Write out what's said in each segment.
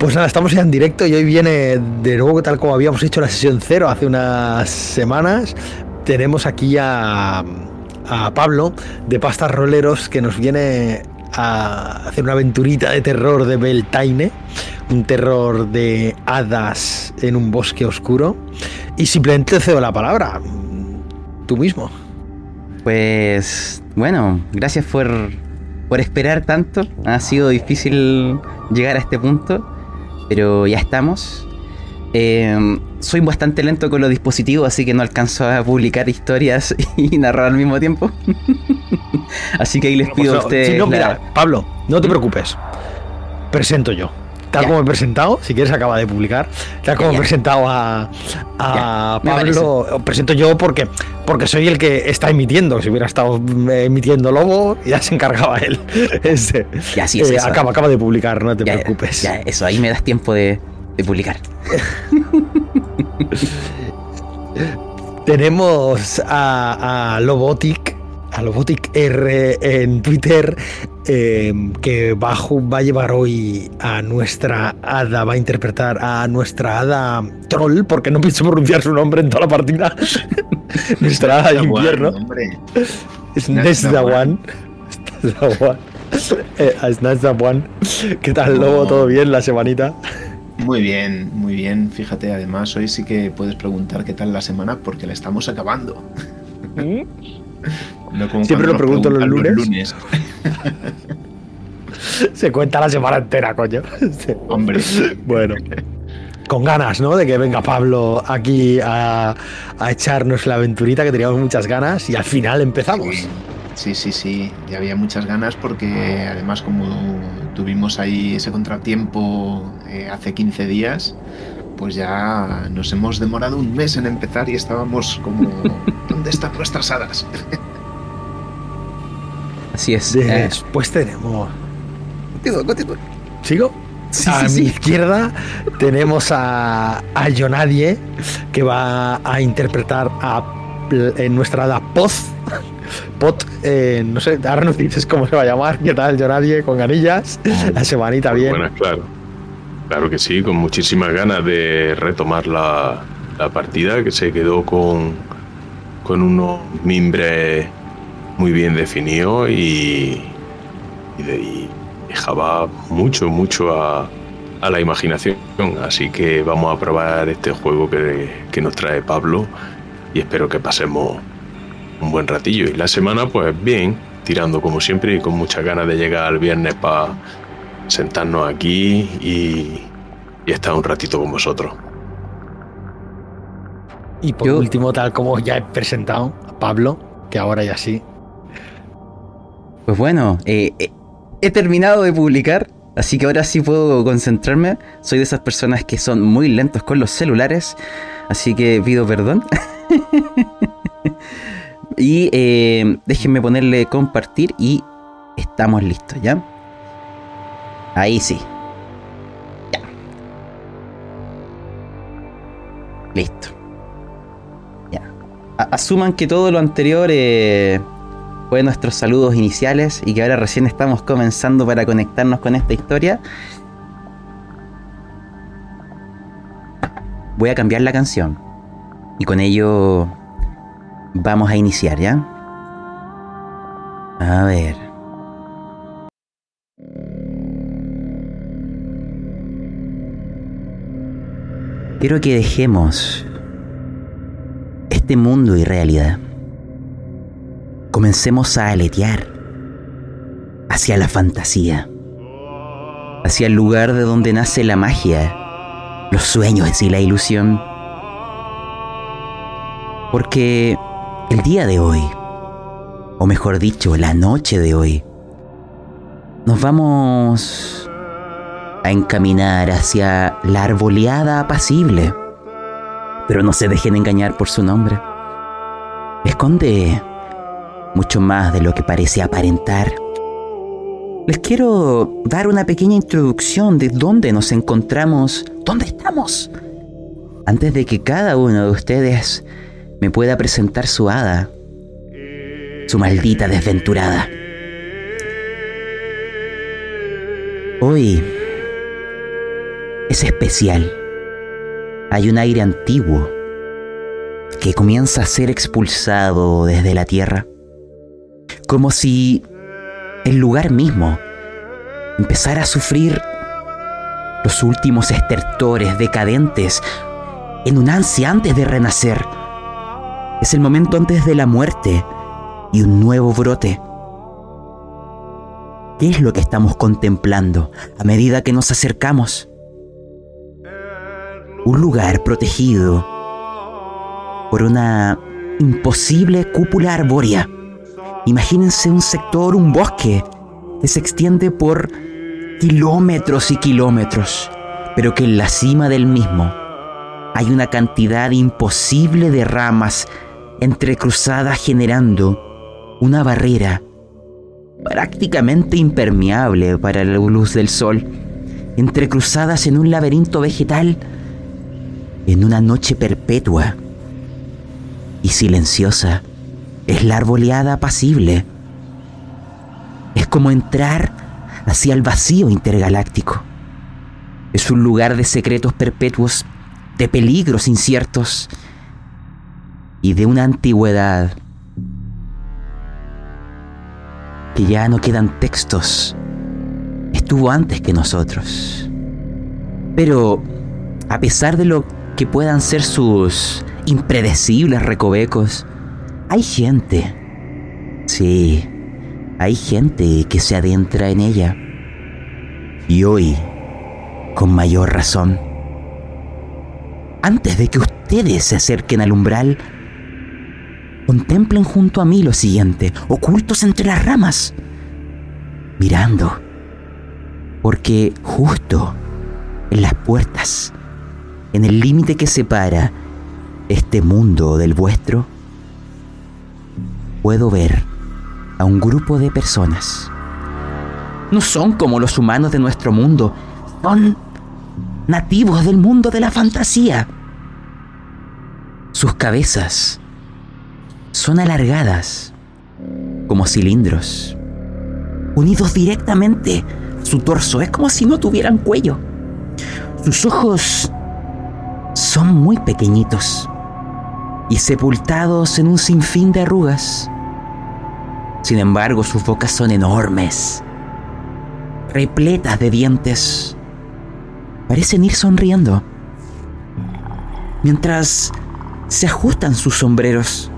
Pues nada, estamos ya en directo y hoy viene de nuevo, tal como habíamos hecho la sesión cero hace unas semanas. Tenemos aquí a, a Pablo de Pastas Roleros que nos viene a hacer una aventurita de terror de Beltaine, un terror de hadas en un bosque oscuro. Y simplemente te cedo la palabra, tú mismo. Pues bueno, gracias por, por esperar tanto. Ha sido difícil llegar a este punto, pero ya estamos. Eh, soy bastante lento con los dispositivos, así que no alcanzo a publicar historias y narrar al mismo tiempo. así que ahí les pido a ustedes. Sí, no, la- mira, Pablo, no te preocupes. Presento yo. Tal Ya. como he presentado, si quieres acaba de publicar, tal como Ya, he presentado a, a Pablo, presento yo porque, porque soy el que está emitiendo. Si hubiera estado eh, emitiendo Lobo, ya se encargaba él. Este, Ya, sí, es eh, eso. acaba, acaba de publicar, no te preocupes. ya, eso, ahí me das tiempo de, de publicar. Tenemos a, a Lobotic, a Lobotic R en Twitter, eh, que va, va a llevar hoy a nuestra hada, va a interpretar a nuestra hada troll, porque no pienso pronunciar su nombre en toda la partida. nuestra hada del invierno. Hombre, Es Nesdawan. Nesdawan. Eh. ¿Qué tal, Lobo? ¿Todo bien la semanita? muy bien, muy bien. Fíjate, además, hoy sí que puedes preguntar qué tal la semana porque la estamos acabando. No como Siempre lo pregunto los lunes. Se cuenta la semana entera, coño. Hombre, Bueno, con ganas, ¿no? De que venga Pablo aquí a, a echarnos la aventurita, que teníamos muchas ganas, y al final empezamos. sí, sí, sí, sí. Ya había muchas ganas porque además como tuvimos ahí ese contratiempo eh, hace 15 días, pues ya nos hemos demorado un mes en empezar y estábamos como, ¿dónde están nuestras hadas? Así es. eh, Después tenemos. continúa, continúa. ¿Sigo? Sí, a sí, mi sí. izquierda tenemos a, a Jonadie, que va a interpretar a en nuestra hada Poz. Pot, eh, no sé, ahora nos dices cómo se va a llamar. ¿Qué tal, Jonadie? Con ganillas. La semanita bien. Buenas, claro. Claro que sí, con muchísimas ganas de retomar la, la partida que se quedó con, con unos mimbres muy bien definidos y, y, de- y dejaba mucho, mucho a, a la imaginación. Así que vamos a probar este juego que, que nos trae Pablo y espero que pasemos un buen ratillo. Y la semana, pues bien, tirando como siempre y con muchas ganas de llegar al viernes para sentarnos aquí y, y estar un ratito con vosotros. Y por Yo- último, tal como ya he presentado a Pablo, que ahora ya sí. Pues bueno, eh, eh, he terminado de publicar, así que ahora sí puedo concentrarme. Soy de esas personas que son muy lentos con los celulares, así que pido perdón. y eh, déjenme ponerle compartir y estamos listos, ¿ya? Ahí sí. Ya. Listo. Ya. Asuman que todo lo anterior eh, fue nuestros saludos iniciales y que ahora recién estamos comenzando para conectarnos con esta historia. Voy a cambiar la canción y con ello vamos a iniciar, ¿ya? A ver. Quiero que dejemos este mundo y realidad. Comencemos a aletear hacia la fantasía, hacia el lugar de donde nace la magia, los sueños y la ilusión. Porque el día de hoy, o mejor dicho, la noche de hoy, nos vamos a encaminar hacia la arboleada apacible. Pero no se dejen engañar por su nombre. Esconde mucho más de lo que parece aparentar. Les quiero dar una pequeña introducción de dónde nos encontramos, dónde estamos. Antes de que cada uno de ustedes me pueda presentar su hada, su maldita desventurada. Hoy es especial. Hay un aire antiguo que comienza a ser expulsado desde la tierra, como si el lugar mismo empezara a sufrir los últimos estertores decadentes en un ansia antes de renacer. Es el momento antes de la muerte y un nuevo brote. ¿Qué es lo que estamos contemplando a medida que nos acercamos? Un lugar protegido por una imposible cúpula arbórea. Imagínense un sector, un bosque, que se extiende por kilómetros y kilómetros, pero que en la cima del mismo hay una cantidad imposible de ramas entrecruzadas generando una barrera prácticamente impermeable para la luz del sol, entrecruzadas en un laberinto vegetal en una noche perpetua y silenciosa. Es la arboleada apacible. Es como entrar hacia el vacío intergaláctico. Es un lugar de secretos perpetuos, de peligros inciertos y de una antigüedad que ya no quedan textos. Estuvo antes que nosotros. Pero, a pesar de lo que puedan ser sus impredecibles recovecos, hay gente. Sí, hay gente que se adentra en ella. Y hoy, con mayor razón. Antes de que ustedes se acerquen al umbral, contemplen junto a mí lo siguiente, ocultos entre las ramas, mirando, porque justo en las puertas, en el límite que separa este mundo del vuestro, puedo ver a un grupo de personas. No son como los humanos de nuestro mundo, son nativos del mundo de la fantasía. Sus cabezas son alargadas como cilindros, unidos directamente su torso. Es como si no tuvieran cuello. Sus ojos son muy pequeñitos y sepultados en un sinfín de arrugas. Sin embargo, sus bocas son enormes, repletas de dientes. Parecen ir sonriendo, mientras se ajustan sus sombreros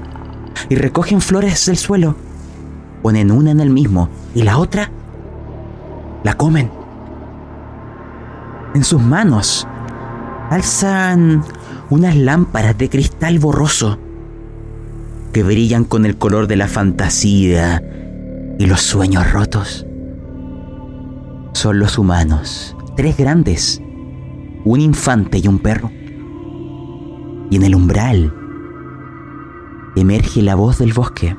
y recogen flores del suelo. Ponen una en el mismo y la otra la comen. En sus manos alzan unas lámparas de cristal borroso que brillan con el color de la fantasía y los sueños rotos. Son los humanos, tres grandes, un infante y un perro. Y en el umbral emerge la voz del bosque,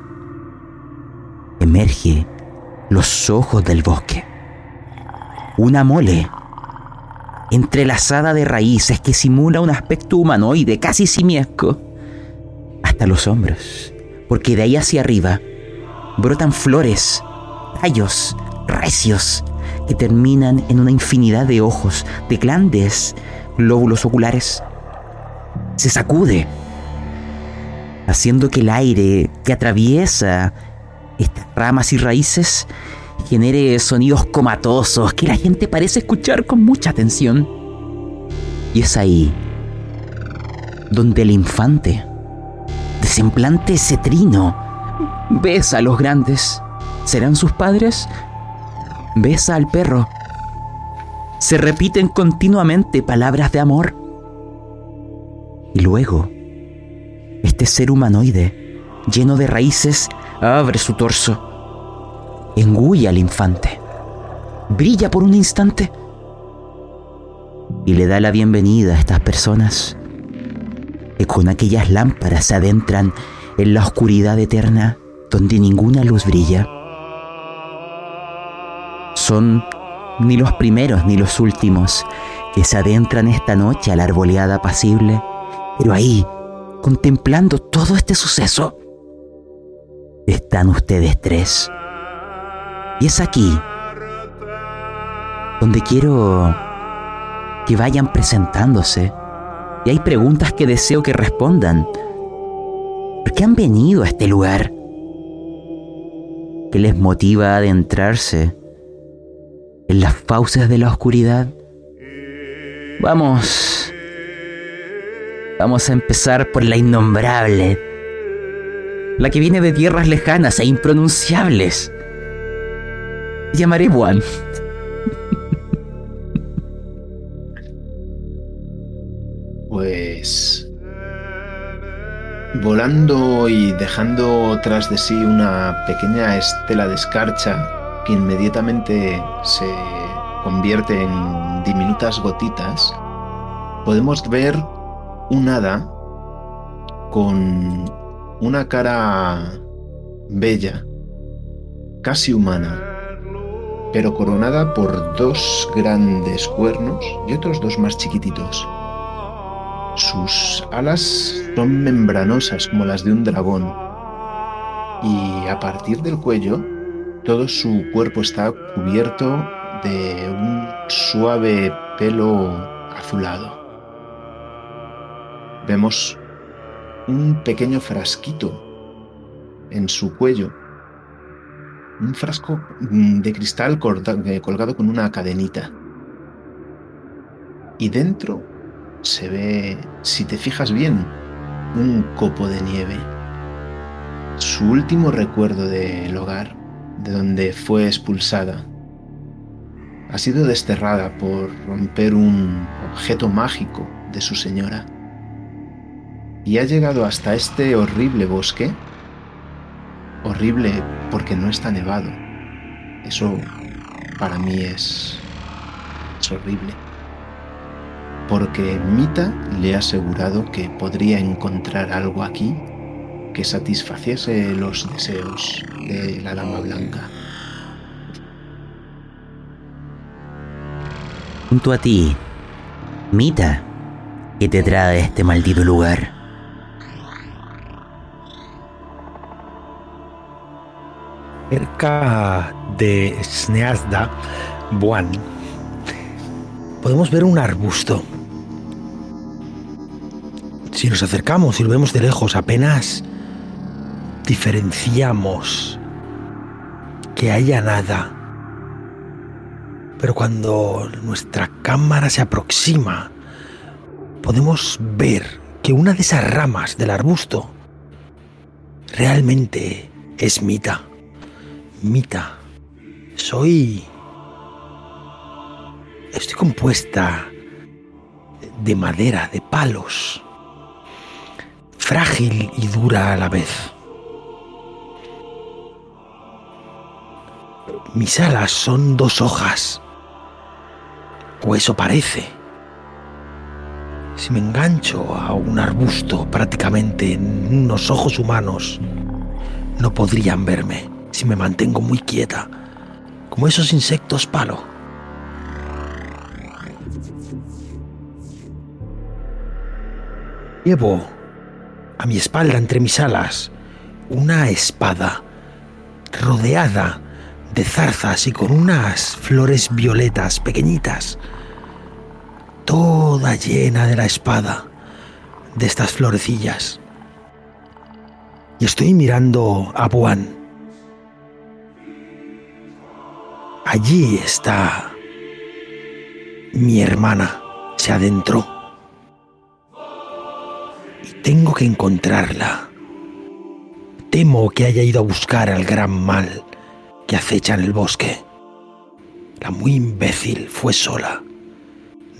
emerge los ojos del bosque. Una mole entrelazada de raíces que simula un aspecto humanoide casi simiesco hasta los hombros, porque de ahí hacia arriba brotan flores, tallos recios que terminan en una infinidad de ojos, de grandes glóbulos oculares. Se sacude haciendo que el aire que atraviesa estas ramas y raíces genere sonidos comatosos que la gente parece escuchar con mucha atención. Y es ahí donde el infante, de semblante cetrino, besa a los grandes. ¿Serán sus padres? Besa al perro. Se repiten continuamente palabras de amor. Y luego, este ser humanoide, lleno de raíces, abre su torso, engulla al infante, brilla por un instante y le da la bienvenida a estas personas que con aquellas lámparas se adentran en la oscuridad eterna donde ninguna luz brilla. Son ni los primeros ni los últimos que se adentran esta noche a la arboleada apacible, pero ahí, contemplando todo este suceso, están ustedes tres. Y es aquí donde quiero que vayan presentándose. Y hay preguntas que deseo que respondan. ¿Por qué han venido a este lugar? ¿Qué les motiva a adentrarse en las fauces de la oscuridad? Vamos. Vamos a empezar por la innombrable. La que viene de tierras lejanas e impronunciables. Llamaré Juan. Pues volando y dejando tras de sí una pequeña estela de escarcha que inmediatamente se convierte en diminutas gotitas, podemos ver un hada con una cara bella, casi humana, pero coronada por dos grandes cuernos y otros dos más chiquititos. Sus alas son membranosas como las de un dragón y a partir del cuello todo su cuerpo está cubierto de un suave pelo azulado. Vemos un pequeño frasquito en su cuello, un frasco de cristal colgado con una cadenita. Y dentro se ve, si te fijas bien, un copo de nieve. Su último recuerdo del hogar, de donde fue expulsada, ha sido desterrada por romper un objeto mágico de su señora. Y ha llegado hasta este horrible bosque. Horrible porque no está nevado. Eso para mí es, es horrible porque Mita le ha asegurado que podría encontrar algo aquí que satisfaciese los deseos de la Dama Blanca. Junto a ti, Mita, ¿qué te trae este maldito lugar? Cerca de Sneazda, Buan, podemos ver un arbusto. Si nos acercamos y lo vemos de lejos, apenas diferenciamos que haya nada. Pero cuando nuestra cámara se aproxima, podemos ver que una de esas ramas del arbusto realmente es Mita. Mita, soy Estoy compuesta de madera, de palos, frágil y dura a la vez. Mis alas son dos hojas, o eso parece. Si me engancho a un arbusto prácticamente en unos ojos humanos, no podrían verme si me mantengo muy quieta, como esos insectos palo. Llevo a mi espalda entre mis alas una espada rodeada de zarzas y con unas flores violetas pequeñitas, toda llena de la espada de estas florecillas. Y estoy mirando a Buan. Allí está mi hermana, se adentró. Tengo que encontrarla. Temo que haya ido a buscar al gran mal que acecha en el bosque. La muy imbécil fue sola.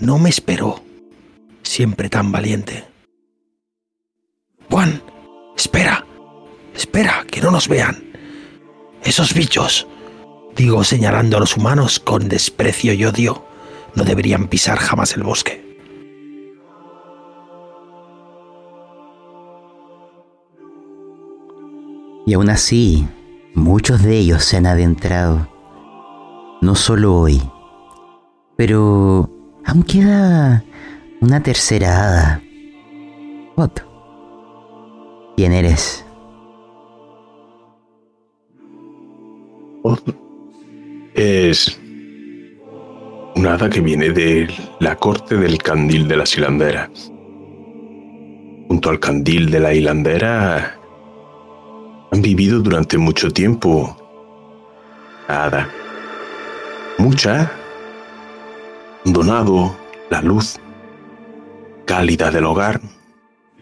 No me esperó. Siempre tan valiente. Juan, espera. Espera, que no nos vean. Esos bichos, digo señalando a los humanos con desprecio y odio, no deberían pisar jamás el bosque. Y aún así, muchos de ellos se han adentrado. No solo hoy. Pero aún queda una tercera hada. Otto. ¿Quién eres? Es un hada que viene de la corte del candil de las hilanderas. Junto al candil de la hilandera han vivido durante mucho tiempo hada. Muchas han donado la luz cálida del hogar,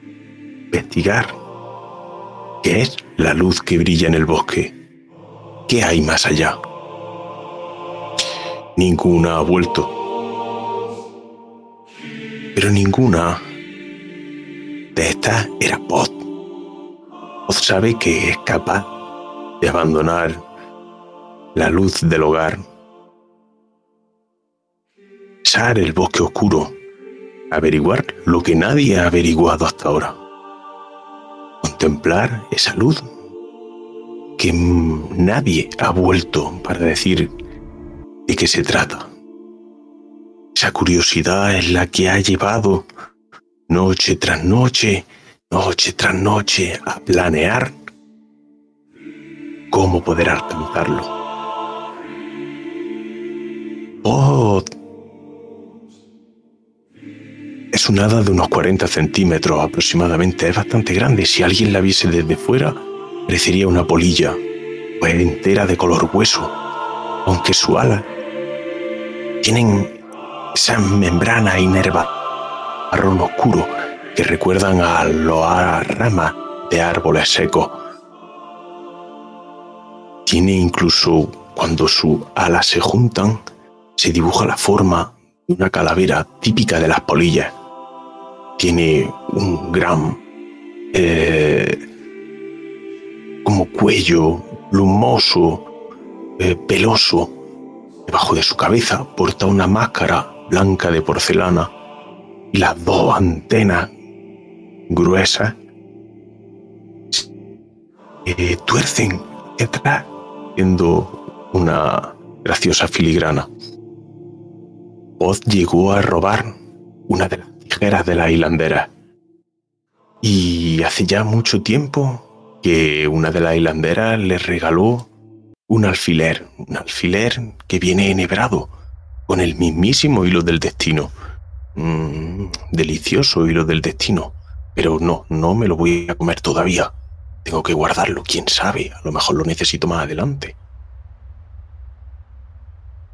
investigar qué es la luz que brilla en el bosque, qué hay más allá. Ninguna ha vuelto, pero ninguna de estas era Pod. Pod sabe que es capaz de abandonar la luz del hogar, pisar el bosque oscuro averiguar lo que nadie ha averiguado hasta ahora. Contemplar esa luz que nadie ha vuelto para decir de qué se trata. Esa curiosidad es la que ha llevado noche tras noche, noche tras noche a planear cómo poder alcanzarlo. Oh, es un hada de unos 40 centímetros aproximadamente, es bastante grande. Si alguien la viese desde fuera, parecería una polilla, pues entera de color hueso, aunque su ala tienen esa membrana inerva marrón oscuro que recuerdan a las ramas de árboles secos. Tiene incluso, cuando sus alas se juntan, se dibuja la forma de una calavera típica de las polillas tiene un gran eh, como cuello plumoso, eh, peloso. Debajo de su cabeza porta una máscara blanca de porcelana y las dos antenas gruesas eh, tuercen detrás, viendo una graciosa filigrana. Oz llegó a robar una de las de la hilandera. Y hace ya mucho tiempo que una de las hilanderas le regaló un alfiler, un alfiler que viene enhebrado con el mismísimo hilo del destino. Mm, delicioso hilo del destino. Pero no, no me lo voy a comer todavía. Tengo que guardarlo, quién sabe, a lo mejor lo necesito más adelante.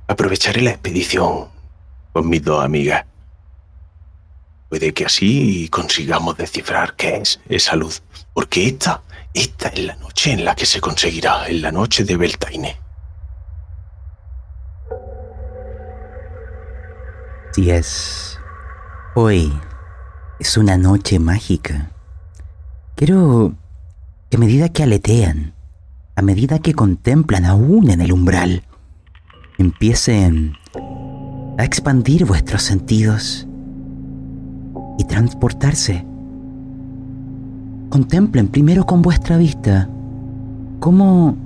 Aprovecharé la expedición con mis dos amigas. Puede que así consigamos descifrar qué es esa luz, porque esta, esta es la noche en la que se conseguirá, en la noche de Beltaine. Si es. Hoy es una noche mágica. Quiero que a medida que aletean, a medida que contemplan aún en el umbral, empiecen a expandir vuestros sentidos y transportarse. Contemplen primero con vuestra vista cómo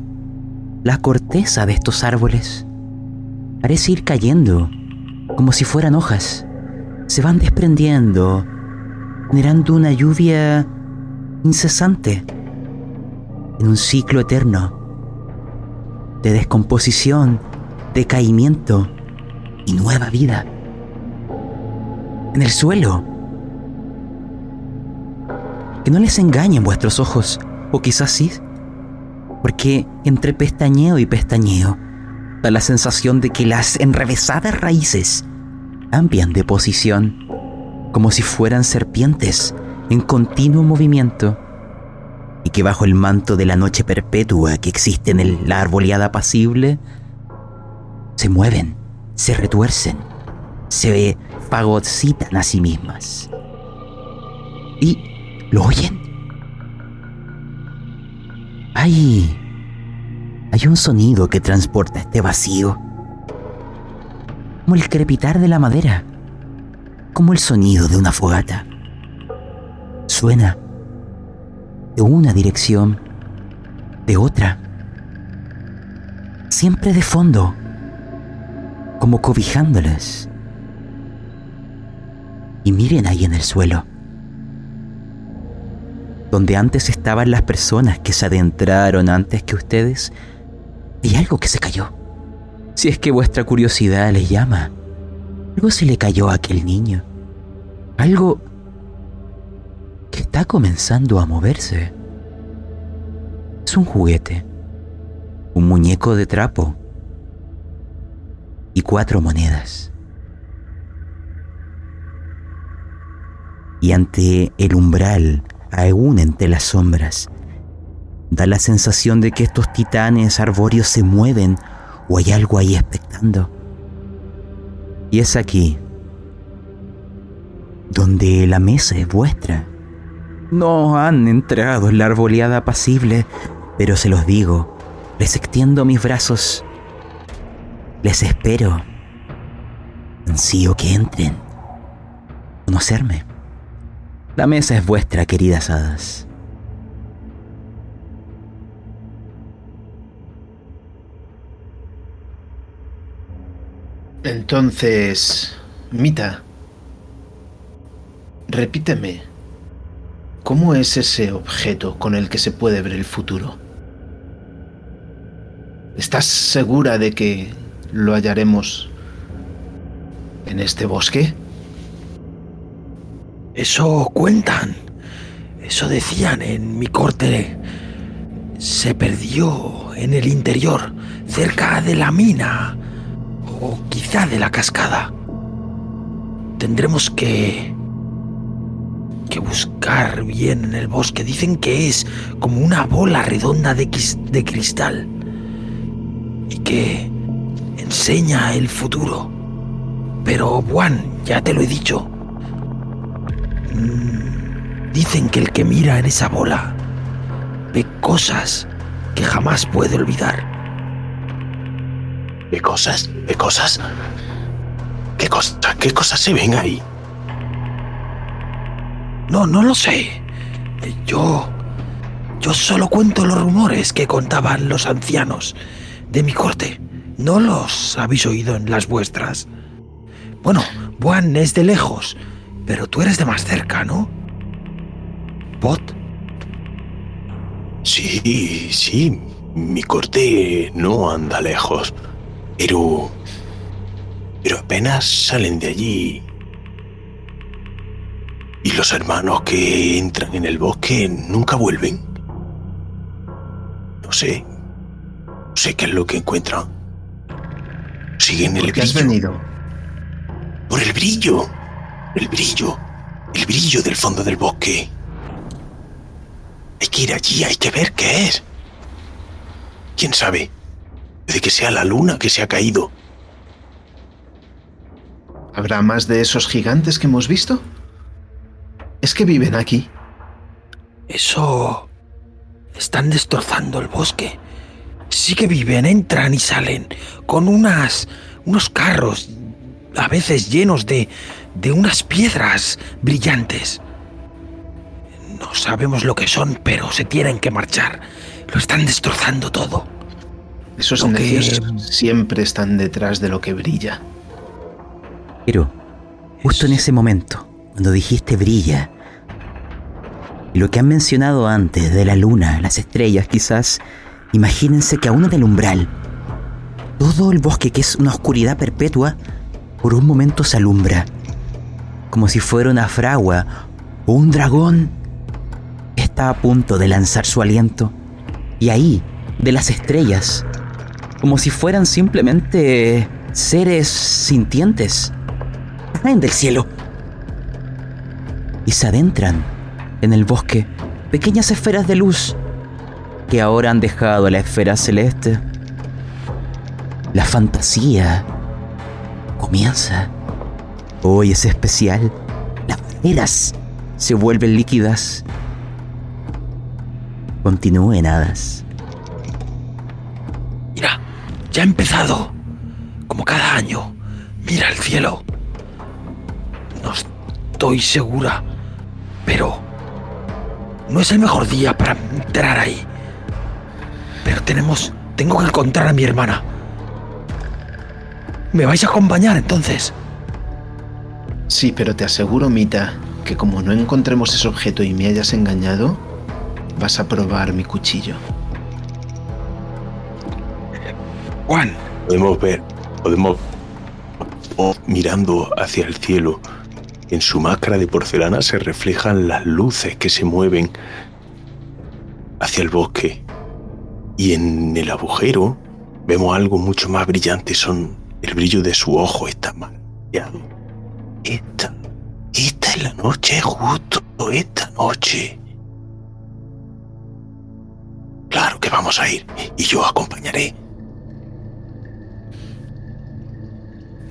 la corteza de estos árboles parece ir cayendo como si fueran hojas. Se van desprendiendo, generando una lluvia incesante en un ciclo eterno de descomposición, decaimiento y nueva vida. En el suelo que no les engañen vuestros ojos, o quizás sí, porque entre pestañeo y pestañeo da la sensación de que las enrevesadas raíces cambian de posición, como si fueran serpientes en continuo movimiento, y que bajo el manto de la noche perpetua que existe en la arboleada apacible, se mueven, se retuercen, se fagocitan a sí mismas. Y ¿Lo oyen? Hay... Hay un sonido que transporta este vacío. Como el crepitar de la madera. Como el sonido de una fogata. Suena de una dirección, de otra. Siempre de fondo, como cobijándolas. Y miren ahí en el suelo donde antes estaban las personas que se adentraron antes que ustedes, hay algo que se cayó. Si es que vuestra curiosidad les llama, Algo se le cayó a aquel niño. Algo que está comenzando a moverse. Es un juguete. Un muñeco de trapo. Y cuatro monedas. Y ante el umbral, aún entre las sombras, da la sensación de que estos titanes arbóreos se mueven o hay algo ahí expectando. Y es aquí donde la mesa es vuestra. No han entrado en la arboleada apacible, pero se los digo, les extiendo mis brazos, les espero, ansío que entren, conocerme. La mesa es vuestra, queridas hadas. Entonces, Mita, repíteme, ¿cómo es ese objeto con el que se puede ver el futuro? ¿Estás segura de que lo hallaremos en este bosque? Eso cuentan. Eso decían en mi corte. Se perdió en el interior, cerca de la mina o quizá de la cascada. Tendremos que que buscar bien en el bosque. Dicen que es como una bola redonda de, de cristal y que enseña el futuro. Pero, Juan, ya te lo he dicho. Dicen que el que mira en esa bola ve cosas que jamás puede olvidar. ¿Qué cosas? ¿Qué cosas? ¿Qué cosas? ¿Qué cosas se ven ahí? No, no lo sé. Yo... Yo solo cuento los rumores que contaban los ancianos de mi corte. No los habéis oído en las vuestras. Bueno, Juan es de lejos, pero tú eres de más cerca, ¿no? ¿Bot? Sí, sí. Mi corte no anda lejos. Pero... Pero apenas salen de allí. Y los hermanos que entran en el bosque nunca vuelven. No sé. No sé qué es lo que encuentran. Siguen el ¿Por qué brillo. has venido? Por el brillo. El brillo. El brillo del fondo del bosque. Hay que ir allí, hay que ver qué es. ¿Quién sabe? De que sea la luna que se ha caído. ¿Habrá más de esos gigantes que hemos visto? ¿Es que viven aquí? Eso... Están destrozando el bosque. Sí que viven, entran y salen con unas... unos carros, a veces llenos de... de unas piedras brillantes. No sabemos lo que son, pero se tienen que marchar. Lo están destrozando todo. Esos Lo que- necios siempre están detrás de lo que brilla. Pero, justo en ese momento, cuando dijiste brilla, y lo que han mencionado antes de la luna, las estrellas quizás, imagínense que aún en el umbral, todo el bosque que es una oscuridad perpetua, por un momento se alumbra, como si fuera una fragua o un dragón está a punto de lanzar su aliento. Y ahí, de las estrellas, como si fueran simplemente seres sintientes, caen del cielo y se adentran en el bosque pequeñas esferas de luz que ahora han dejado la esfera celeste. La fantasía comienza. Hoy es especial. Las barreras se vuelven líquidas. Continúen, hadas. Mira, ya ha empezado. Como cada año. Mira el cielo. No estoy segura. Pero... No es el mejor día para entrar ahí. Pero tenemos... Tengo que encontrar a mi hermana. ¿Me vais a acompañar entonces? Sí, pero te aseguro, Mita, que como no encontremos ese objeto y me hayas engañado, vas a probar mi cuchillo. Juan, Podemos ver. Podemos. o- mirando hacia el cielo. En su máscara de porcelana se reflejan las luces que se mueven hacia el bosque. Y en el agujero vemos algo mucho más brillante. Son el brillo de su ojo está maravillado. Esta, esta es la noche, justo esta noche. Claro que vamos a ir y yo acompañaré.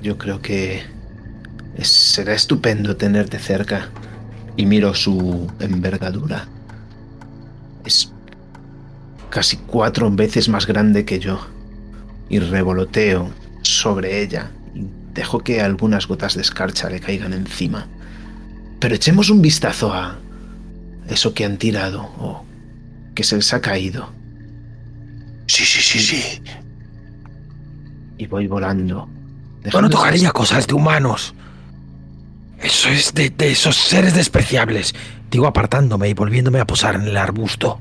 Yo creo que será estupendo tenerte cerca. Y miro su envergadura. Es casi cuatro veces más grande que yo. Y revoloteo sobre ella. Dejo que algunas gotas de escarcha le caigan encima. Pero echemos un vistazo a eso que han tirado o que se les ha caído. Sí, sí, sí, sí. Y voy volando. Yo no tocaría cosas de humanos. Eso es de, de esos seres despreciables. Digo apartándome y volviéndome a posar en el arbusto,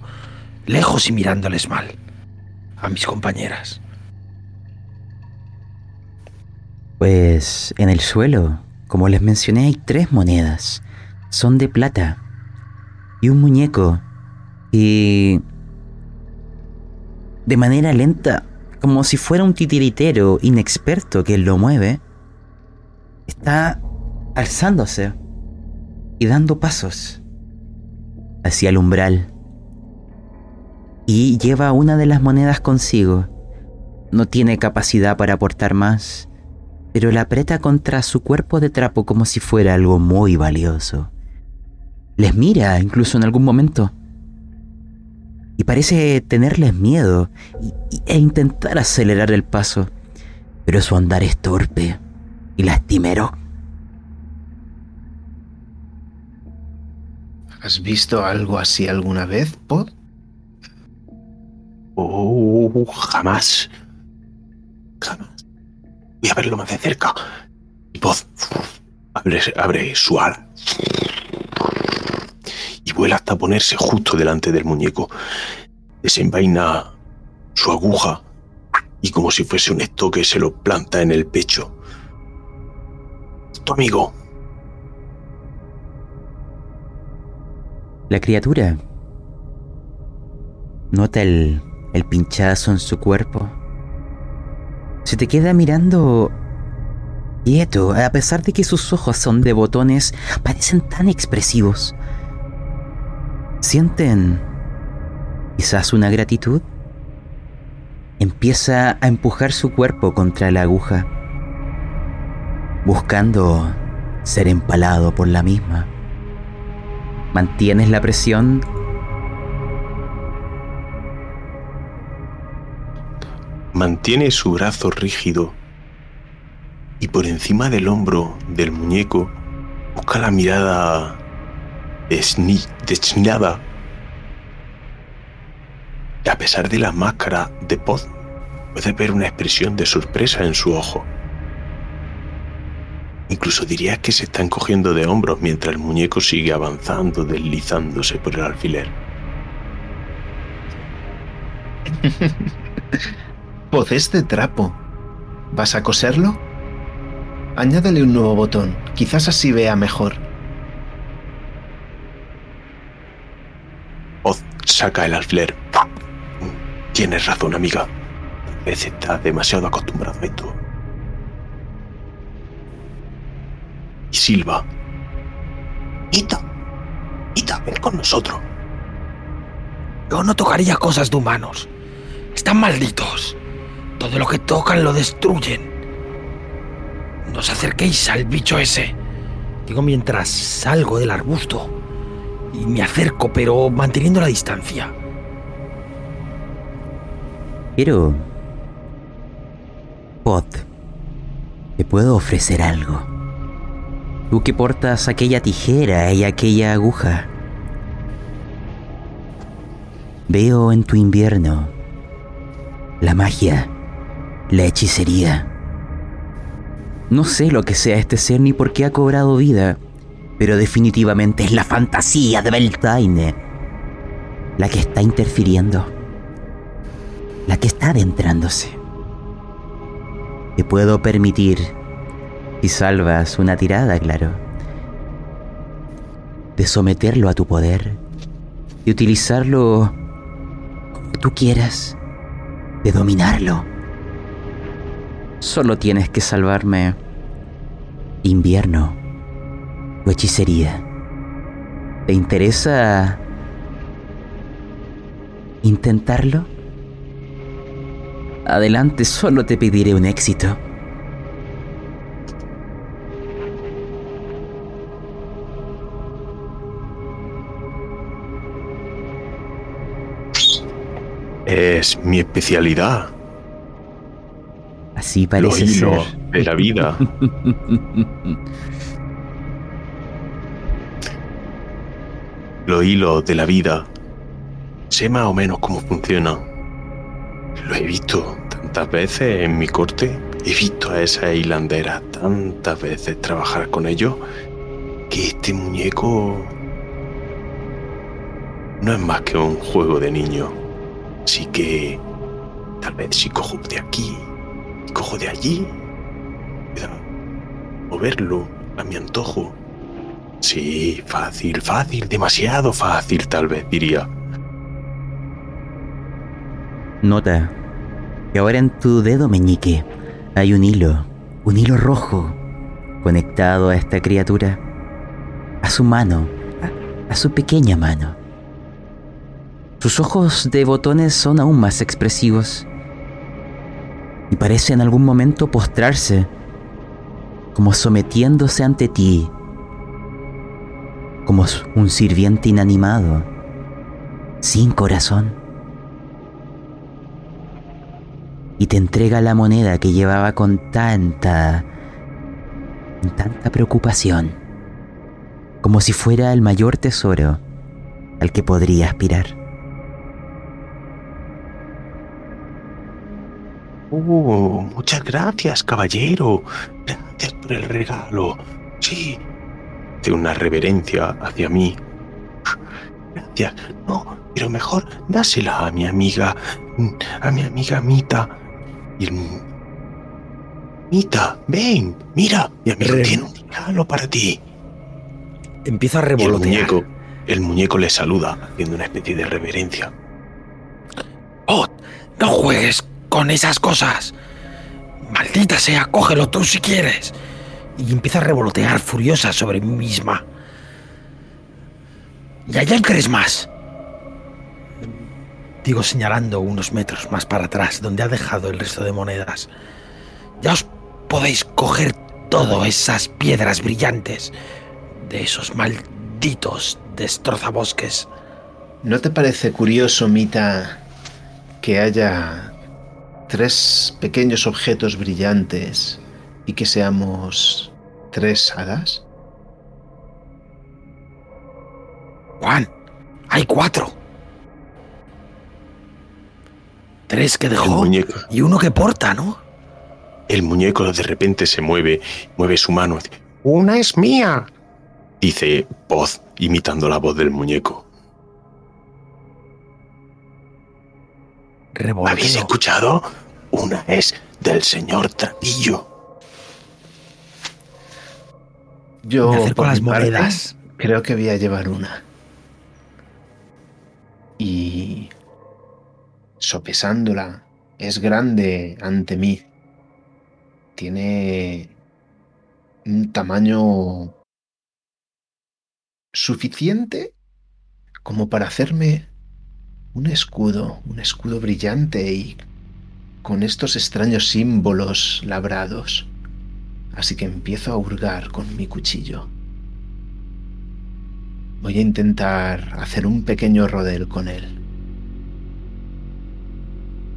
lejos y mirándoles mal. A mis compañeras. Pues en el suelo, como les mencioné, hay tres monedas. Son de plata. Y un muñeco. Y... De manera lenta, como si fuera un titiritero inexperto que lo mueve, está alzándose y dando pasos hacia el umbral. Y lleva una de las monedas consigo. No tiene capacidad para aportar más pero la aprieta contra su cuerpo de trapo como si fuera algo muy valioso. Les mira incluso en algún momento. Y parece tenerles miedo e intentar acelerar el paso. Pero su andar es torpe y lastimero. ¿Has visto algo así alguna vez, Pod? Oh, jamás. Jamás. Voy a verlo más de cerca. Y voz abre, su ala. Y vuela hasta ponerse justo delante del muñeco. Desenvaina su aguja y como si fuese un estoque se lo planta en el pecho. Tu amigo. La criatura nota el, el pinchazo en su cuerpo. Se te queda mirando quieto, a pesar de que sus ojos son de botones, parecen tan expresivos. ¿Sienten quizás una gratitud? Empieza a empujar su cuerpo contra la aguja, buscando ser empalado por la misma. Mantienes la presión Mantiene su brazo rígido y por encima del hombro del muñeco busca la mirada desnada. Y a pesar de la máscara de Pod, puede ver una expresión de sorpresa en su ojo. Incluso dirías que se está encogiendo de hombros mientras el muñeco sigue avanzando, deslizándose por el alfiler. Pod es de trapo. ¿Vas a coserlo? Añádale un nuevo botón. Quizás así vea mejor. Oz saca el alfiler. Tienes razón, amiga. Está demasiado acostumbrado a esto. Y Silva. Ita. Ita, ven con nosotros. Yo no tocaría cosas de humanos. Están malditos. Todo lo que tocan lo destruyen. No os acerquéis al bicho ese. Digo mientras salgo del arbusto. Y me acerco, pero manteniendo la distancia. Pero... Pod, te puedo ofrecer algo. Tú que portas aquella tijera y aquella aguja. Veo en tu invierno la magia, la hechicería. No sé lo que sea este ser ni por qué ha cobrado vida, pero definitivamente es la fantasía de Beltane la que está interfiriendo la que está adentrándose. Te puedo permitir Y salvas una tirada, claro. De someterlo a tu poder. De utilizarlo como tú quieras. De dominarlo. Solo tienes que salvarme invierno o hechicería. ¿Te interesa intentarlo? Adelante, solo te pediré un éxito. Es mi especialidad. Así parece hilo ser. de la vida. Los hilos de la vida. Sé más o menos cómo funcionan. Lo he visto tantas veces en mi corte. He visto a esas hilanderas tantas veces trabajar con ellos que este muñeco no es más que un juego de niño. Así que tal vez si cojo de aquí cojo de allí, moverlo a mi antojo. Sí, fácil, fácil, demasiado fácil tal vez diría. Nota que ahora en tu dedo meñique hay un hilo, un hilo rojo, conectado a esta criatura, a su mano, a, a su pequeña mano. Sus ojos de botones son aún más expresivos y parece en algún momento postrarse, como sometiéndose ante ti, como un sirviente inanimado, sin corazón. y te entrega la moneda que llevaba con tanta, con tanta preocupación, como si fuera el mayor tesoro al que podría aspirar. Oh, muchas gracias, caballero. Gracias por el regalo. Sí. De una reverencia hacia mí. Gracias. No, pero mejor dásela a mi amiga, a mi amiga Mita. Y el... Mita, ven, mira, mi amigo Re- tiene un regalo para ti. Empieza a Y el revolotear. muñeco, el muñeco le saluda, haciendo una especie de reverencia. ¡Oh! ¡No juegues con esas cosas! ¡Maldita sea! ¡Cógelo tú si quieres! Y empieza a revolotear furiosa sobre mí misma. ¿Y allá crees más? Digo señalando unos metros más para atrás, donde ha dejado el resto de monedas. Ya os podéis coger todas esas piedras brillantes de esos malditos destrozabosques. ¿No te parece curioso, Mita, que haya tres pequeños objetos brillantes y que seamos tres hadas? Juan, hay cuatro. Tres que dejó muñeco, y uno que porta, ¿no? el muñeco de repente se mueve, mueve su mano. Una es mía. Dice voz, imitando la voz del muñeco. ¿Habéis escuchado? Una es del señor Trapillo. Yo, Me acerco por a las mi parte, monedas. creo que voy a llevar una. Y sopesándola, es grande ante mí. Tiene un tamaño suficiente como para hacerme un escudo, un escudo brillante y con estos extraños símbolos labrados. Así que empiezo a hurgar con mi cuchillo. Voy a intentar hacer un pequeño rodel con él.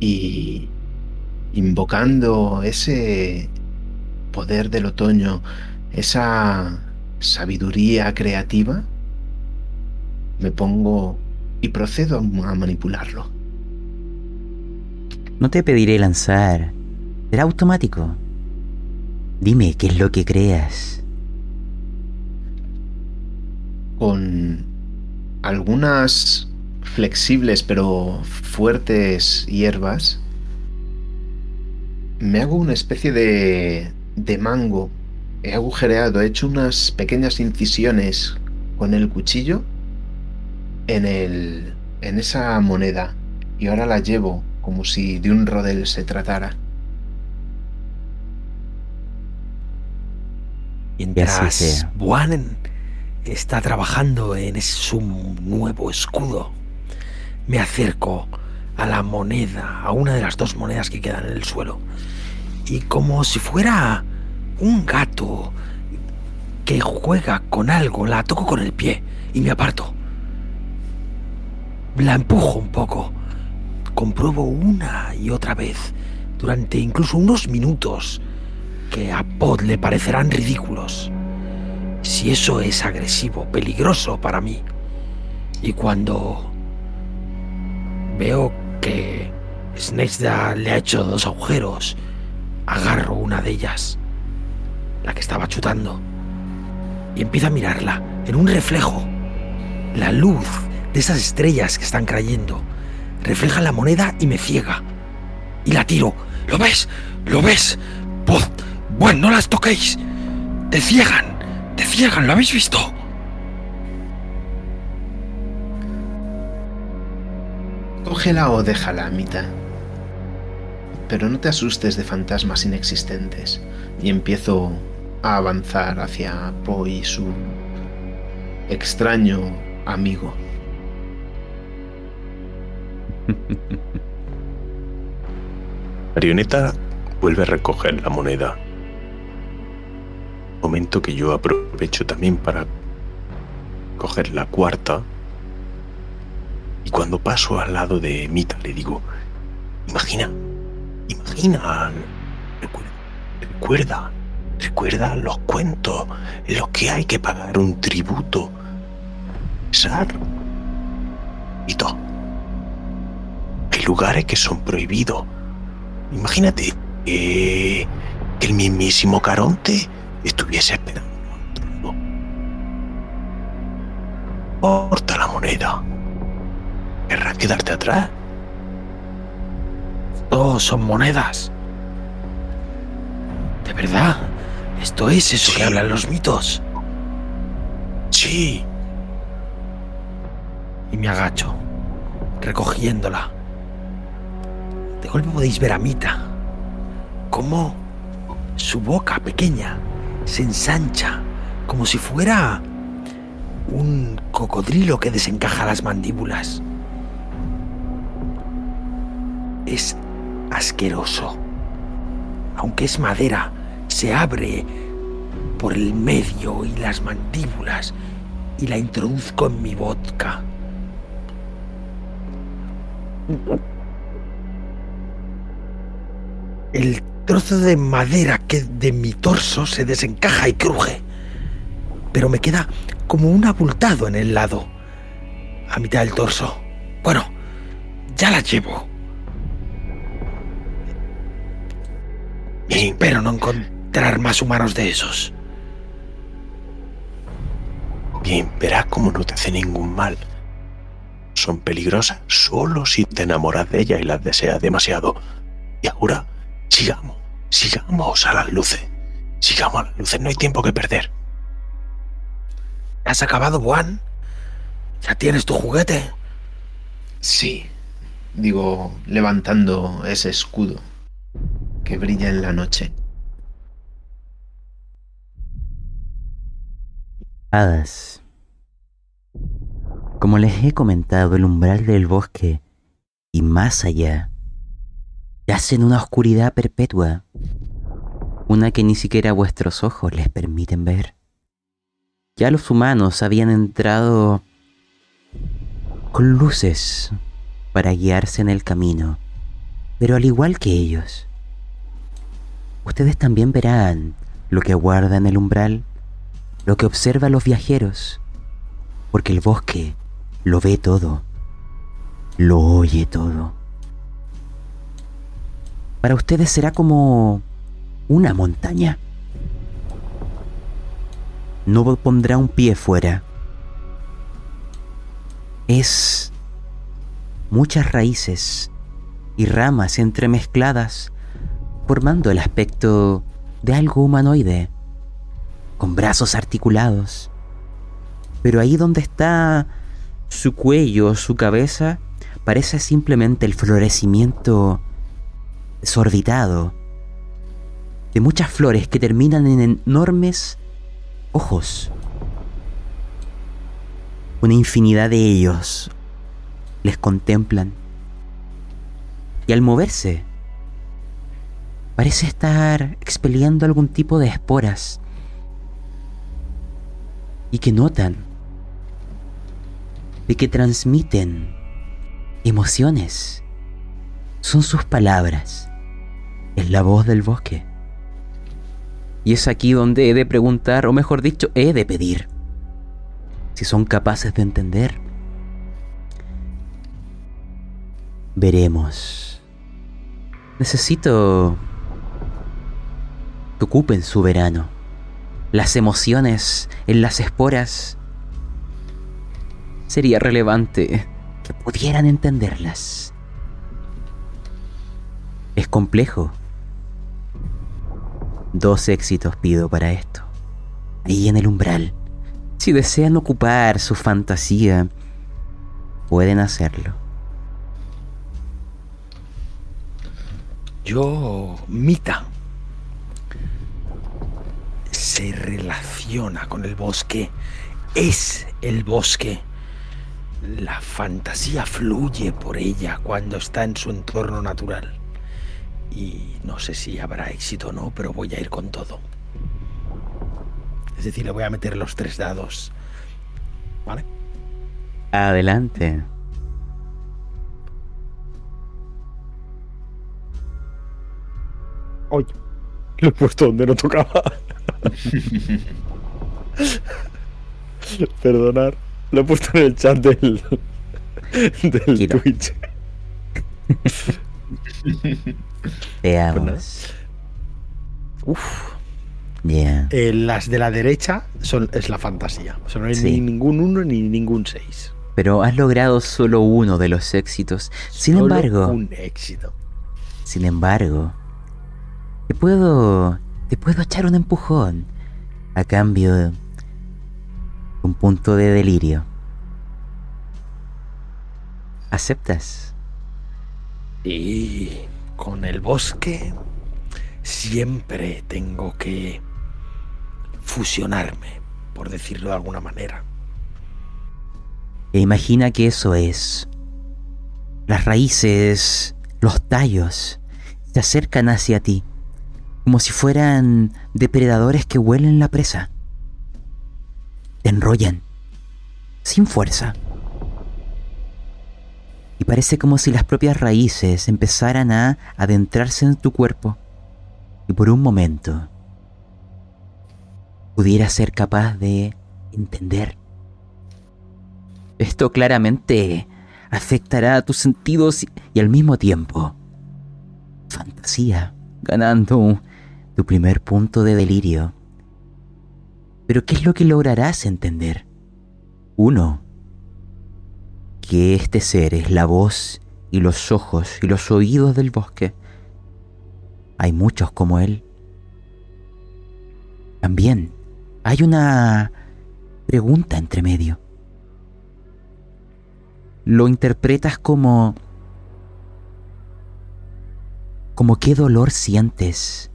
Y invocando ese poder del otoño, esa sabiduría creativa, me pongo y procedo a manipularlo. No te pediré lanzar. Será automático. Dime qué es lo que creas. con algunas flexibles pero fuertes hierbas, me hago una especie de, de mango he agujereado, he hecho unas pequeñas incisiones con el cuchillo en, el, en esa moneda y ahora la llevo como si de un rodel se tratara. Mientras Buan está trabajando en su nuevo escudo, me acerco a la moneda, a una de las dos monedas que quedan en el suelo, y como si fuera un gato que juega con algo, la toco con el pie y me aparto. La empujo un poco. Compruebo una y otra vez, durante incluso unos minutos, que a Pod le parecerán ridículos. Si eso es agresivo, peligroso para mí. Y cuando veo que Snakesda le ha hecho dos agujeros, agarro una de ellas la que estaba chutando, y empiezo a mirarla en un reflejo. La luz de esas estrellas que están cayendo refleja la moneda y me ciega. Y la tiro. ¿Lo ves? ¿Lo ves? Pod, bueno, no las toquéis. Te ciegan. Te ciegan. ¿Lo habéis visto? Cógela o déjala, mitad. Pero no te asustes de fantasmas inexistentes. Y empiezo a avanzar hacia Po y su extraño amigo. Marioneta vuelve a recoger la moneda. Momento que yo aprovecho también para coger la cuarta. Y cuando paso al lado de Mita le digo, imagina, imagina, recuerda, recuerda los cuentos en los que hay que pagar un tributo. Sar. Y todo. Lugares que son prohibidos. Imagínate que el mismísimo Caronte estuviese esperando. Porta la moneda. ¿Querrás quedarte atrás? Todos son monedas. ¿De verdad? ¿Esto es eso que hablan los mitos? Sí. Y me agacho, recogiéndola. De golpe podéis ver a Mita. Cómo su boca pequeña se ensancha como si fuera un cocodrilo que desencaja las mandíbulas. Es asqueroso. Aunque es madera, se abre por el medio y las mandíbulas y la introduzco en mi vodka. El trozo de madera que de mi torso se desencaja y cruje, pero me queda como un abultado en el lado, a mitad del torso. Bueno, ya la llevo. Espero no encontrar más humanos de esos. Bien, verás cómo no te hace ningún mal. Son peligrosas solo si te enamoras de ellas y las deseas demasiado. Y ahora, sigamos, sigamos a las luces. Sigamos a las luces, no hay tiempo que perder. ¿Has acabado, Juan? ¿Ya tienes tu juguete? Sí, digo, levantando ese escudo que brilla en la noche. Como les he comentado, el umbral del bosque y más allá yace en una oscuridad perpetua, una que ni siquiera vuestros ojos les permiten ver. Ya los humanos habían entrado con luces para guiarse en el camino, pero al igual que ellos, ustedes también verán lo que aguarda en el umbral lo que observa los viajeros, porque el bosque lo ve todo, lo oye todo. Para ustedes será como una montaña. No pondrá un pie fuera. Es muchas raíces y ramas entremezcladas formando el aspecto de algo humanoide con brazos articulados. Pero ahí donde está su cuello, su cabeza, parece simplemente el florecimiento desorbitado de muchas flores que terminan en enormes ojos. Una infinidad de ellos les contemplan. Y al moverse, parece estar expeliendo algún tipo de esporas. Y que notan de que transmiten emociones. Son sus palabras. Es la voz del bosque. Y es aquí donde he de preguntar, o mejor dicho, he de pedir, si son capaces de entender. Veremos. Necesito que ocupen su verano. Las emociones en las esporas. Sería relevante que pudieran entenderlas. Es complejo. Dos éxitos pido para esto. Ahí en el umbral. Si desean ocupar su fantasía, pueden hacerlo. Yo, Mita, se relaciona con el bosque, es el bosque. La fantasía fluye por ella cuando está en su entorno natural. Y no sé si habrá éxito o no, pero voy a ir con todo. Es decir, le voy a meter los tres dados. ¿Vale? Adelante. Oye, lo he puesto donde no tocaba. Perdonar. Lo he puesto en el chat del, del. Twitch. Veamos. Uf. Ya. Eh, las de la derecha son, es la fantasía. O sea, no hay Sí. ni ningún uno ni ningún seis. Pero has logrado solo uno de los éxitos. Sin Solo embargo, Un éxito. sin embargo, te puedo, te puedo echar un empujón a cambio de un punto de delirio. ¿Aceptas? Y con el bosque siempre tengo que fusionarme, por decirlo de alguna manera. E imagina que eso es. Las raíces, los tallos, se acercan hacia ti, como si fueran depredadores que huelen la presa. Te enrollan, sin fuerza. Y parece como si las propias raíces empezaran a adentrarse en tu cuerpo y por un momento pudieras ser capaz de entender. Esto claramente afectará a tus sentidos y al mismo tiempo fantasía, ganando tu primer punto de delirio. Pero ¿qué es lo que lograrás entender? Uno, que este ser es la voz y los ojos y los oídos del bosque. Hay muchos como él. También hay una pregunta entre medio. Lo interpretas como... como qué dolor sientes,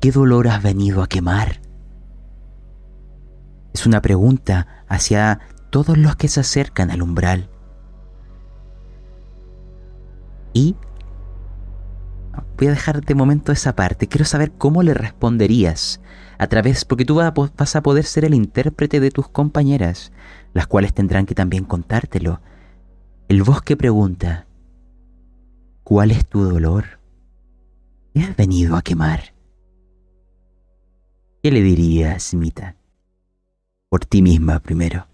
qué dolor has venido a quemar. Es una pregunta hacia todos los que se acercan al umbral. Y voy a dejar de momento esa parte. Quiero saber cómo le responderías a través, porque tú vas a poder ser el intérprete de tus compañeras, las cuales tendrán que también contártelo. El bosque pregunta, ¿cuál es tu dolor? ¿Qué has venido a quemar? ¿Qué le dirías, Mita? Por ti misma primero.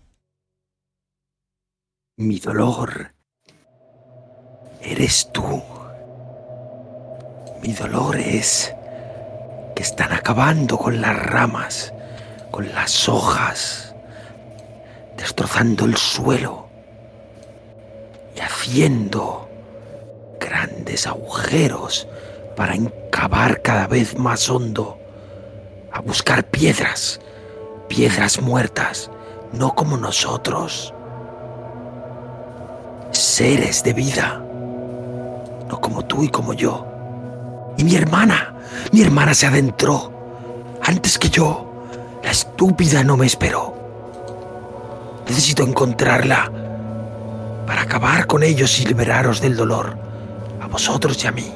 Mi dolor eres tú. Mi dolor es que están acabando con las ramas, con las hojas, destrozando el suelo y haciendo grandes agujeros para encavar cada vez más hondo, a buscar piedras piedras muertas, no como nosotros. Seres de vida, como tú y como yo. Y mi hermana, mi hermana se adentró antes que yo. La estúpida no me esperó. Necesito encontrarla para acabar con ellos y liberaros del dolor, a vosotros y a mí,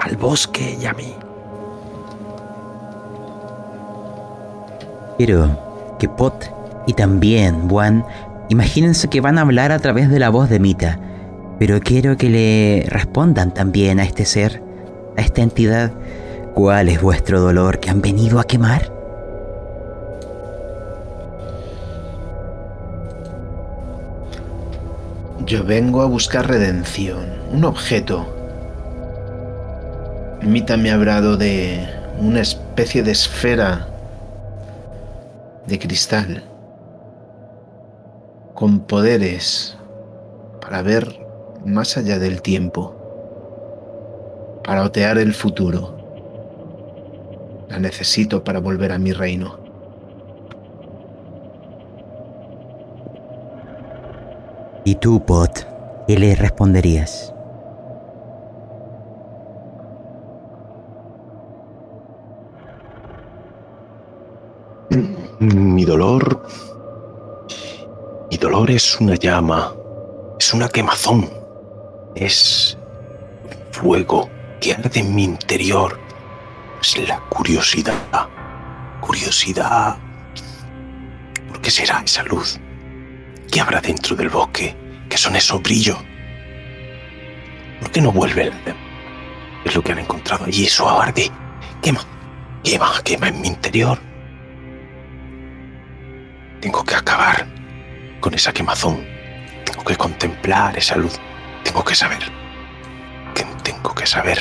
al bosque y a mí. Quiero que Pot y también Juan imagínense que van a hablar a través de la voz de Mita, pero quiero que le respondan también a este ser, a esta entidad, cuál es vuestro dolor que han venido a quemar. Yo vengo a buscar redención, un objeto. Mita me ha hablado de una especie de esfera de cristal con poderes para ver más allá del tiempo, para otear el futuro. La necesito para volver a mi reino. ¿Y tú, Pot? ¿Qué le responderías? Mi dolor. Mi dolor es una llama. Es una quemazón. Es fuego que arde en mi interior. Es la curiosidad. Curiosidad. ¿Por qué será esa luz? ¿Qué habrá dentro del bosque? ¿Qué son esos brillos? ¿Por qué no vuelve el Es lo que han encontrado allí. Eso arde. Quema. Quema, quema en mi interior. Tengo que acabar con esa quemazón. Tengo que contemplar esa luz. Tengo que saber. Que tengo que saber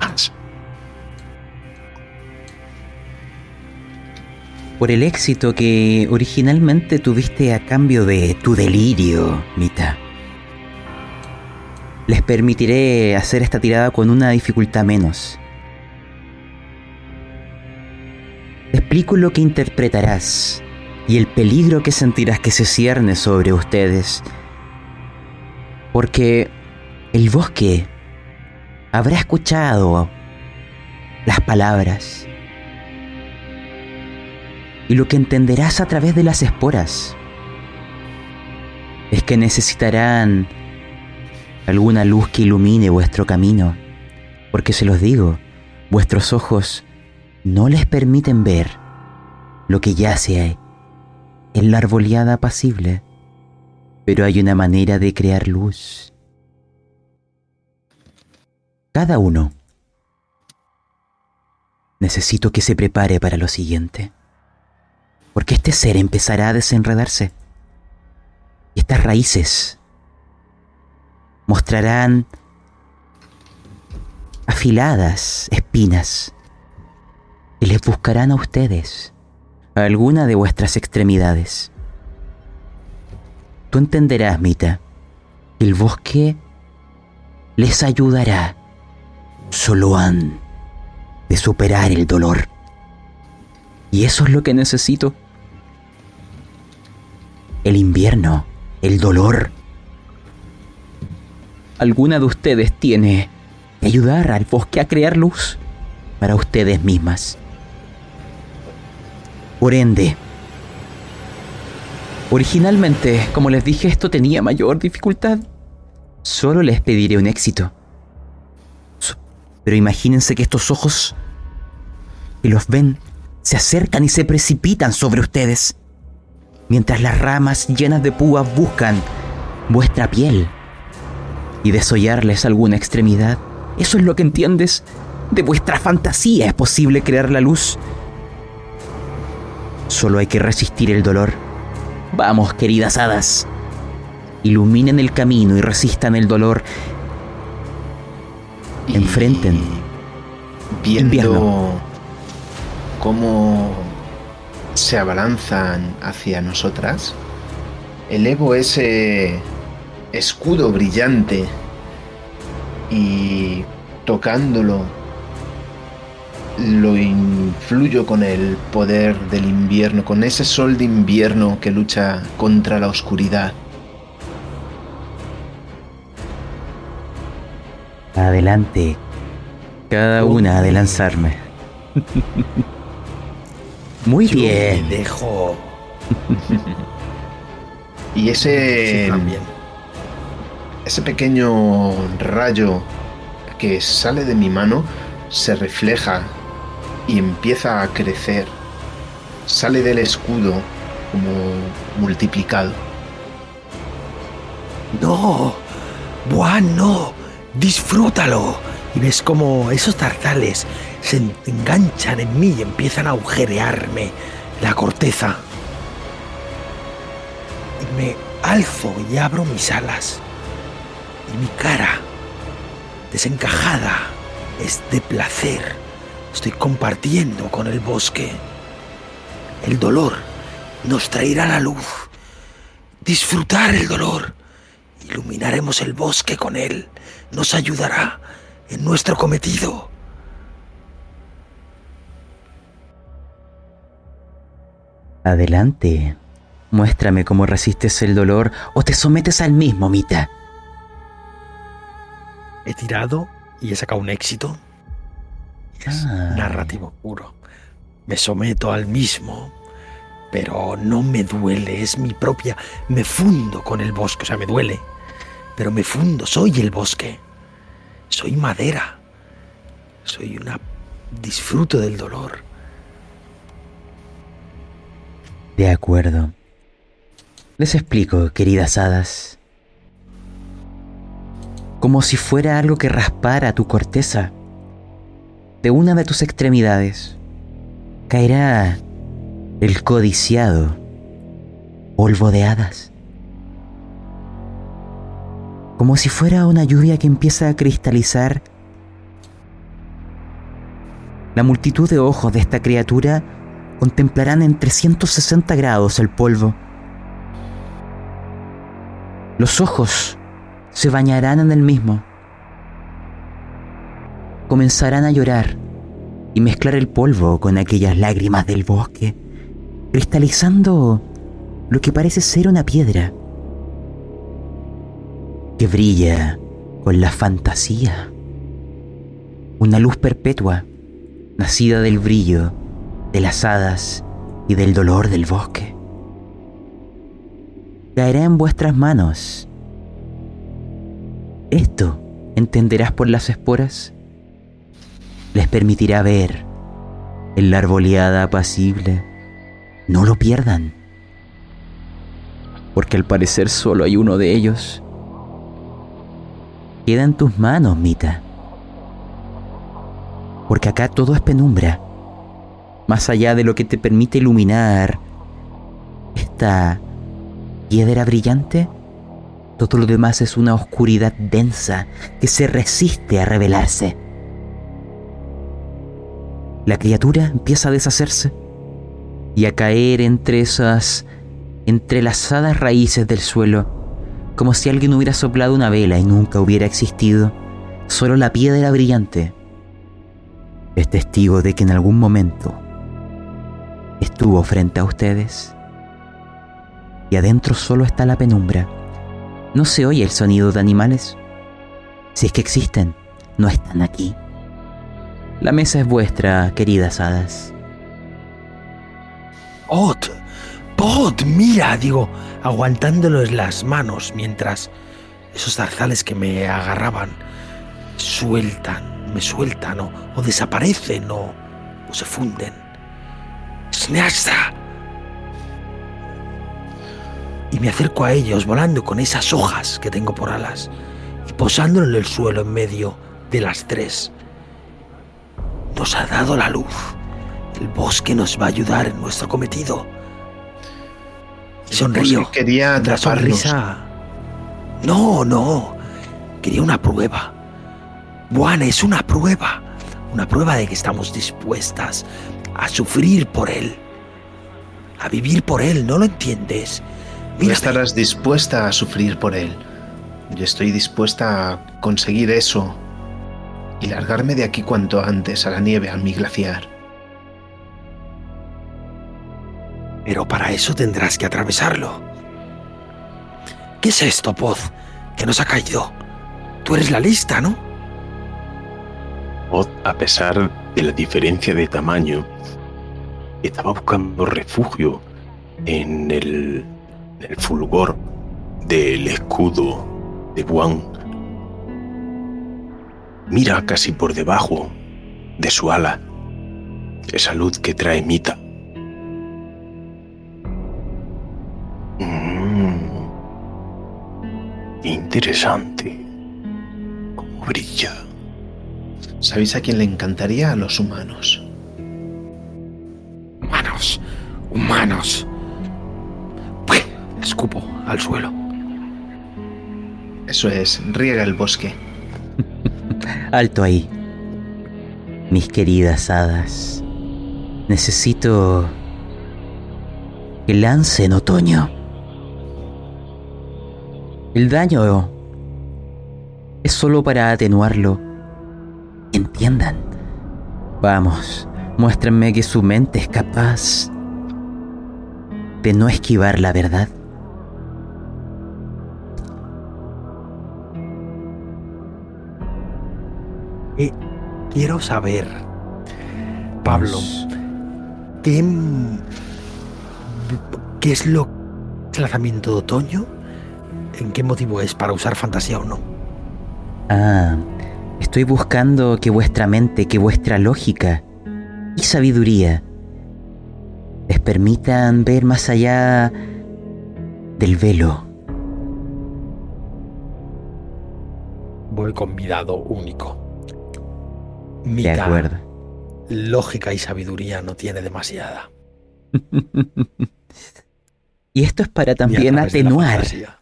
más. Por el éxito que originalmente tuviste a cambio de tu delirio, Mita. Les permitiré hacer esta tirada con una dificultad menos. Te explico lo que interpretarás y el peligro que sentirás que se cierne sobre ustedes. Porque el bosque habrá escuchado las palabras y lo que entenderás a través de las esporas es que necesitarán alguna luz que ilumine vuestro camino, porque se los digo, vuestros ojos no les permiten ver lo que yace en la arboleada apacible, pero hay una manera de crear luz. Cada uno. Necesito que se prepare para lo siguiente, porque este ser empezará a desenredarse. Y estas raíces mostrarán afiladas espinas que les buscarán a ustedes a alguna de vuestras extremidades. Tú entenderás, Mita, que el bosque les ayudará. Solo han de superar el dolor. Y eso es lo que necesito. El invierno, el dolor. ¿Alguna de ustedes tiene que ayudar al bosque a crear luz para ustedes mismas? Por ende, originalmente, como les dije, esto tenía mayor dificultad. Solo les pediré un éxito. Pero imagínense que estos ojos que los ven se acercan y se precipitan sobre ustedes, mientras las ramas llenas de púas buscan vuestra piel y desollarles alguna extremidad. Eso es lo que entiendes. De vuestra fantasía es posible crear la luz Solo hay que resistir el dolor. Vamos, queridas hadas. Iluminen el camino y resistan el dolor. Enfrenten. Viendo cómo se abalanzan hacia nosotras, elevo ese escudo brillante y tocándolo lo influyo con el poder del invierno, con ese sol de invierno que lucha contra la oscuridad. Adelante, cada una de lanzarme. Muy Yo bien. me dejo. Y ese, Sí, también. ese pequeño rayo que sale de mi mano se refleja y empieza a crecer. Sale del escudo como multiplicado. No, Buan, no, disfrútalo. Y ves como esos tarzales se en- enganchan en mí y empiezan a agujerearme la corteza. Y me alzo y abro mis alas. Y mi cara, desencajada, es de placer. Estoy compartiendo con el bosque. El dolor nos traerá la luz. Disfrutar el dolor. Iluminaremos el bosque con él. Nos ayudará en nuestro cometido. Adelante. Muéstrame cómo resistes el dolor o te sometes al mismo, Mita. He tirado y he sacado un éxito. Es Ah. narrativo puro. Me someto al mismo, pero no me duele, es mi propia. Me fundo con el bosque, o sea, me duele, pero me fundo, soy el bosque. Soy madera. Soy una... Disfruto del dolor. De acuerdo. Les explico, queridas hadas. Como si fuera algo que raspara tu corteza. De una de tus extremidades caerá el codiciado polvo de hadas. Como si fuera una lluvia que empieza a cristalizar. La multitud de ojos de esta criatura contemplarán en 360 grados el polvo. Los ojos se bañarán en el mismo. Comenzarán a llorar y mezclar el polvo con aquellas lágrimas del bosque, cristalizando lo que parece ser una piedra que brilla con la fantasía. Una luz perpetua, nacida del brillo de las hadas y del dolor del bosque. Caerá en vuestras manos. Esto, entenderás por las esporas, les permitirá ver en la arboleada apacible. No lo pierdan, porque al parecer solo hay uno de ellos. Queda en tus manos, Mita. Porque acá todo es penumbra más allá de lo que te permite iluminar esta piedra brillante, todo lo demás es una oscuridad densa que se resiste a revelarse. La criatura empieza a deshacerse y a caer entre esas entrelazadas raíces del suelo, como si alguien hubiera soplado una vela y nunca hubiera existido. Solo la piedra brillante es testigo de que en algún momento estuvo frente a ustedes. Y adentro solo está la penumbra. No se oye el sonido de animales. Si es que existen, no están aquí. La mesa es vuestra, queridas hadas. Ot, Pot, mira, digo, aguantándolo en las manos mientras esos zarzales que me agarraban sueltan, me sueltan o, o desaparecen o, o se funden. ¡Sneasta! Y me acerco a ellos volando con esas hojas que tengo por alas y posándolo en el suelo en medio de las tres. Nos ha dado la luz. El bosque nos va a ayudar en nuestro cometido. Sonrío. Que quería La atraparnos. sonrisa. No, no. Quería una prueba. Buana, es una prueba. Una prueba de que estamos dispuestas a sufrir por él. A vivir por él, ¿no lo entiendes? No Mírame. estarás dispuesta a sufrir por él. Yo estoy dispuesta a conseguir eso y largarme de aquí cuanto antes a la nieve al mi glaciar. Pero para eso tendrás que atravesarlo. ¿Qué es esto, Poz? Que nos ha caído. Tú eres la lista, ¿no? Oz, a pesar de la diferencia de tamaño, estaba buscando refugio en el, en el fulgor del escudo de Buan. Mira casi por debajo de su ala esa luz que trae Mita. Interesante. Cómo brilla. ¿Sabéis a quién le encantaría? A los humanos. Humanos. Humanos. Uy, Escupo al suelo. Eso es, riega el bosque. Alto ahí. Mis queridas hadas. Necesito que lance en otoño. El daño es solo para atenuarlo. Entiendan. Vamos, muéstrenme que su mente es capaz de no esquivar la verdad. Eh, quiero saber, Pablo, ¿qué, ¿qué es lo lanzamiento de otoño? ¿En qué motivo es para usar fantasía o no? Ah, estoy buscando que vuestra mente, que vuestra lógica y sabiduría les permitan ver más allá del velo. Voy con mi dado único. De Mita, acuerdo. lógica y sabiduría no tiene demasiada. Y esto es para también de la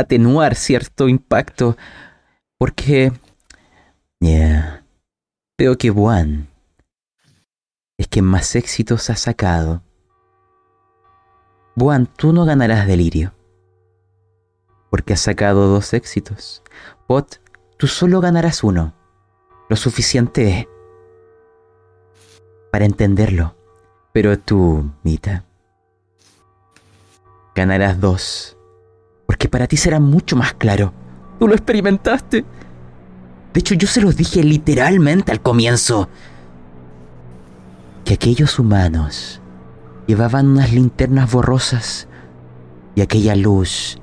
atenuar, cierto impacto, porque yeah, veo que Juan es quien más éxitos ha sacado. Juan, tú no ganarás delirio, porque has sacado dos éxitos. Pot, tú solo ganarás uno, lo suficiente para entenderlo. Pero tú, Mita, ganarás dos. Porque para ti será mucho más claro. Tú lo experimentaste. De hecho, yo se los dije literalmente al comienzo. Que aquellos humanos llevaban unas linternas borrosas y aquella luz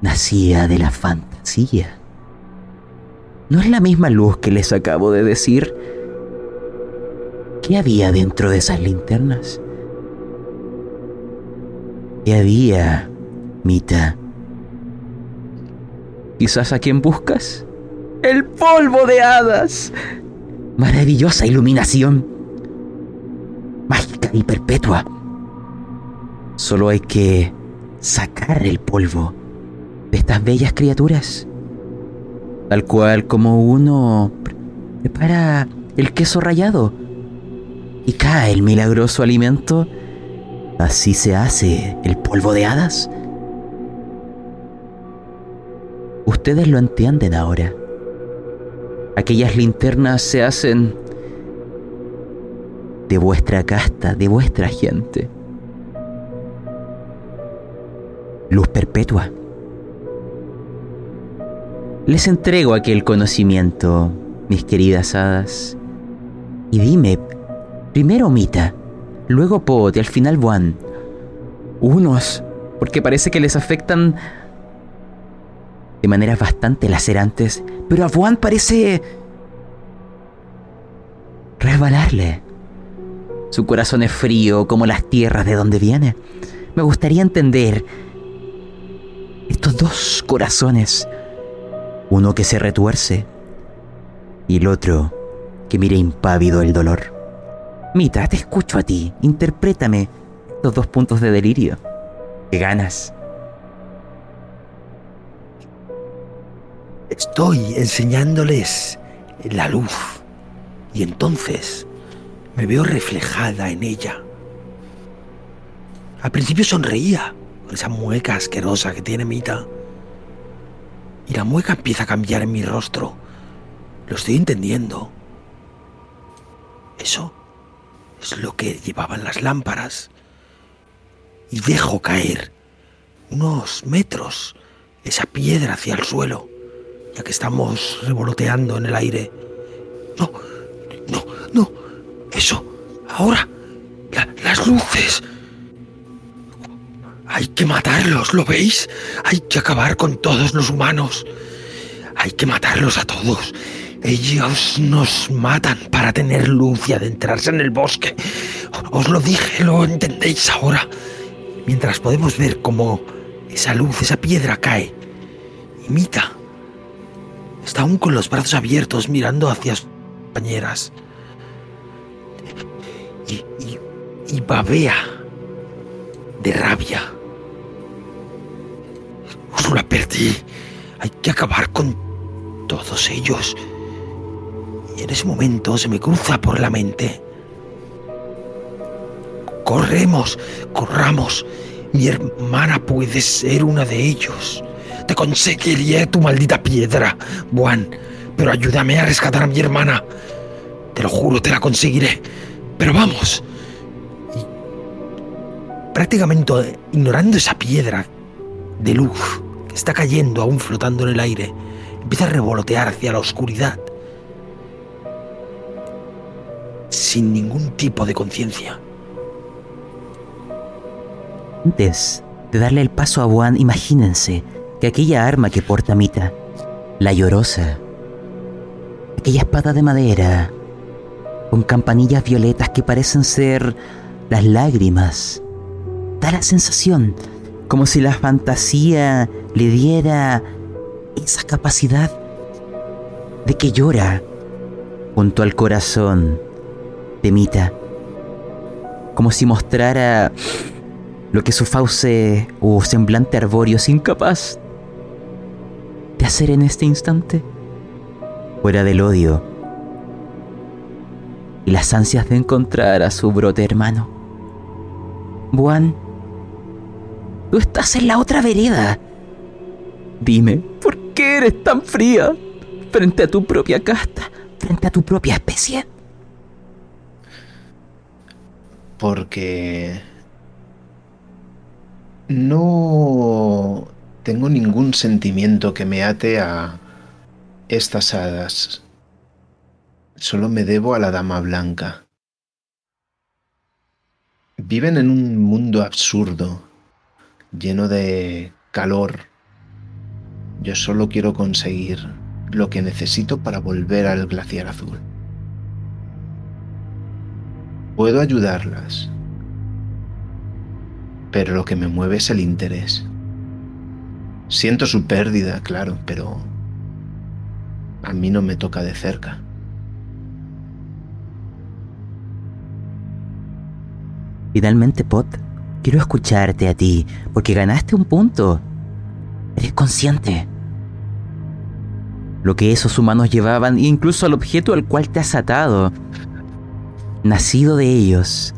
nacía de la fantasía. No es la misma luz que les acabo de decir. ¿Qué había dentro de esas linternas? ¿Qué había, Mita? ¿Quizás a quién buscas? ¡El polvo de hadas! Maravillosa iluminación. Mágica y perpetua. Solo hay que sacar el polvo de estas bellas criaturas. Tal cual como uno prepara el queso rallado y cae el milagroso alimento, así se hace el polvo de hadas. Ustedes lo entienden ahora. Aquellas linternas se hacen de vuestra casta, de vuestra gente. Luz perpetua. Les entrego aquel conocimiento, mis queridas hadas. Y dime, primero Mita, luego Pot y al final Buan. Unos, porque parece que les afectan de maneras bastante lacerantes, pero a Buan parece resbalarle. Su corazón es frío como las tierras de donde viene. Me gustaría entender estos dos corazones, uno que se retuerce y el otro que mira impávido el dolor. Mita, te escucho a ti, interprétame estos dos puntos de delirio. ¿Qué ganas? Estoy enseñándoles la luz y entonces me veo reflejada en ella. Al principio sonreía con esa mueca asquerosa que tiene Mita. Y la mueca empieza a cambiar en mi rostro Lo estoy entendiendo. Eso es lo que llevaban las lámparas. Y dejo caer unos metros esa piedra hacia el suelo, que estamos revoloteando en el aire. No, no, no. Eso. Ahora. las luces. Hay que matarlos, ¿lo veis? Hay que acabar con todos los humanos. Hay que matarlos a todos. Ellos nos matan para tener luz y adentrarse en el bosque. Os lo dije, lo entendéis ahora. Mientras podemos ver cómo esa luz, esa piedra cae. Y Mita está aún con los brazos abiertos mirando hacia sus compañeras. Y, y, babea de rabia. Lo perdí. Hay que acabar con todos ellos. Y en ese momento se me cruza por la mente. Corremos, corramos. Mi hermana puede ser una de ellos. Te conseguiría tu maldita piedra, Juan. Pero ayúdame a rescatar a mi hermana. Te lo juro, te la conseguiré. Pero vamos. Y prácticamente ignorando esa piedra de luz que está cayendo aún flotando en el aire, empieza a revolotear hacia la oscuridad. Sin ningún tipo de conciencia. Antes de darle el paso a Juan, imagínense que aquella arma que porta Mita, la llorosa, aquella espada de madera, con campanillas violetas que parecen ser las lágrimas, da la sensación como si la fantasía le diera esa capacidad de que llora junto al corazón de Mita, como si mostrara lo que su fauce o semblante arbóreo es incapaz de hacer en este instante, fuera del odio y las ansias de encontrar a su brote hermano. Buan, tú estás en la otra vereda. Dime, ¿por qué eres tan fría frente a tu propia casta, frente a tu propia especie? Porque no tengo ningún sentimiento que me ate a estas hadas. Solo me debo a la Dama Blanca. Viven en un mundo absurdo, lleno de calor. Yo solo quiero conseguir lo que necesito para volver al glaciar azul. Puedo ayudarlas, pero lo que me mueve es el interés. Siento su pérdida, claro, pero a mí no me toca de cerca. Finalmente, Pot, quiero escucharte a ti, porque ganaste un punto. Eres consciente. Lo que esos humanos llevaban, incluso al objeto al cual te has atado, nacido de ellos,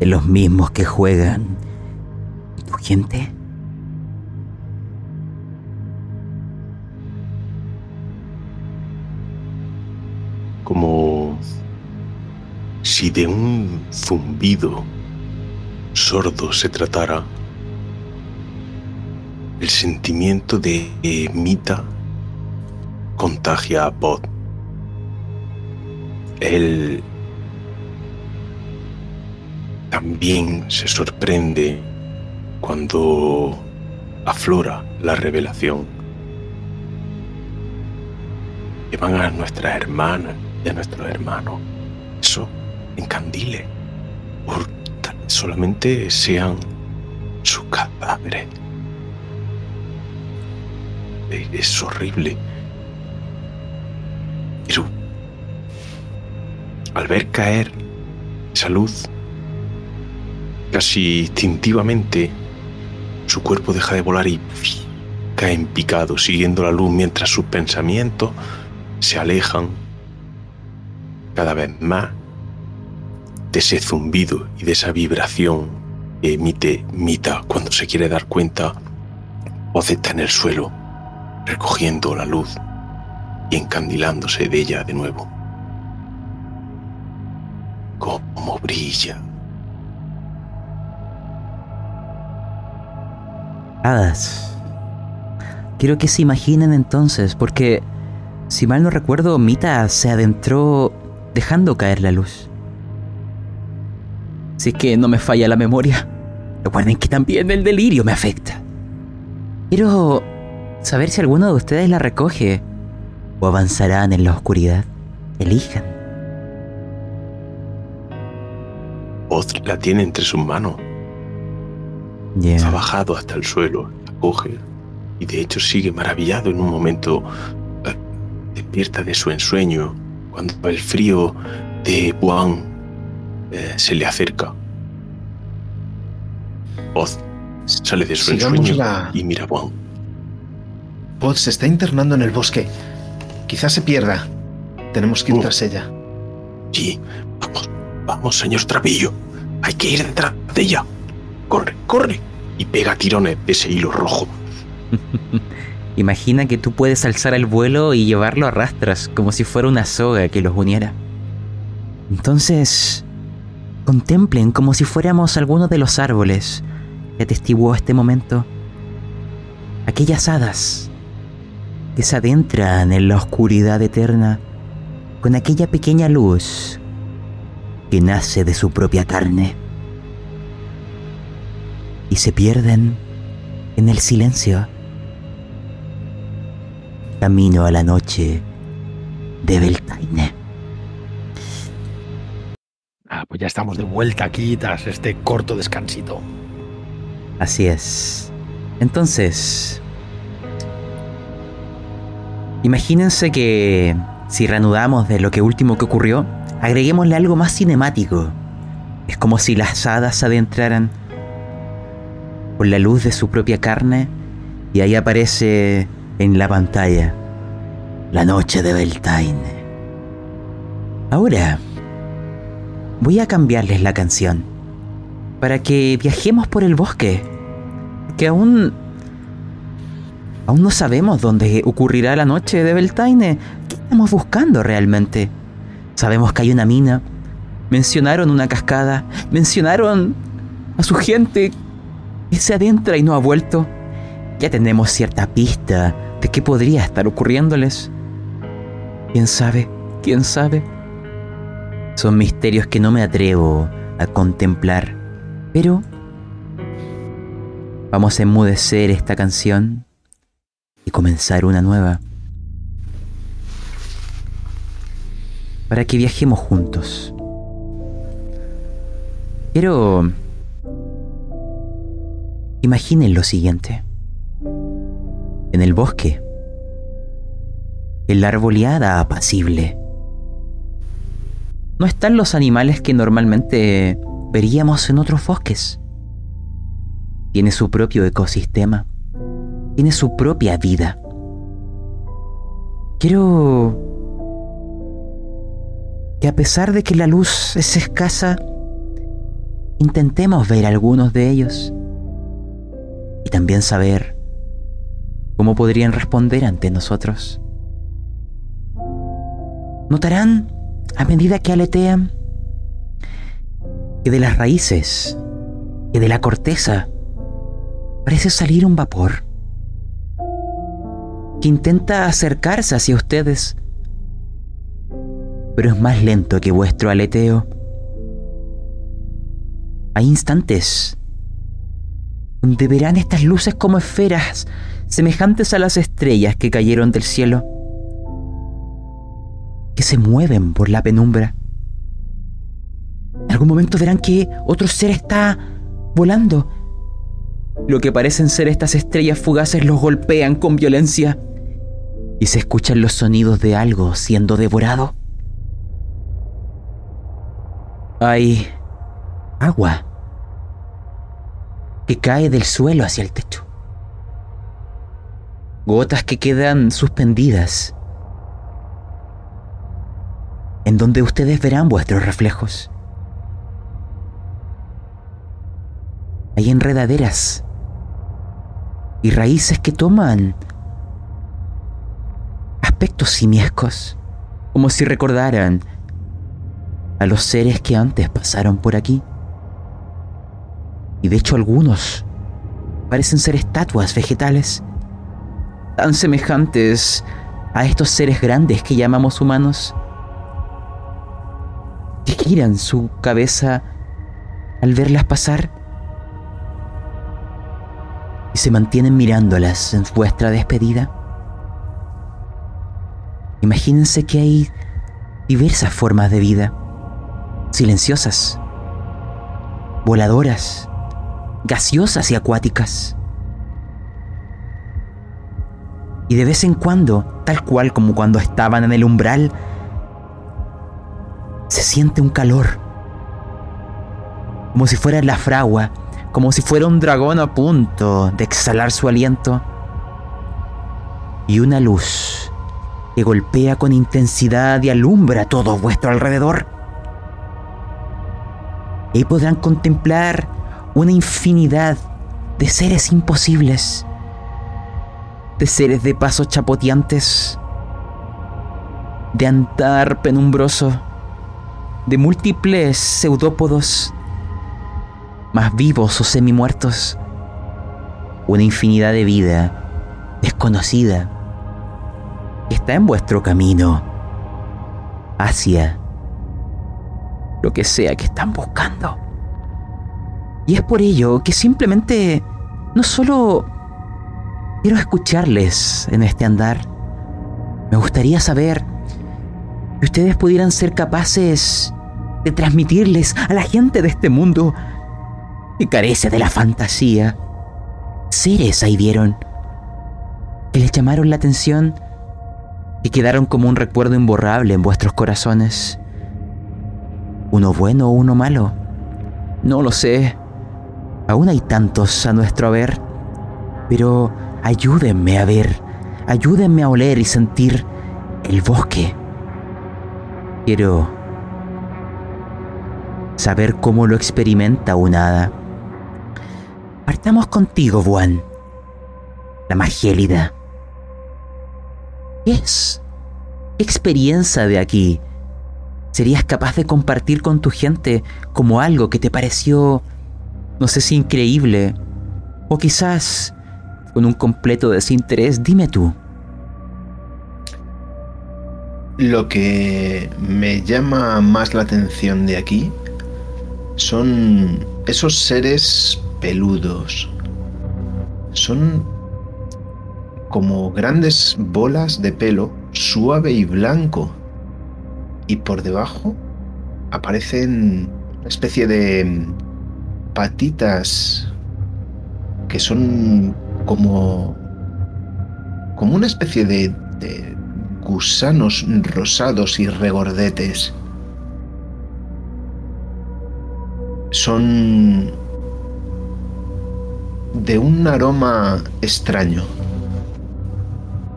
de los mismos que juegan tu gente. Si de un zumbido sordo se tratara, el sentimiento de Mita contagia a Pod. Él también se sorprende cuando aflora la revelación. Llevan a nuestra hermana y a nuestro hermano. Eso encandile. Por solamente sean su cadáver. Es horrible. Pero al ver caer esa luz, casi instintivamente, su cuerpo deja de volar y cae en picado, siguiendo la luz mientras sus pensamientos se alejan cada vez más de ese zumbido y de esa vibración que emite Mita cuando se quiere dar cuenta, o está en el suelo, recogiendo la luz y encandilándose de ella de nuevo. ¡Cómo brilla! Quiero que se imaginen entonces, porque si mal no recuerdo, Mita se adentró dejando caer la luz. Si es que no me falla la memoria, recuerden que también el delirio me afecta. Quiero saber si alguno de ustedes la recoge o avanzarán en la oscuridad. Elijan. Oz la tiene entre sus manos. Ya. Ha bajado hasta el suelo, la coge y de hecho sigue maravillado en un momento. eh, Despierta de su ensueño cuando el frío de Juan eh, se le acerca. Oz sale de su Sigamos ensueño la- y mira a Juan. Pod se está internando en el bosque. Quizás se pierda. Tenemos que ir Uh. tras ella. Sí, vamos, vamos, señor Trapillo. Hay que ir detrás de ella. Corre, corre. Y pega tirones de ese hilo rojo. Imagina que tú puedes alzar el vuelo y llevarlo a rastras, como si fuera una soga que los uniera. Entonces, contemplen como si fuéramos algunos de los árboles que atestiguó este momento. Aquellas hadas que se adentran en la oscuridad eterna con aquella pequeña luz que nace de su propia carne y se pierden en el silencio camino a la noche de Beltaine. Ah, pues ya estamos de vuelta aquí tras este corto descansito. Así es. Entonces, imagínense que si reanudamos de lo que último que ocurrió, agreguémosle algo más cinemático. Es como si las hadas se adentraran con la luz de su propia carne y ahí aparece en la pantalla la noche de Beltaine. Ahora, voy a cambiarles la canción para que viajemos por el bosque, que aún aún no sabemos dónde ocurrirá la noche de Beltaine. ¿Qué estamos buscando realmente? Sabemos que hay una mina, mencionaron una cascada, mencionaron a su gente que se adentra y no ha vuelto. Ya tenemos cierta pista de qué podría estar ocurriéndoles. ¿Quién sabe? ¿Quién sabe? Son misterios que no me atrevo a contemplar. Pero vamos a enmudecer esta canción y comenzar una nueva. Para que viajemos juntos. Quiero... Imaginen lo siguiente. En el bosque. En la arboleada apacible. No están los animales que normalmente veríamos en otros bosques. Tiene su propio ecosistema. Tiene su propia vida. Quiero que a pesar de que la luz es escasa, intentemos ver algunos de ellos y también saber cómo podrían responder ante nosotros. Notarán, a medida que aletean, que de las raíces, que de la corteza, parece salir un vapor que intenta acercarse hacia ustedes, pero es más lento que vuestro aleteo. Hay instantes donde verán estas luces como esferas semejantes a las estrellas que cayeron del cielo, que se mueven por la penumbra. En algún momento verán que otro ser está volando. Lo que parecen ser estas estrellas fugaces los golpean con violencia y se escuchan los sonidos de algo siendo devorado. Hay agua que cae del suelo hacia el techo. Gotas que quedan suspendidas en donde ustedes verán vuestros reflejos. Hay enredaderas y raíces que toman aspectos simiescos, como si recordaran a los seres que antes pasaron por aquí. Y de hecho algunos parecen ser estatuas vegetales, tan semejantes a estos seres grandes que llamamos humanos, giran su cabeza al verlas pasar y se mantienen mirándolas en vuestra despedida. Imagínense que hay diversas formas de vida, silenciosas, voladoras, gaseosas y acuáticas. Y de vez en cuando, tal cual como cuando estaban en el umbral, se siente un calor. Como si fuera la fragua, como si fuera un dragón a punto de exhalar su aliento. Y una luz que golpea con intensidad y alumbra todo vuestro alrededor. Y podrán contemplar una infinidad de seres imposibles, de seres de pasos chapoteantes, de andar penumbroso, de múltiples pseudópodos, más vivos o semimuertos, una infinidad de vida desconocida está en vuestro camino hacia lo que sea que están buscando. Y es por ello que simplemente no solo quiero escucharles en este andar, me gustaría saber que ustedes pudieran ser capaces de transmitirles a la gente de este mundo que carece de la fantasía. Seres ahí vieron que les llamaron la atención y quedaron como un recuerdo imborrable en vuestros corazones. ¿Uno bueno o uno malo? No lo sé. Aún hay tantos a nuestro haber. Pero ayúdenme a ver, ayúdenme a oler y sentir el bosque. Quiero saber cómo lo experimenta un hada. Partamos contigo, Juan, la más gélida. ¿Qué es? ¿Qué experiencia de aquí serías capaz de compartir con tu gente como algo que te pareció, no sé si increíble, o quizás con un completo desinterés? Dime tú. Lo que me llama más la atención de aquí son esos seres peludos. Son como grandes bolas de pelo suave y blanco. Y por debajo aparecen una especie de patitas que son como como una especie de, de gusanos rosados y regordetes. Son de un aroma extraño.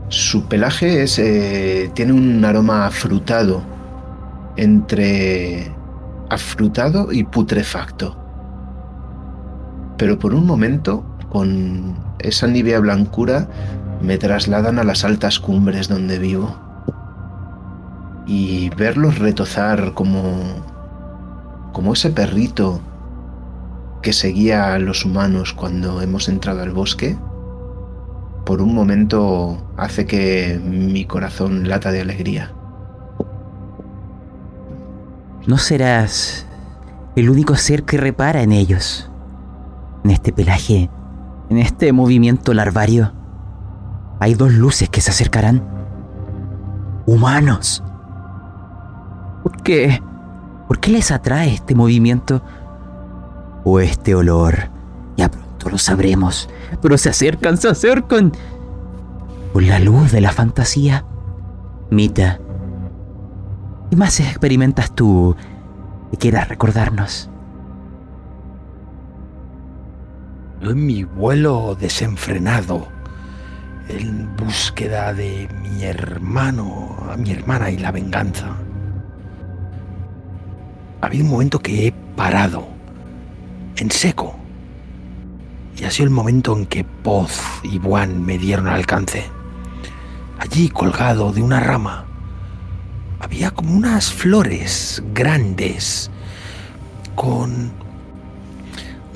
Su pelaje es, eh, tiene un aroma afrutado, entre afrutado y putrefacto. Pero por un momento, con esa nívea blancura, me trasladan a las altas cumbres donde vivo. Y verlos retozar como, como ese perrito que seguía a los humanos cuando hemos entrado al bosque, por un momento hace que mi corazón lata de alegría. No serás el único ser que repara en ellos, en este pelaje, en este movimiento larvario. Hay dos luces que se acercarán. Humanos. ¿Por qué? ¿Por qué les atrae este movimiento? O este olor. Ya pronto lo sabremos. Pero se acercan, se acercan. Con la luz de la fantasía. Mita. ¿Qué más experimentas tú que quieras recordarnos? En mi vuelo desenfrenado, en búsqueda de mi hermano, a mi hermana y la venganza. Ha habido un momento que he parado, en seco. Y ha sido el momento en que Poz y Juan me dieron alcance. allí colgado de una rama, había como unas flores grandes con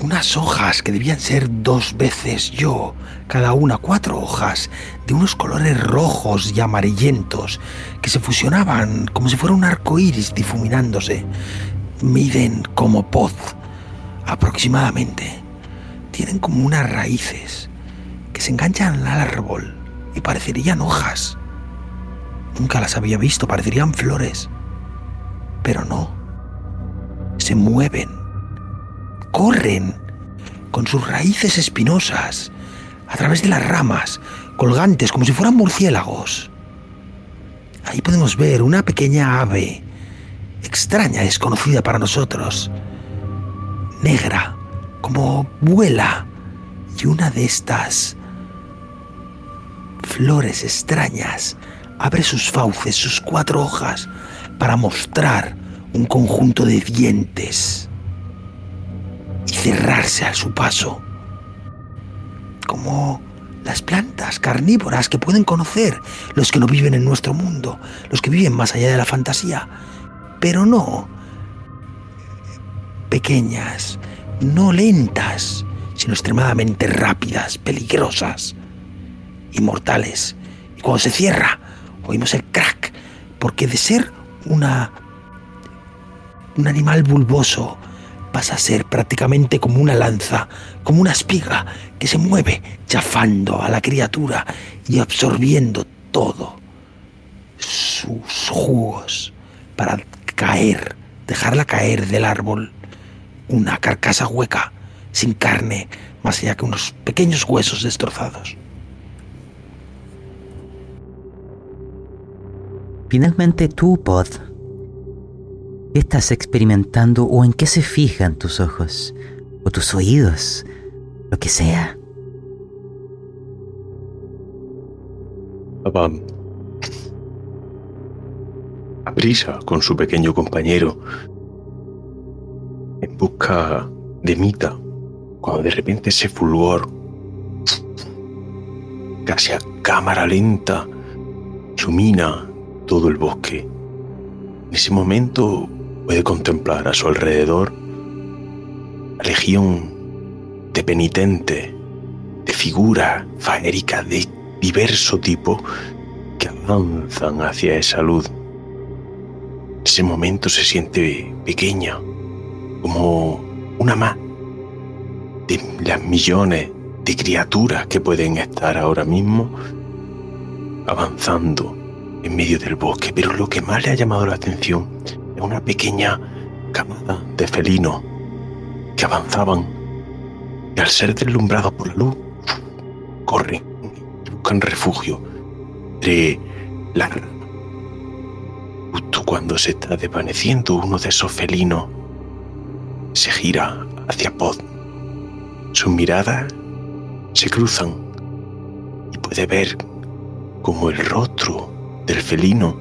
unas hojas que debían ser dos veces yo, cada una cuatro hojas, de unos colores rojos y amarillentos que se fusionaban como si fuera un arco iris difuminándose. Miden como poz aproximadamente. Tienen como unas raíces que se enganchan al árbol y parecerían hojas. Nunca las había visto, parecerían flores. Pero no. Se mueven. Corren con sus raíces espinosas a través de las ramas, colgantes como si fueran murciélagos. Ahí podemos ver una pequeña ave, extraña, desconocida para nosotros, negra, como vuela, y una de estas flores extrañas abre sus fauces, sus cuatro hojas, para mostrar un conjunto de dientes y cerrarse a su paso, como las plantas carnívoras que pueden conocer los que no viven en nuestro mundo, los que viven más allá de la fantasía, pero no pequeñas, no lentas, sino extremadamente rápidas, peligrosas, inmortales. Y cuando se cierra, oímos el crack, porque de ser una un animal bulboso pasa a ser prácticamente como una lanza, como una espiga que se mueve chafando a la criatura y absorbiendo todo sus jugos para caer, dejarla caer del árbol, una carcasa hueca, sin carne, más allá que unos pequeños huesos destrozados. Finalmente tú, Pod, ¿qué estás experimentando o en qué se fijan tus ojos o tus oídos, lo que sea? Estaba a prisa con su pequeño compañero en busca de Mita, cuando de repente ese fulgor, casi a cámara lenta, ilumina todo el bosque. En ese momento puede contemplar a su alrededor la legión de penitentes, de figuras faéricas de diverso tipo que avanzan hacia esa luz. En ese momento se siente pequeña, como una más de las millones de criaturas que pueden estar ahora mismo avanzando en medio del bosque, pero lo que más le ha llamado la atención es una pequeña camada de felinos que avanzaban y al ser deslumbrados por la luz, corren y buscan refugio entre la rama. Justo cuando se está desvaneciendo uno de esos felinos, se gira hacia Pod. Sus miradas se cruzan y puede ver como el rostro del felino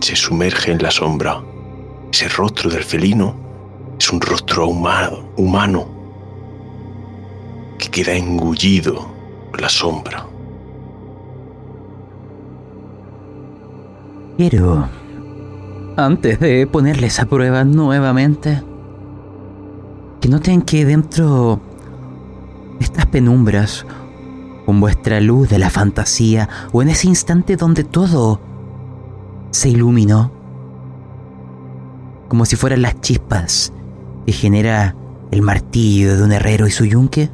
se sumerge en la sombra. Ese rostro del felino es un rostro humano, humano que queda engullido por la sombra. Quiero, antes de ponerles a prueba nuevamente, que noten que dentro de estas penumbras, con vuestra luz de la fantasía, o en ese instante donde todo se iluminó, como si fueran las chispas que genera el martillo de un herrero y su yunque,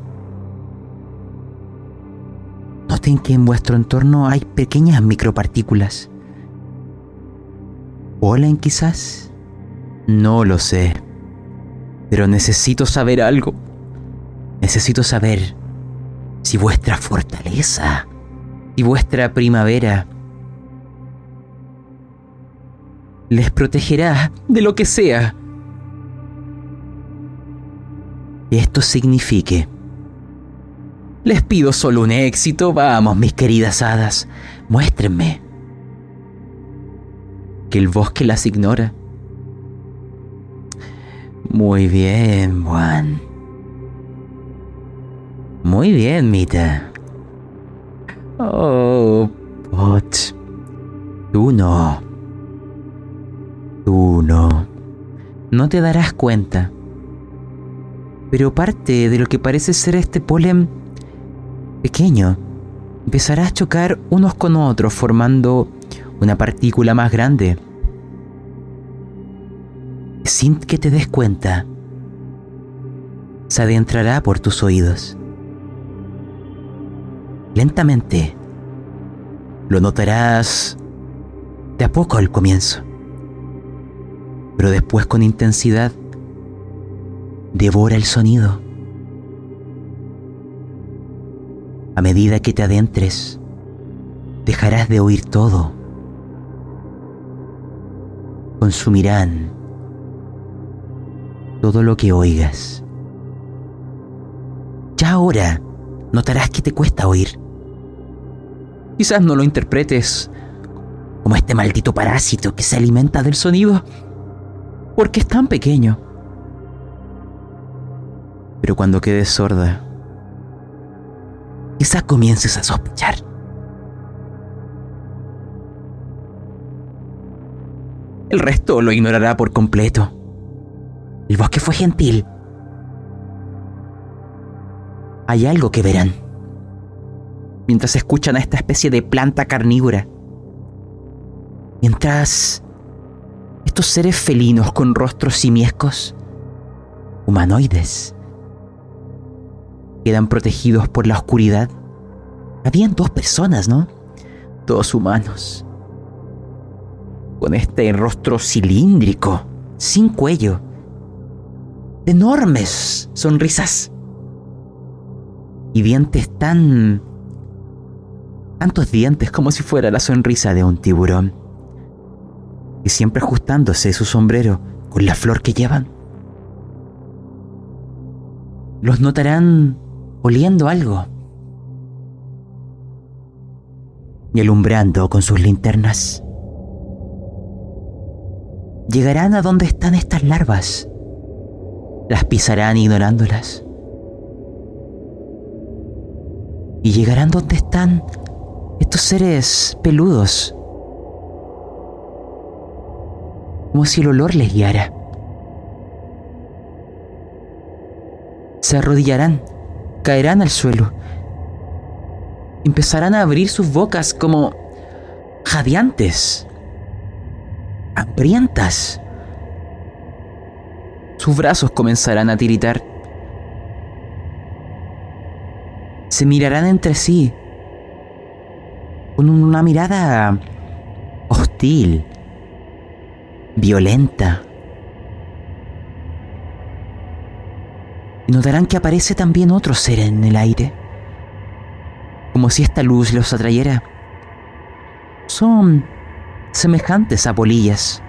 noten que en vuestro entorno hay pequeñas micropartículas. ¿Polen quizás? No lo sé. Pero necesito saber algo. Necesito saber si vuestra fortaleza y vuestra primavera les protegerá de lo que sea. Esto signifique. Les pido solo un éxito, vamos, mis queridas hadas, muéstrenme que el bosque las ignora. Muy bien, Juan. Muy bien, Mita. Oh, Pot. Tú no. Tú no. No te darás cuenta. Pero parte de lo que parece ser este polen pequeño empezará a chocar unos con otros formando una partícula más grande. Sin que te des cuenta, se adentrará por tus oídos. Lentamente, lo notarás de a poco al comienzo, pero después con intensidad devora el sonido. A medida que te adentres, dejarás de oír todo. Consumirán todo lo que oigas. Ya ahora notarás que te cuesta oír. Quizás no lo interpretes como este maldito parásito que se alimenta del sonido, porque es tan pequeño. Pero cuando quedes sorda, quizás comiences a sospechar. El resto lo ignorará por completo. El bosque fue gentil. Hay algo que verán. Mientras escuchan a esta especie de planta carnívora. Mientras estos seres felinos con rostros simiescos, humanoides, quedan protegidos por la oscuridad. Habían dos personas, ¿no? Dos humanos. Con este rostro cilíndrico, sin cuello. Enormes sonrisas. Y dientes tan... Tantos dientes como si fuera la sonrisa de un tiburón. Y siempre ajustándose su sombrero con la flor que llevan. Los notarán oliendo algo y alumbrando con sus linternas. Llegarán a donde están estas larvas. Las pisarán ignorándolas. Y llegarán donde están estos seres peludos. Como si el olor les guiara. Se arrodillarán caerán al suelo. Empezarán a abrir sus bocas como jadeantes, hambrientas. Sus brazos comenzarán a tiritar. Se mirarán entre sí con una mirada hostil, violenta. notarán que aparece también otro ser en el aire, como si esta luz los atrayera. Son semejantes a polillas,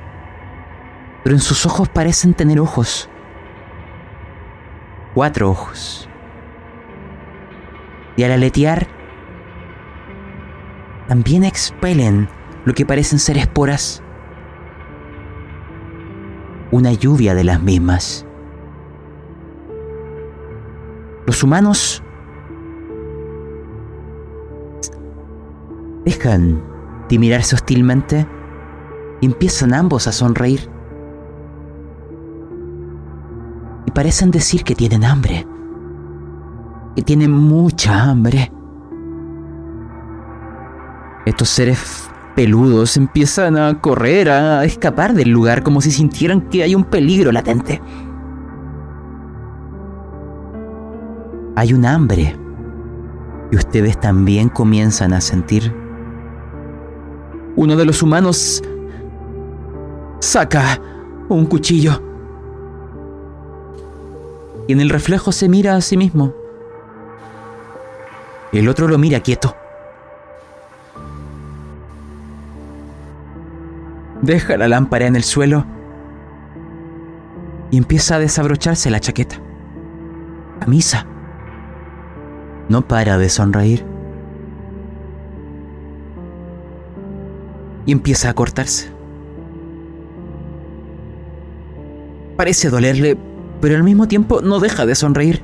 pero en sus ojos parecen tener ojos. Cuatro ojos. Y al aletear, también expelen lo que parecen ser esporas. Una lluvia de las mismas. Los humanos dejan de mirarse hostilmente y empiezan ambos a sonreír. Parecen decir que tienen hambre, que tienen mucha hambre. Estos seres peludos empiezan a correr, a escapar del lugar como si sintieran que hay un peligro latente. hay un hambre y ustedes también comienzan a sentir. Uno de los humanos saca un cuchillo y en el reflejo se mira a sí mismo. El otro lo mira quieto. Deja la lámpara en el suelo y empieza a desabrocharse la chaqueta. Camisa no para de sonreír. Y empieza a cortarse. Parece dolerle, pero al mismo tiempo no deja de sonreír.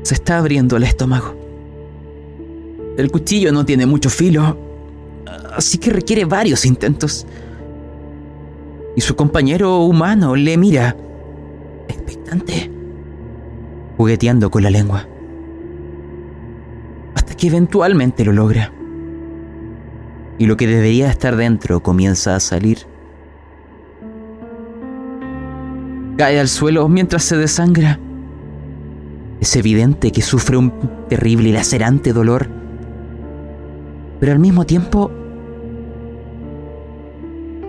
Se está abriendo el estómago. El cuchillo no tiene mucho filo, Así que requiere varios intentos. Y su compañero humano le mira, expectante, jugueteando con la lengua. Hasta que eventualmente lo logra. Y lo que debería estar dentro comienza a salir. Cae al suelo mientras se desangra. Es evidente que sufre un terrible y lacerante dolor, pero al mismo tiempo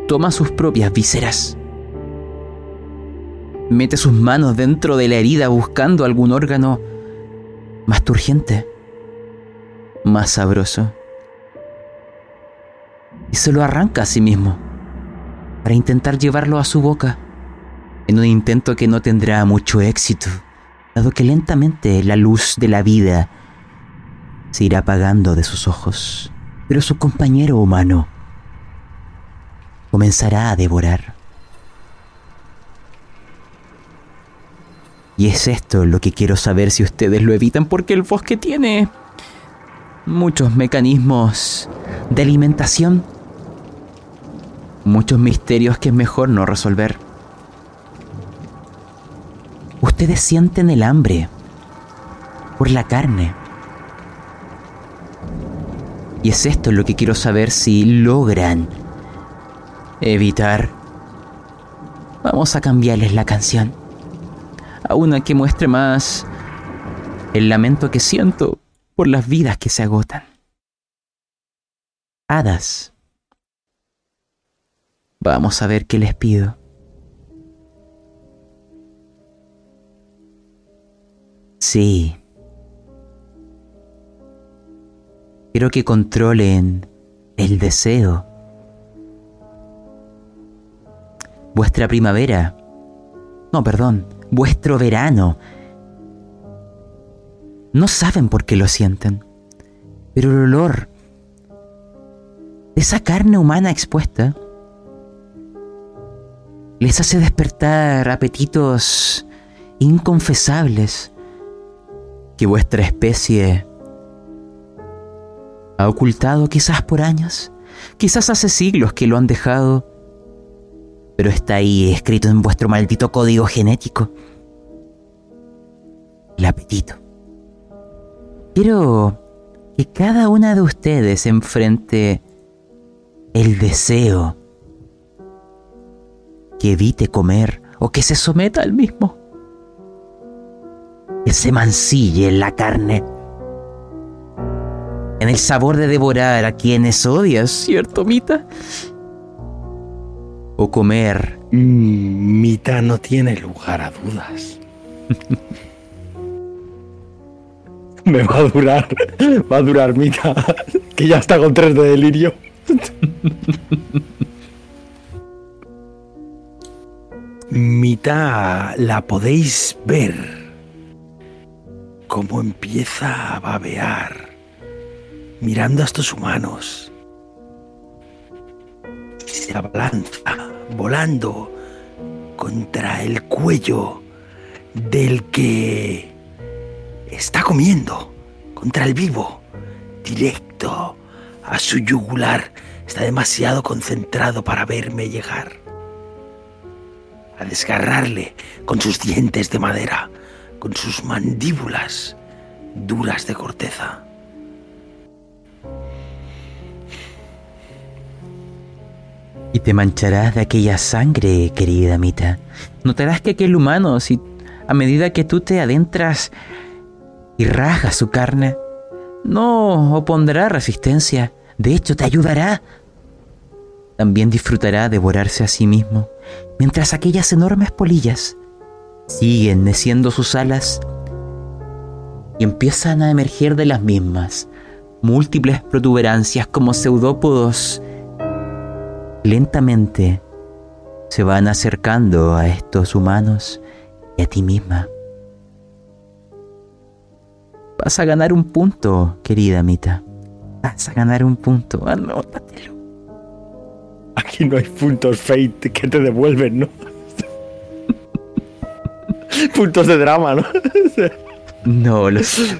toma sus propias vísceras. Mete sus manos dentro de la herida buscando algún órgano más turgente, más sabroso. Y se lo arranca a sí mismo para intentar llevarlo a su boca, en un intento que no tendrá mucho éxito, dado que lentamente la luz de la vida se irá apagando de sus ojos. Pero su compañero humano comenzará a devorar. Y es esto lo que quiero saber si ustedes lo evitan porque el bosque tiene muchos mecanismos de alimentación, muchos misterios que es mejor no resolver. Ustedes sienten el hambre por la carne. Y es esto lo que quiero saber si logran evitar. Vamos a cambiarles la canción. A una que muestre más el lamento que siento por las vidas que se agotan. Hadas. Vamos a ver qué les pido. Sí. Quiero que controlen el deseo vuestra primavera. No, perdón, vuestro verano. No saben por qué lo sienten, pero el olor de esa carne humana expuesta les hace despertar apetitos inconfesables que vuestra especie ha ocultado quizás por años, quizás hace siglos que lo han dejado pero está ahí escrito en vuestro maldito código genético. El apetito. Quiero que cada una de ustedes enfrente el deseo que evite comer o que se someta al mismo. Que se mancille en la carne. En el sabor de devorar a quienes odias, ¿cierto, Mita? o comer. Mm, Mita no tiene lugar a dudas. Me va a durar, va a durar Mita, que ya está con tres de delirio. Mita la podéis ver cómo empieza a babear mirando a estos humanos se abalanza volando contra el cuello del que está comiendo, contra el vivo, directo a su yugular. Está demasiado concentrado para verme llegar. A desgarrarle con sus dientes de madera, con sus mandíbulas duras de corteza. Y te mancharás de aquella sangre, querida Mita. Notarás que aquel humano, si a medida que tú te adentras y rasgas su carne, no opondrá resistencia. De hecho, te ayudará. También disfrutará devorarse a sí mismo, mientras aquellas enormes polillas siguen meciendo sus alas y empiezan a emerger de las mismas múltiples protuberancias como pseudópodos lentamente se van acercando a estos humanos y a ti misma. Vas a ganar un punto, querida Mita. Vas a ganar un punto, anótatelo. Aquí no hay puntos fate que te devuelven, ¿no? Puntos de drama, ¿no? no, los...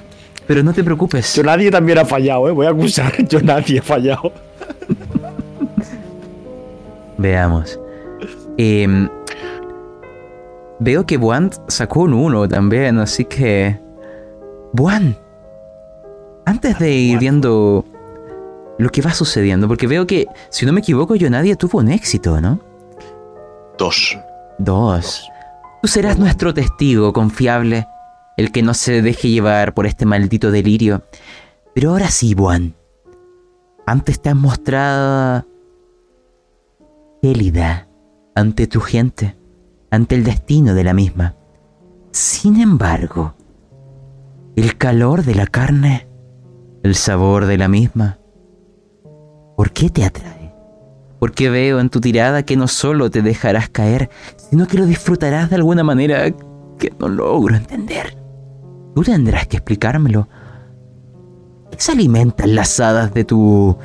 Pero no te preocupes. Yo nadie también ha fallado, ¿eh? Voy a acusar. Yo nadie ha fallado. Veamos. Em, veo que Buan sacó un 1 también, así que... Buan, antes de ir viendo lo que va sucediendo, porque veo que, si no me equivoco, yo nadie tuvo un éxito, ¿no? Dos. Dos. Tú serás nuestro testigo confiable, el que no se deje llevar por este maldito delirio. Pero ahora sí, Buan. Antes te has mostrado gélida ante tu gente, ante el destino de la misma. Sin embargo, el calor de la carne, el sabor de la misma, ¿por qué te atrae? Porque veo en tu tirada que no solo te dejarás caer, sino que lo disfrutarás de alguna manera que no logro entender. Tú tendrás que explicármelo. ¿Qué se alimentan las hadas de tu...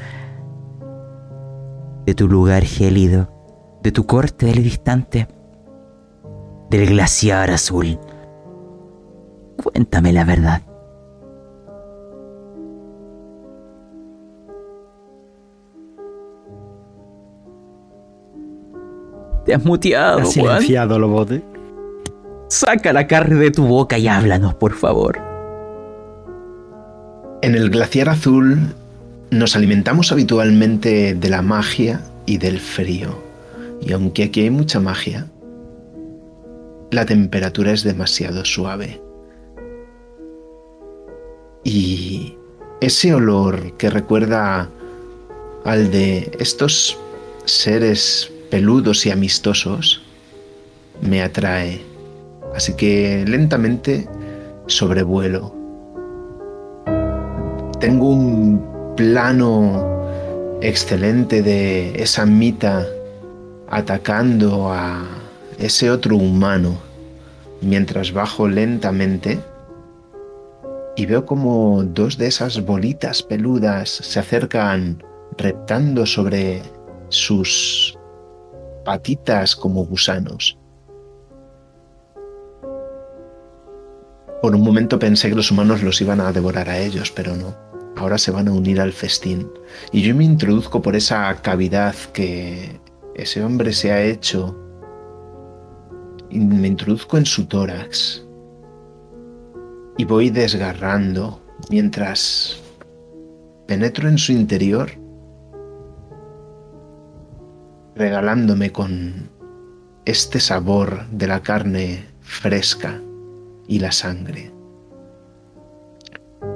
de tu lugar gélido, de tu corte del distante, del glaciar azul? Cuéntame la verdad. Te has muteado, Has Juan. silenciado, Lobote. Saca la carne de tu boca y háblanos, por favor. En el glaciar azul nos alimentamos habitualmente de la magia y del frío. Y aunque aquí hay mucha magia, la temperatura es demasiado suave. Y ese olor que recuerda al de estos seres peludos y amistosos me atrae. Así que lentamente sobrevuelo. Tengo un plano excelente de esa mita atacando a ese otro humano mientras bajo lentamente y veo como dos de esas bolitas peludas se acercan reptando sobre sus patitas como gusanos. Por un momento pensé que los humanos los iban a devorar a ellos, pero no. Ahora se van a unir al festín. Y yo me introduzco por esa cavidad que ese hombre se ha hecho. Y me introduzco en su tórax. Y voy desgarrando mientras penetro en su interior, regalándome con este sabor de la carne fresca y la sangre.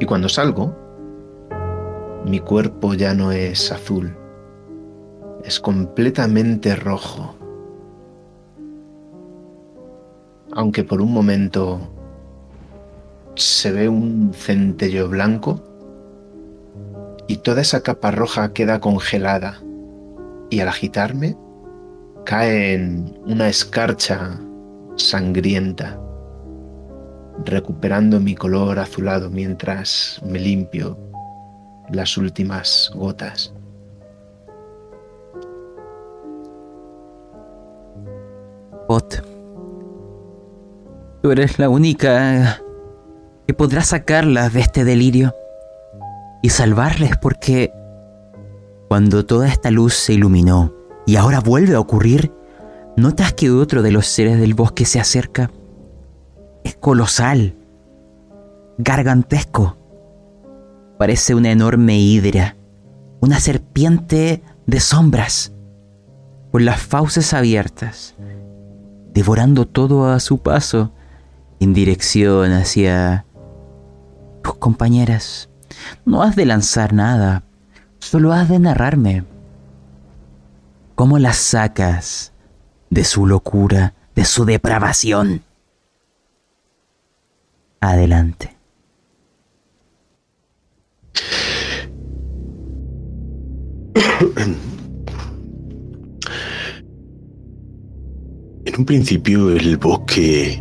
Y cuando salgo, mi cuerpo ya no es azul, es completamente rojo. Aunque por un momento se ve un centello blanco y toda esa capa roja queda congelada y al agitarme cae en una escarcha sangrienta recuperando mi color azulado mientras me limpio las últimas gotas. Pot. Tú eres la única que podrá sacarlas de este delirio y salvarles porque cuando toda esta luz se iluminó y ahora vuelve a ocurrir, ¿notas que otro de los seres del bosque se acerca? Es colosal, gargantesco. Parece una enorme hidra, una serpiente de sombras, con las fauces abiertas, devorando todo a su paso en dirección hacia tus compañeras. No has de lanzar nada, solo has de narrarme cómo las sacas de su locura, de su depravación. Adelante. En un principio el bosque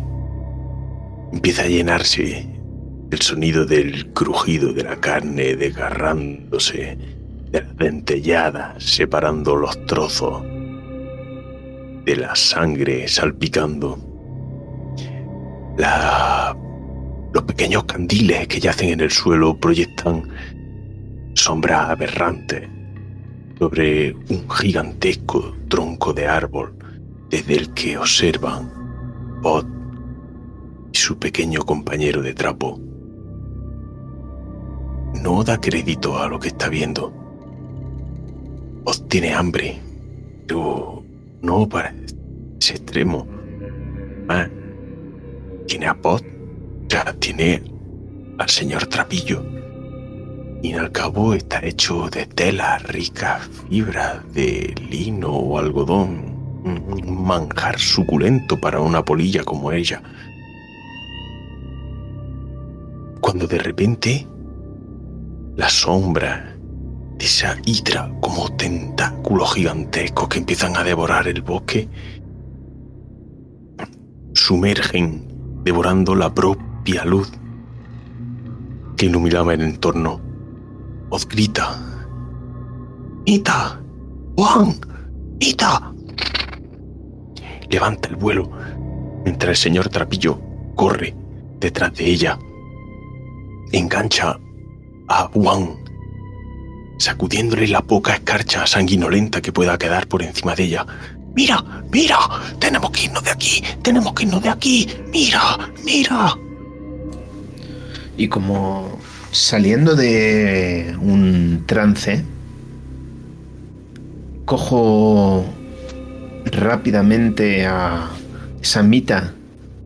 empieza a llenarse del sonido del crujido de la carne desgarrándose, de la dentellada separando los trozos, de la sangre salpicando. La- los pequeños candiles que yacen en el suelo proyectan sombras aberrantes sobre un gigantesco tronco de árbol desde el que observan Pod y su pequeño compañero de trapo. No da crédito a lo que está viendo. Pod tiene hambre, pero no para ese extremo. Ah, tiene a Pod, ya tiene al señor Trapillo. Y al cabo está hecho de tela rica, fibra de lino o algodón. Un manjar suculento para una polilla como ella. Cuando de repente la sombra esa hidra como tentáculos gigantescos que empiezan a devorar el bosque sumergen devorando la propia luz que iluminaba el entorno. Voz grita. ¡Ita! ¡Juan! ¡Ita! Levanta el vuelo mientras el señor Trapillo corre detrás de ella. Engancha a Juan, sacudiéndole la poca escarcha sanguinolenta que pueda quedar por encima de ella. ¡Mira! ¡Mira! ¡Tenemos que irnos de aquí! ¡Tenemos que irnos de aquí! ¡Mira! ¡Mira! Y como saliendo de un trance, cojo rápidamente a esa mita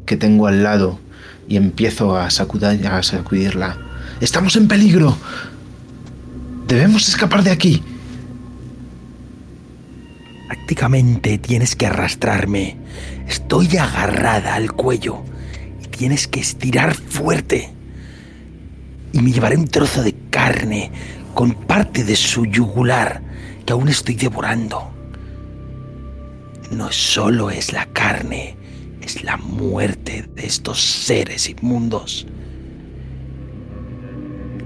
que tengo al lado y empiezo a, sacudir, a sacudirla. ¡Estamos en peligro! Debemos escapar de aquí. Prácticamente tienes que arrastrarme. Estoy agarrada al cuello y tienes que estirar fuerte. Y me llevaré un trozo de carne con parte de su yugular que aún estoy devorando. No solo es la carne, es la muerte de estos seres inmundos.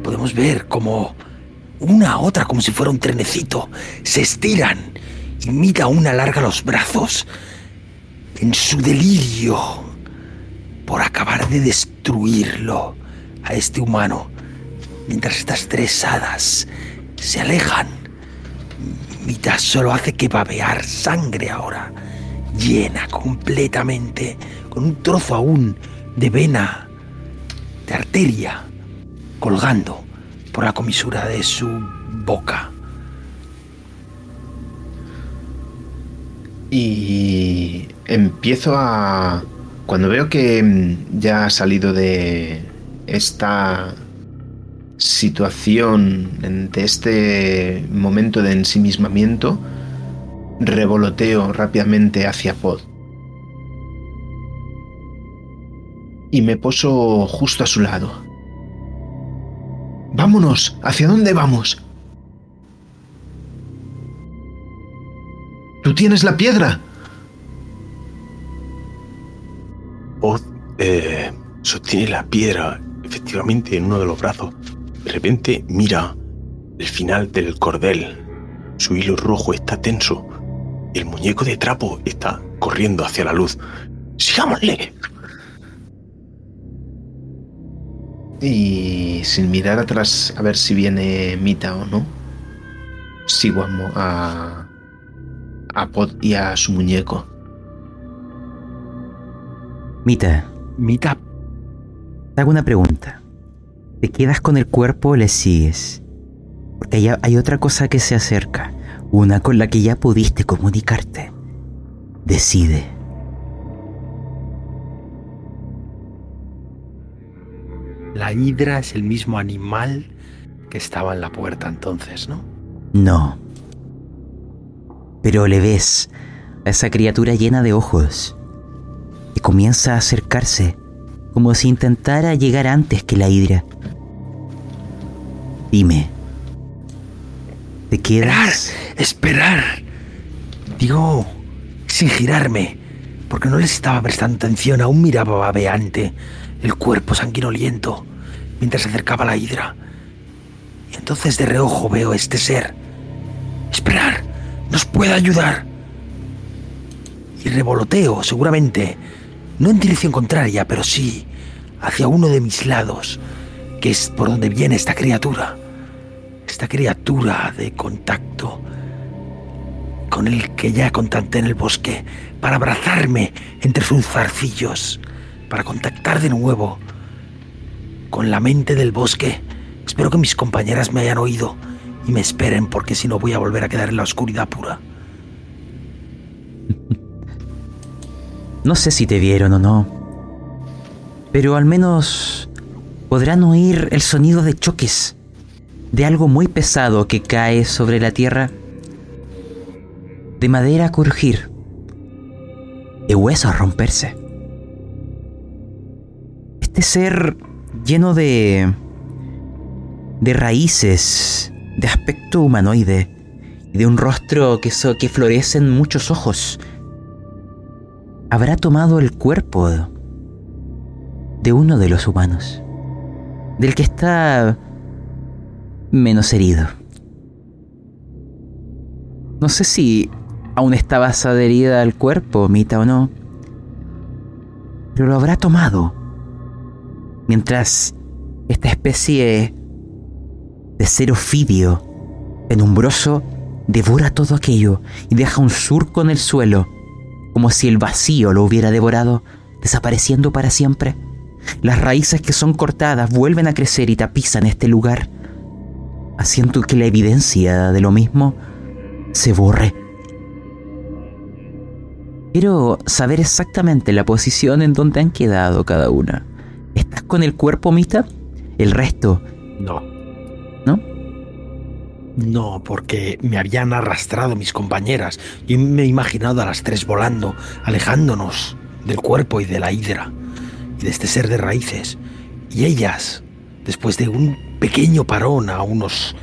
Podemos ver como una a otra, como si fuera un trenecito, se estiran y mira una larga los brazos en su delirio por acabar de destruirlo a este humano, mientras estas tres hadas se alejan. Mita solo hace que babear sangre ahora, llena completamente, con un trozo aún de vena, de arteria, colgando por la comisura de su boca. Y empiezo a... Cuando veo que ya ha salido de esta situación, de este momento de ensimismamiento, revoloteo rápidamente hacia Pod. Y me poso justo a su lado. Vámonos, ¿hacia dónde vamos? ¿Tú tienes la piedra? Oz eh, sostiene la piedra efectivamente en uno de los brazos. De repente mira el final del cordel. Su hilo rojo está tenso. El muñeco de trapo está corriendo hacia la luz. ¡Sigámosle! Y sin mirar atrás a ver si viene Mita o no, sigo a, a Pod y a su muñeco. Mita, Mita, te hago una pregunta. ¿Te quedas con el cuerpo o le sigues? Porque hay, hay otra cosa que se acerca, una con la que ya pudiste comunicarte. Decide. La hidra es el mismo animal que estaba en la puerta entonces, ¿no? No. Pero le ves a esa criatura llena de ojos y comienza a acercarse como si intentara llegar antes que la hidra. Dime, ¿te Esperar, quedas? esperar. Digo, sin girarme, porque no les estaba prestando atención, aún miraba babeante el cuerpo sanguinoliento mientras se acercaba la hidra. Y entonces de reojo veo a este ser. Esperar, nos puede ayudar. Y revoloteo, seguramente, no en dirección contraria, pero sí hacia uno de mis lados, que es por donde viene esta criatura. Esta criatura de contacto con el que ya contacté en el bosque, para abrazarme entre sus zarcillos, para contactar de nuevo con la mente del bosque. Espero que mis compañeras me hayan oído y me esperen porque si no voy a volver a quedar en la oscuridad pura. No sé si te vieron o no, pero al menos podrán oír el sonido de choques de algo muy pesado que cae sobre la tierra, de madera a crujir, de huesos a romperse. Este ser lleno de de raíces, de aspecto humanoide y de un rostro que, so, que florecen muchos ojos habrá tomado el cuerpo de uno de los humanos, del que está menos herido. No sé si aún estabas adherida al cuerpo, Mita, o no, pero lo habrá tomado mientras esta especie de ser ofidio penumbroso devora todo aquello y deja un surco en el suelo como si el vacío lo hubiera devorado, desapareciendo para siempre. Las raíces que son cortadas vuelven a crecer y tapizan este lugar, haciendo que la evidencia de lo mismo se borre. Quiero saber exactamente la posición en donde han quedado cada una. ¿Estás con el cuerpo, Mita? El resto. No. ¿No? No, porque me habían arrastrado mis compañeras y me he imaginado a las tres volando, alejándonos del cuerpo y de la hidra y de este ser de raíces. Y ellas, después de un pequeño parón a unos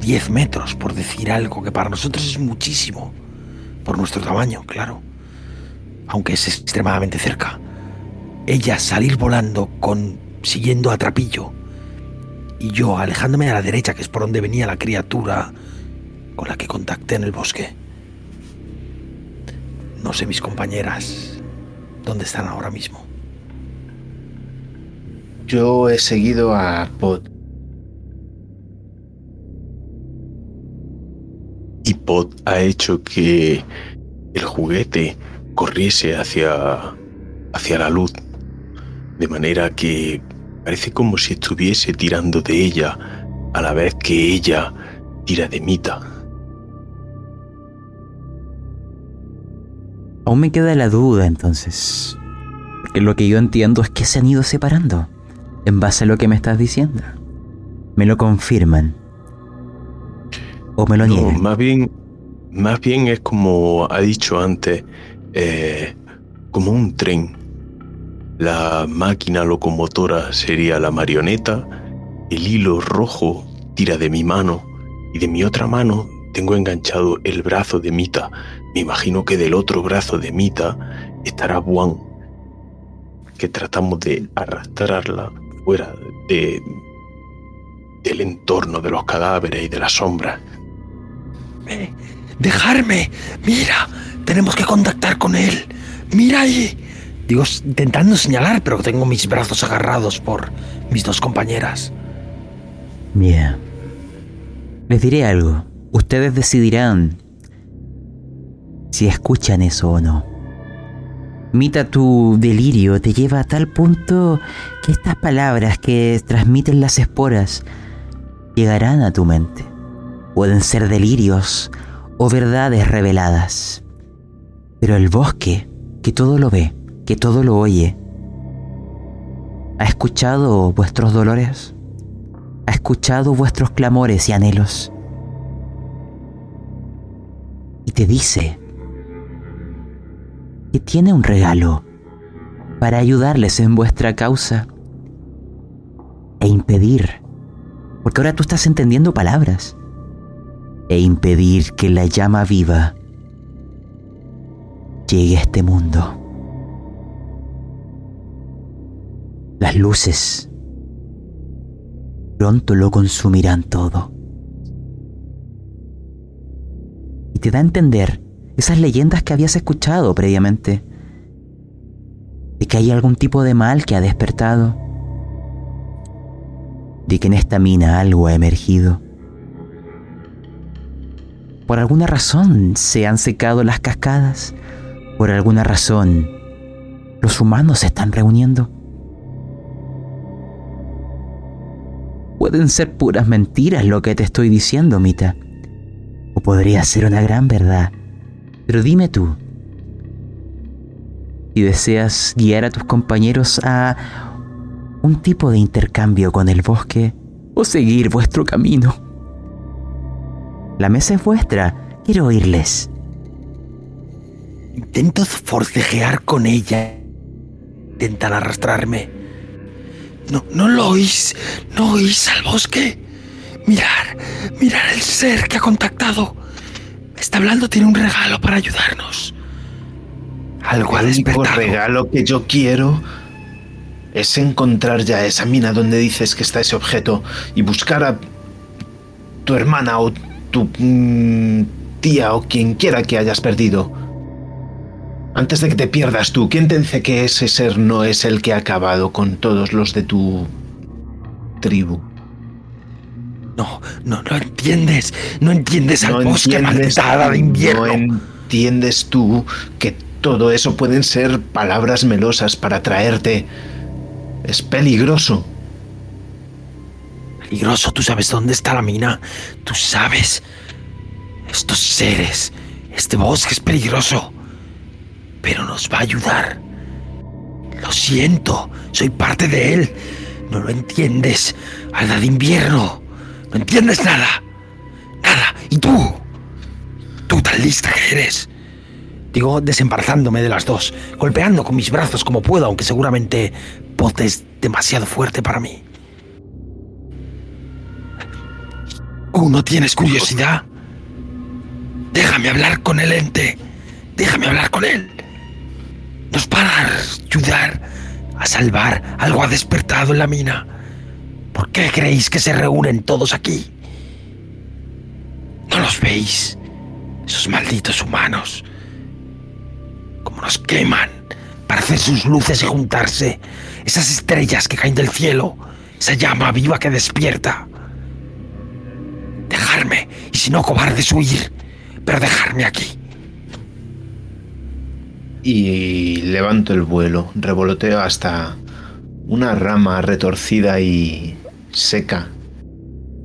10 metros, por decir algo que para nosotros es muchísimo, por nuestro tamaño, claro, aunque es extremadamente cerca, ellas salir volando con siguiendo a trapillo y yo alejándome a la derecha, que es por donde venía la criatura con la que contacté en el bosque. No sé mis compañeras dónde están ahora mismo. Yo he seguido a Pod. Y Pod ha hecho que el juguete corriese hacia, hacia la luz, de manera que Parece como si estuviese tirando de ella a la vez que ella tira de Mita. Aún me queda la duda entonces. Porque lo que yo entiendo es que se han ido separando. En base a lo que me estás diciendo. ¿Me lo confirman? ¿O me lo No, niegan? más bien, más bien es como ha dicho antes, eh, como un tren. La máquina locomotora sería la marioneta, el hilo rojo tira de mi mano y de mi otra mano tengo enganchado el brazo de Mita. Me imagino que del otro brazo de Mita estará Buan, que tratamos de arrastrarla fuera de, del entorno de los cadáveres y de las sombras. Eh, ¡Dejarme! ¡Mira! Tenemos que contactar con él. ¡Mira ahí! Digo, intentando señalar, pero tengo mis brazos agarrados por mis dos compañeras. Bien. Les diré algo. Ustedes decidirán si escuchan eso o no. Mita, tu delirio te lleva a tal punto que estas palabras que transmiten las esporas llegarán a tu mente. Pueden ser delirios o verdades reveladas. Pero el bosque, que todo lo ve, que todo lo oye, ¿ha escuchado vuestros dolores? ¿Ha escuchado vuestros clamores y anhelos? Y te dice que tiene un regalo para ayudarles en vuestra causa e impedir, porque ahora tú estás entendiendo palabras, e impedir que la llama viva llegue a este mundo. Las luces pronto lo consumirán todo. Y te da a entender esas leyendas que habías escuchado previamente, de que hay algún tipo de mal que ha despertado, de que en esta mina algo ha emergido. Por alguna razón se han secado las cascadas. Por alguna razón los humanos se están reuniendo. Pueden ser puras mentiras lo que te estoy diciendo, Mita. O podría ser una gran verdad. Pero dime tú, si deseas guiar a tus compañeros a un tipo de intercambio con el bosque o seguir vuestro camino. La mesa es vuestra, quiero oírles. Intento forcejear con ella. Intentan arrastrarme. No, no lo oís, no oís al bosque. Mirar, mirar el ser que ha contactado. Está hablando, tiene un regalo para ayudarnos. Algo ha El único despertado. regalo que yo quiero es encontrar ya esa mina donde dices que está ese objeto y buscar a tu hermana o tu mm, tía o quien quiera que hayas perdido. Antes de que te pierdas tú, ¿quién te dice que ese ser no es el que ha acabado con todos los de tu tribu? No, no, no entiendes. No entiendes al No bosque entiendes, de invierno. no entiendes tú que todo eso pueden ser palabras melosas para traerte. Es peligroso. Peligroso, tú sabes dónde está la mina. Tú sabes. Estos seres, este bosque es peligroso. Pero nos va a ayudar. Lo siento, soy parte de él. No lo entiendes. Hada de invierno. No entiendes nada. Nada. ¿Y tú? Tú tan lista que eres. Digo, desembarazándome de las dos, golpeando con mis brazos como puedo, aunque seguramente Pod es demasiado fuerte para mí. ¿Tú no tienes curiosidad? Déjame hablar con el ente. Déjame hablar con él. Nos va a ayudar a salvar. Algo ha despertado en la mina. ¿Por qué creéis que se reúnen todos aquí? ¿No los veis? Esos malditos humanos. Como nos queman para hacer sus luces y juntarse. Esas estrellas que caen del cielo. Esa llama viva que despierta. Dejarme, y si no cobardes huir, pero dejarme aquí. Y levanto el vuelo, revoloteo hasta una rama retorcida y seca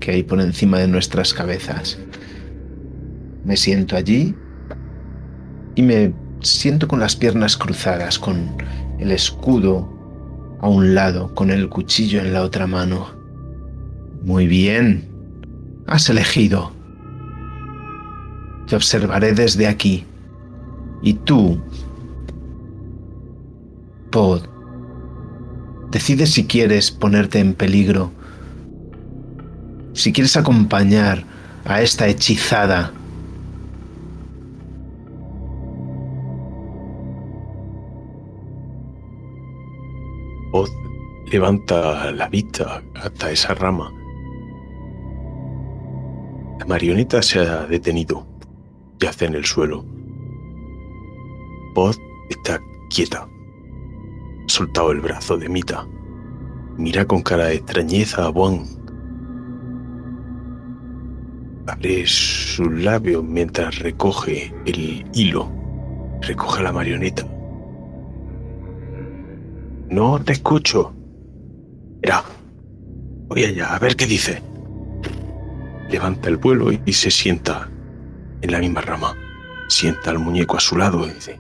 que hay por encima de nuestras cabezas. Me siento allí y me siento con las piernas cruzadas, con el escudo a un lado, con el cuchillo en la otra mano. Muy bien, has elegido. Te observaré desde aquí. Y tú, Pod, decides si quieres ponerte en peligro, si quieres acompañar a esta hechizada. Oz levanta la vista hasta esa rama. La marioneta se ha detenido. Yace en el suelo. Oz está quieta. Soltado el brazo de Mita. Mira con cara de extrañeza a Juan. Abre sus labios mientras recoge el hilo. Recoge la marioneta. No te escucho. Mira. Voy allá, a ver qué dice. Levanta el vuelo y se sienta en la misma rama. Sienta al muñeco a su lado y dice: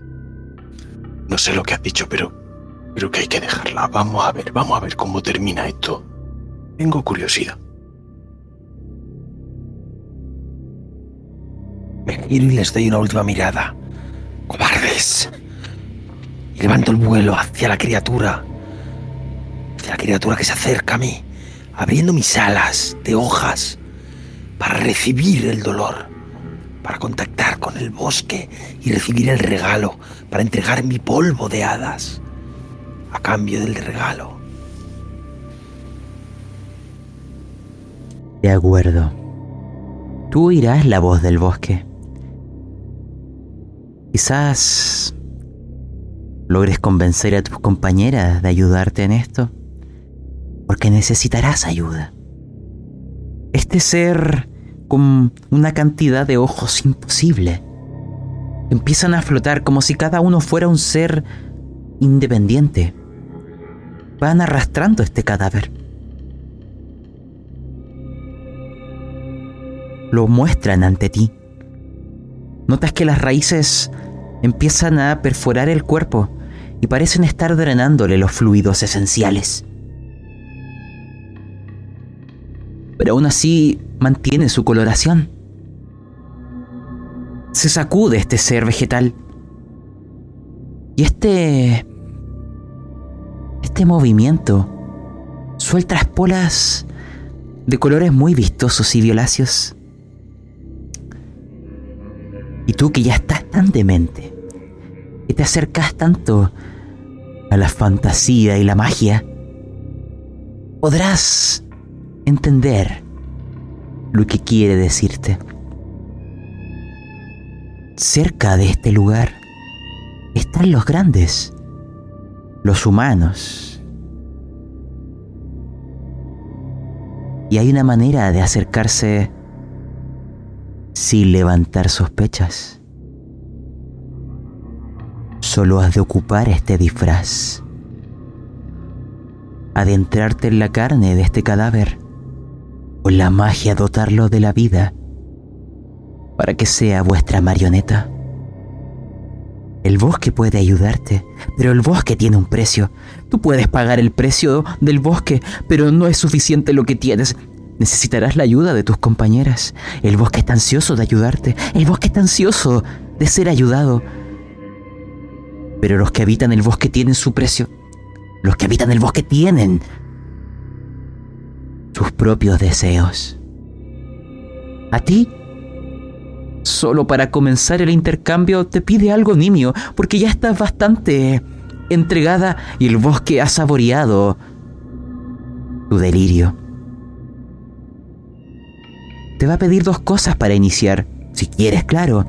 No sé lo que has dicho, pero. Pero que hay que dejarla. Vamos a ver, vamos a ver cómo termina esto. Tengo curiosidad. Me giro y les doy una última mirada. ¡Cobardes! Y levanto el vuelo hacia la criatura. Hacia la criatura que se acerca a mí, abriendo mis alas de hojas para recibir el dolor, para contactar con el bosque y recibir el regalo, para entregar mi polvo de hadas a cambio del regalo. De acuerdo. Tú oirás la voz del bosque. Quizás logres convencer a tus compañeras de ayudarte en esto, porque necesitarás ayuda. Este ser con una cantidad de ojos imposible. Empiezan a flotar como si cada uno fuera un ser independiente. Van arrastrando este cadáver. Lo muestran ante ti. Notas que las raíces empiezan a perforar el cuerpo y parecen estar drenándole los fluidos esenciales. Pero aún así mantiene su coloración. Se sacude este ser vegetal. Y este... Este movimiento suelta esporas de colores muy vistosos y violáceos. Y tú que ya estás tan demente, que te acercas tanto a la fantasía y la magia, podrás entender lo que quiere decirte. Cerca de este lugar están los grandes, los humanos. Y hay una manera de acercarse sin levantar sospechas. Solo has de ocupar este disfraz. Adentrarte en la carne de este cadáver o la magia dotarlo de la vida para que sea vuestra marioneta. El bosque puede ayudarte, pero el bosque tiene un precio. Tú puedes pagar el precio del bosque, pero no es suficiente lo que tienes. Necesitarás la ayuda de tus compañeras. El bosque está ansioso de ayudarte. El bosque está ansioso de ser ayudado. Pero los que habitan el bosque tienen su precio. Los que habitan el bosque tienen sus propios deseos. A ti, solo para comenzar el intercambio, te pide algo nimio, porque ya estás bastante entregada y el bosque ha saboreado tu delirio. Te va a pedir dos cosas para iniciar, si quieres, claro.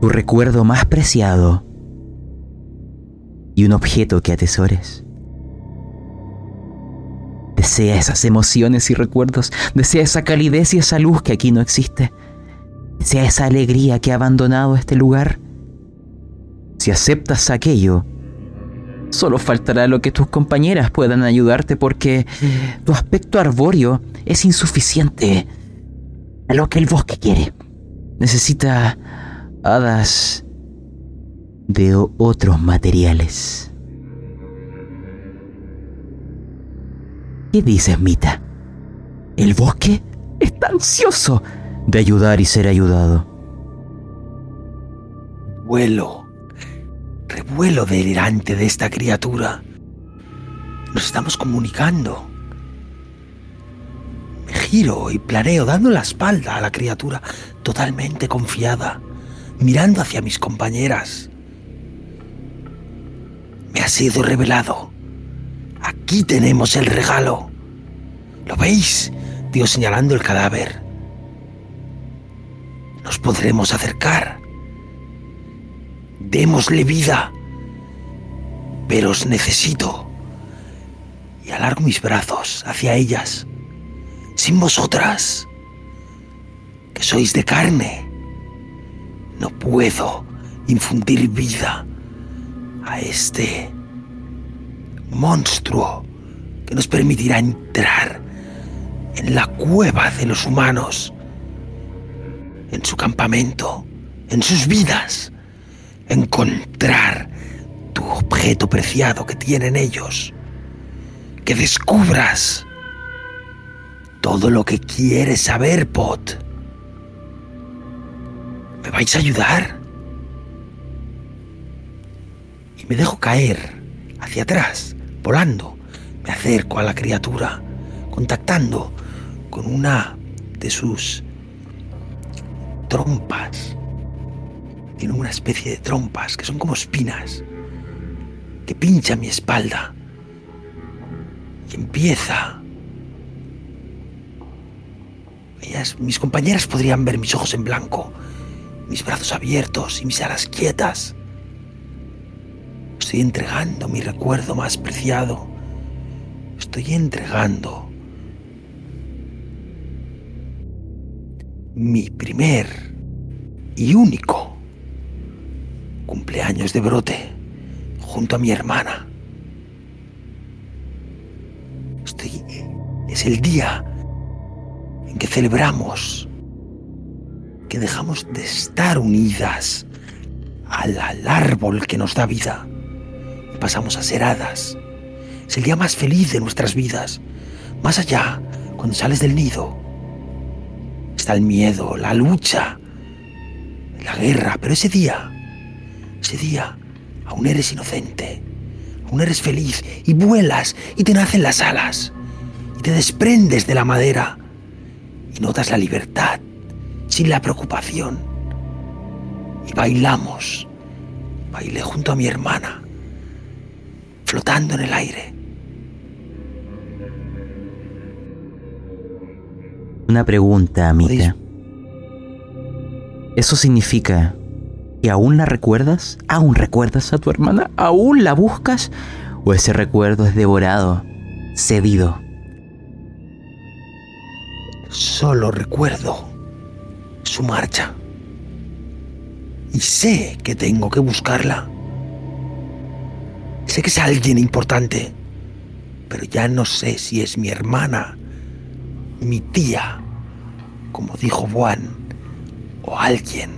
Tu recuerdo más preciado y un objeto que atesores. Desea esas emociones y recuerdos. Desea esa calidez y esa luz que aquí no existe. Desea esa alegría que ha abandonado este lugar. Si aceptas aquello, solo faltará lo que tus compañeras puedan ayudarte porque tu aspecto arbóreo es insuficiente a lo que el bosque quiere. Necesita hadas de otros materiales. ¿Qué dices, Mita? El bosque está ansioso de ayudar y ser ayudado. Vuelo, revuelo delirante de esta criatura. Nos estamos comunicando. Me giro y planeo dando la espalda a la criatura, totalmente confiada, mirando hacia mis compañeras. Me ha sido revelado Aquí tenemos el regalo. ¿Lo veis? Dios señalando el cadáver. Nos podremos acercar. Démosle vida. Pero os necesito. Y alargo mis brazos hacia ellas. Sin vosotras. Que sois de carne. No puedo infundir vida a este monstruo que nos permitirá entrar en la cueva de los humanos, en su campamento, en sus vidas, encontrar tu objeto preciado que tienen ellos, que descubras todo lo que quieres saber, Pot. ¿Me vais a ayudar? Y me dejo caer hacia atrás volando, me acerco a la criatura, contactando con una de sus trompas. Tiene una especie de trompas que son como espinas, que pincha mi espalda y empieza. Ellas, mis compañeras podrían ver mis ojos en blanco, mis brazos abiertos y mis alas quietas. Estoy entregando mi recuerdo más preciado. Estoy entregando mi primer y único cumpleaños de brote junto a mi hermana. Estoy, es el día en que celebramos que dejamos de estar unidas al, árbol que nos da vida y pasamos a ser hadas. Es el día más feliz de nuestras vidas. Más allá, cuando sales del nido, el miedo, la lucha, la guerra, pero ese día, ese día, aún eres inocente, aún eres feliz y vuelas y te nacen las alas y te desprendes de la madera y notas la libertad sin la preocupación. Y bailamos, bailé junto a mi hermana, flotando en el aire. Una pregunta, Amita. ¿Eso significa que aún la recuerdas? ¿Aún recuerdas a tu hermana? ¿Aún la buscas? ¿O ese recuerdo es devorado, cedido? Solo recuerdo su marcha. Y sé que tengo que buscarla. Sé que es alguien importante, pero ya no sé si es mi hermana mi tía, como dijo Juan, o alguien,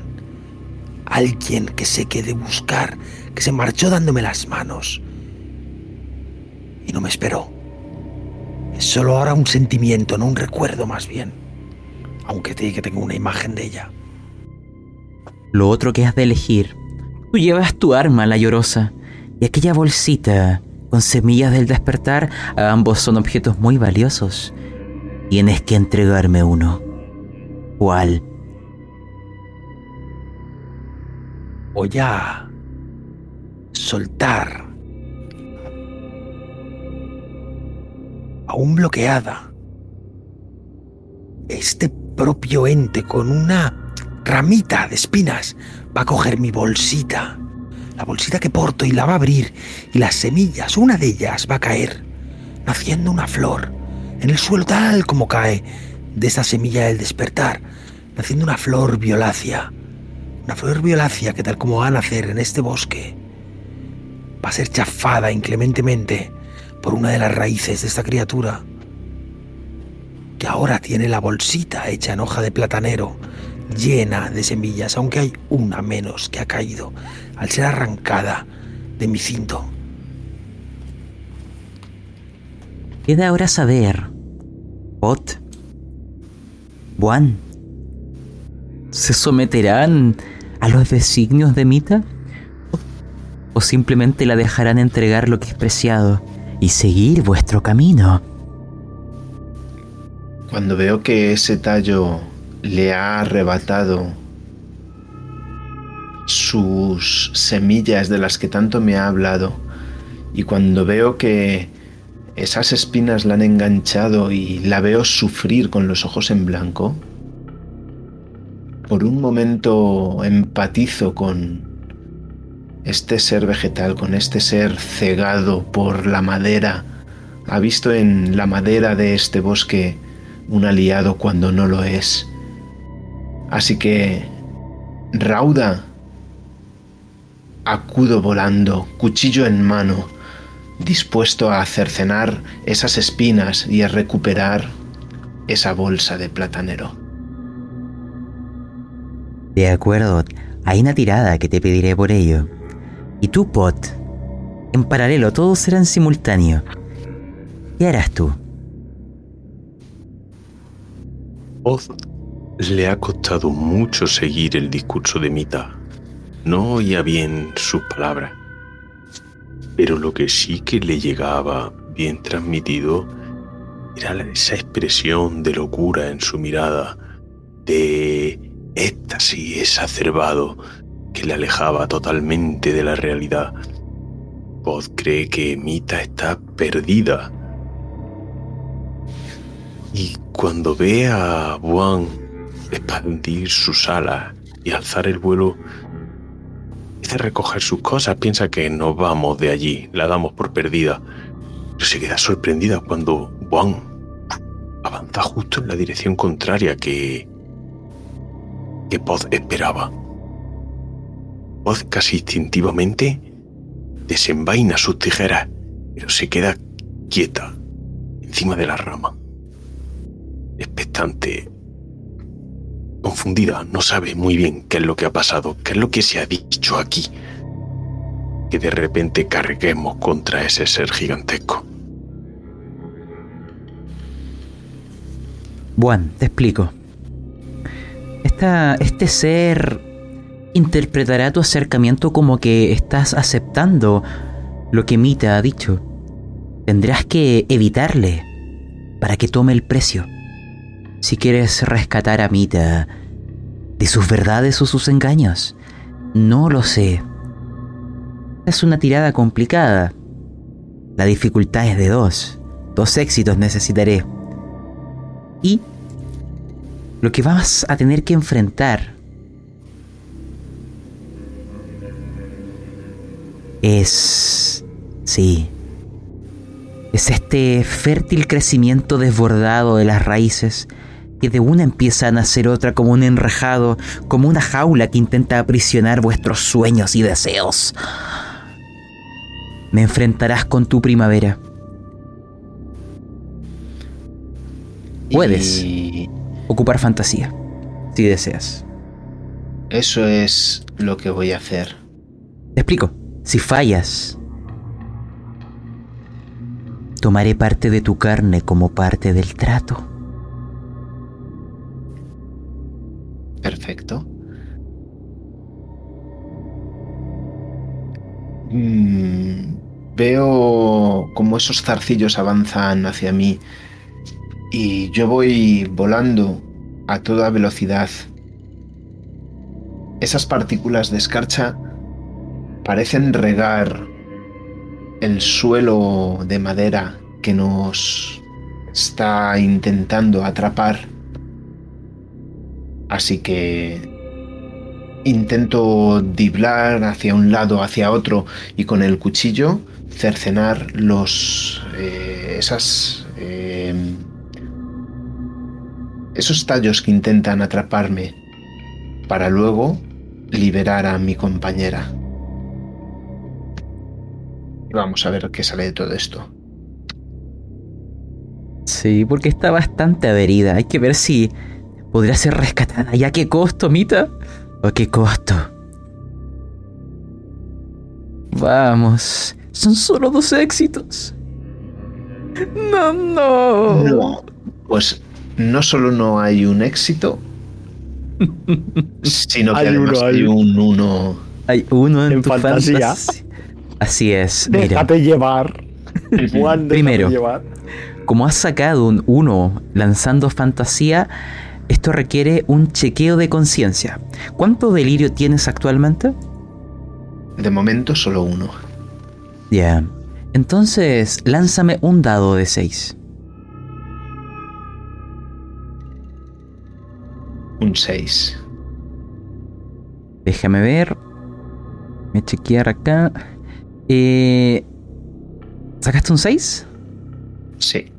alguien que sé que de buscar, que se marchó dándome las manos y no me esperó. Es solo ahora un sentimiento, no un recuerdo más bien, aunque te que tengo una imagen de ella. Lo otro que has de elegir, tú llevas tu arma, la llorosa, y aquella bolsita con semillas del despertar, ambos son objetos muy valiosos Tienes que entregarme uno. ¿Cuál? Voy a soltar aún bloqueada este propio ente con una ramita de espinas va a coger mi bolsita, la bolsita que porto y la va a abrir y las semillas, una de ellas va a caer, naciendo una flor en el suelo tal como cae de esa semilla del despertar, naciendo una flor violácea, una flor violácea que tal como va a nacer en este bosque, va a ser chafada inclementemente por una de las raíces de esta criatura, que ahora tiene la bolsita hecha en hoja de platanero, llena de semillas, aunque hay una menos que ha caído al ser arrancada de mi cinto. Queda ahora saber, Pot, Juan, ¿se someterán a los designios de Mita? ¿O simplemente la dejarán entregar lo que es preciado y seguir vuestro camino? Cuando veo que ese tallo le ha arrebatado sus semillas de las que tanto me ha hablado, y cuando veo que esas espinas la han enganchado y la veo sufrir con los ojos en blanco. Por un momento empatizo con este ser vegetal, con este ser cegado por la madera. Ha visto en la madera de este bosque un aliado cuando no lo es. Así que, rauda, acudo volando, cuchillo en mano, dispuesto a cercenar esas espinas y a recuperar esa bolsa de platanero. De acuerdo, hay una tirada que te pediré por ello. Y tú, Pot, en paralelo, todos serán simultáneos. ¿Qué harás tú? Oz le ha costado mucho seguir el discurso de Mita. No oía bien sus palabras pero lo que sí que le llegaba bien transmitido era esa expresión de locura en su mirada, de éxtasis exacerbado que le alejaba totalmente de la realidad. Pod cree que Mita está perdida. Y cuando ve a Buan expandir sus alas y alzar el vuelo, Recoger sus cosas, piensa que nos vamos de allí, la damos por perdida. Pero se queda sorprendida cuando Juan avanza justo en la dirección contraria que que Pod esperaba. Pod casi instintivamente desenvaina sus tijeras, pero se queda quieta encima de la rama. Expectante, confundida, no sabe muy bien qué es lo que ha pasado, qué es lo que se ha dicho aquí. Que de repente carguemos contra ese ser gigantesco. Juan, te explico. Esta, este ser interpretará tu acercamiento como que estás aceptando lo que Mita ha dicho. Tendrás que evitarle para que tome el precio. Si quieres rescatar a Mita de sus verdades o sus engaños, no lo sé. Es una tirada complicada. La dificultad es de dos. Dos éxitos necesitaré. Y lo que vas a tener que enfrentar es... sí. Es este fértil crecimiento desbordado de las raíces que de una empieza a nacer otra como un enrejado, como una jaula que intenta aprisionar vuestros sueños y deseos. Me enfrentarás con tu primavera. Puedes Y ocupar fantasía, si deseas. eso es lo que voy a hacer. Te explico. Si fallas, tomaré parte de tu carne como parte del trato. Perfecto. Mm, veo como esos zarcillos avanzan hacia mí y yo voy volando a toda velocidad. Esas partículas de escarcha parecen regar el suelo de madera que nos está intentando atrapar. Así que intento diblar hacia un lado, hacia otro y con el cuchillo cercenar los eh, esas eh, esos tallos que intentan atraparme para luego liberar a mi compañera. Vamos a ver qué sale de todo esto. Sí, porque está bastante adherida. Hay que ver si podría ser rescatada. ¿Y a qué costo, Mita? ¿A qué costo? Vamos. Son solo dos éxitos. No, no. No. Pues no solo no hay un éxito, sino que Hay además uno, hay hay un uno. Hay uno en, En tu fantasía. fantasía. Así es. Mira, Déjate llevar. Juan, déjate Primero. llevar. como has sacado un 1 lanzando fantasía, esto requiere un chequeo de conciencia. ¿Cuánto delirio tienes actualmente? De momento solo uno. Ya. Entonces, lánzame un dado de 6. Un 6. Déjame ver. Me chequear acá. Eh, ¿Sacaste un 6? Sí.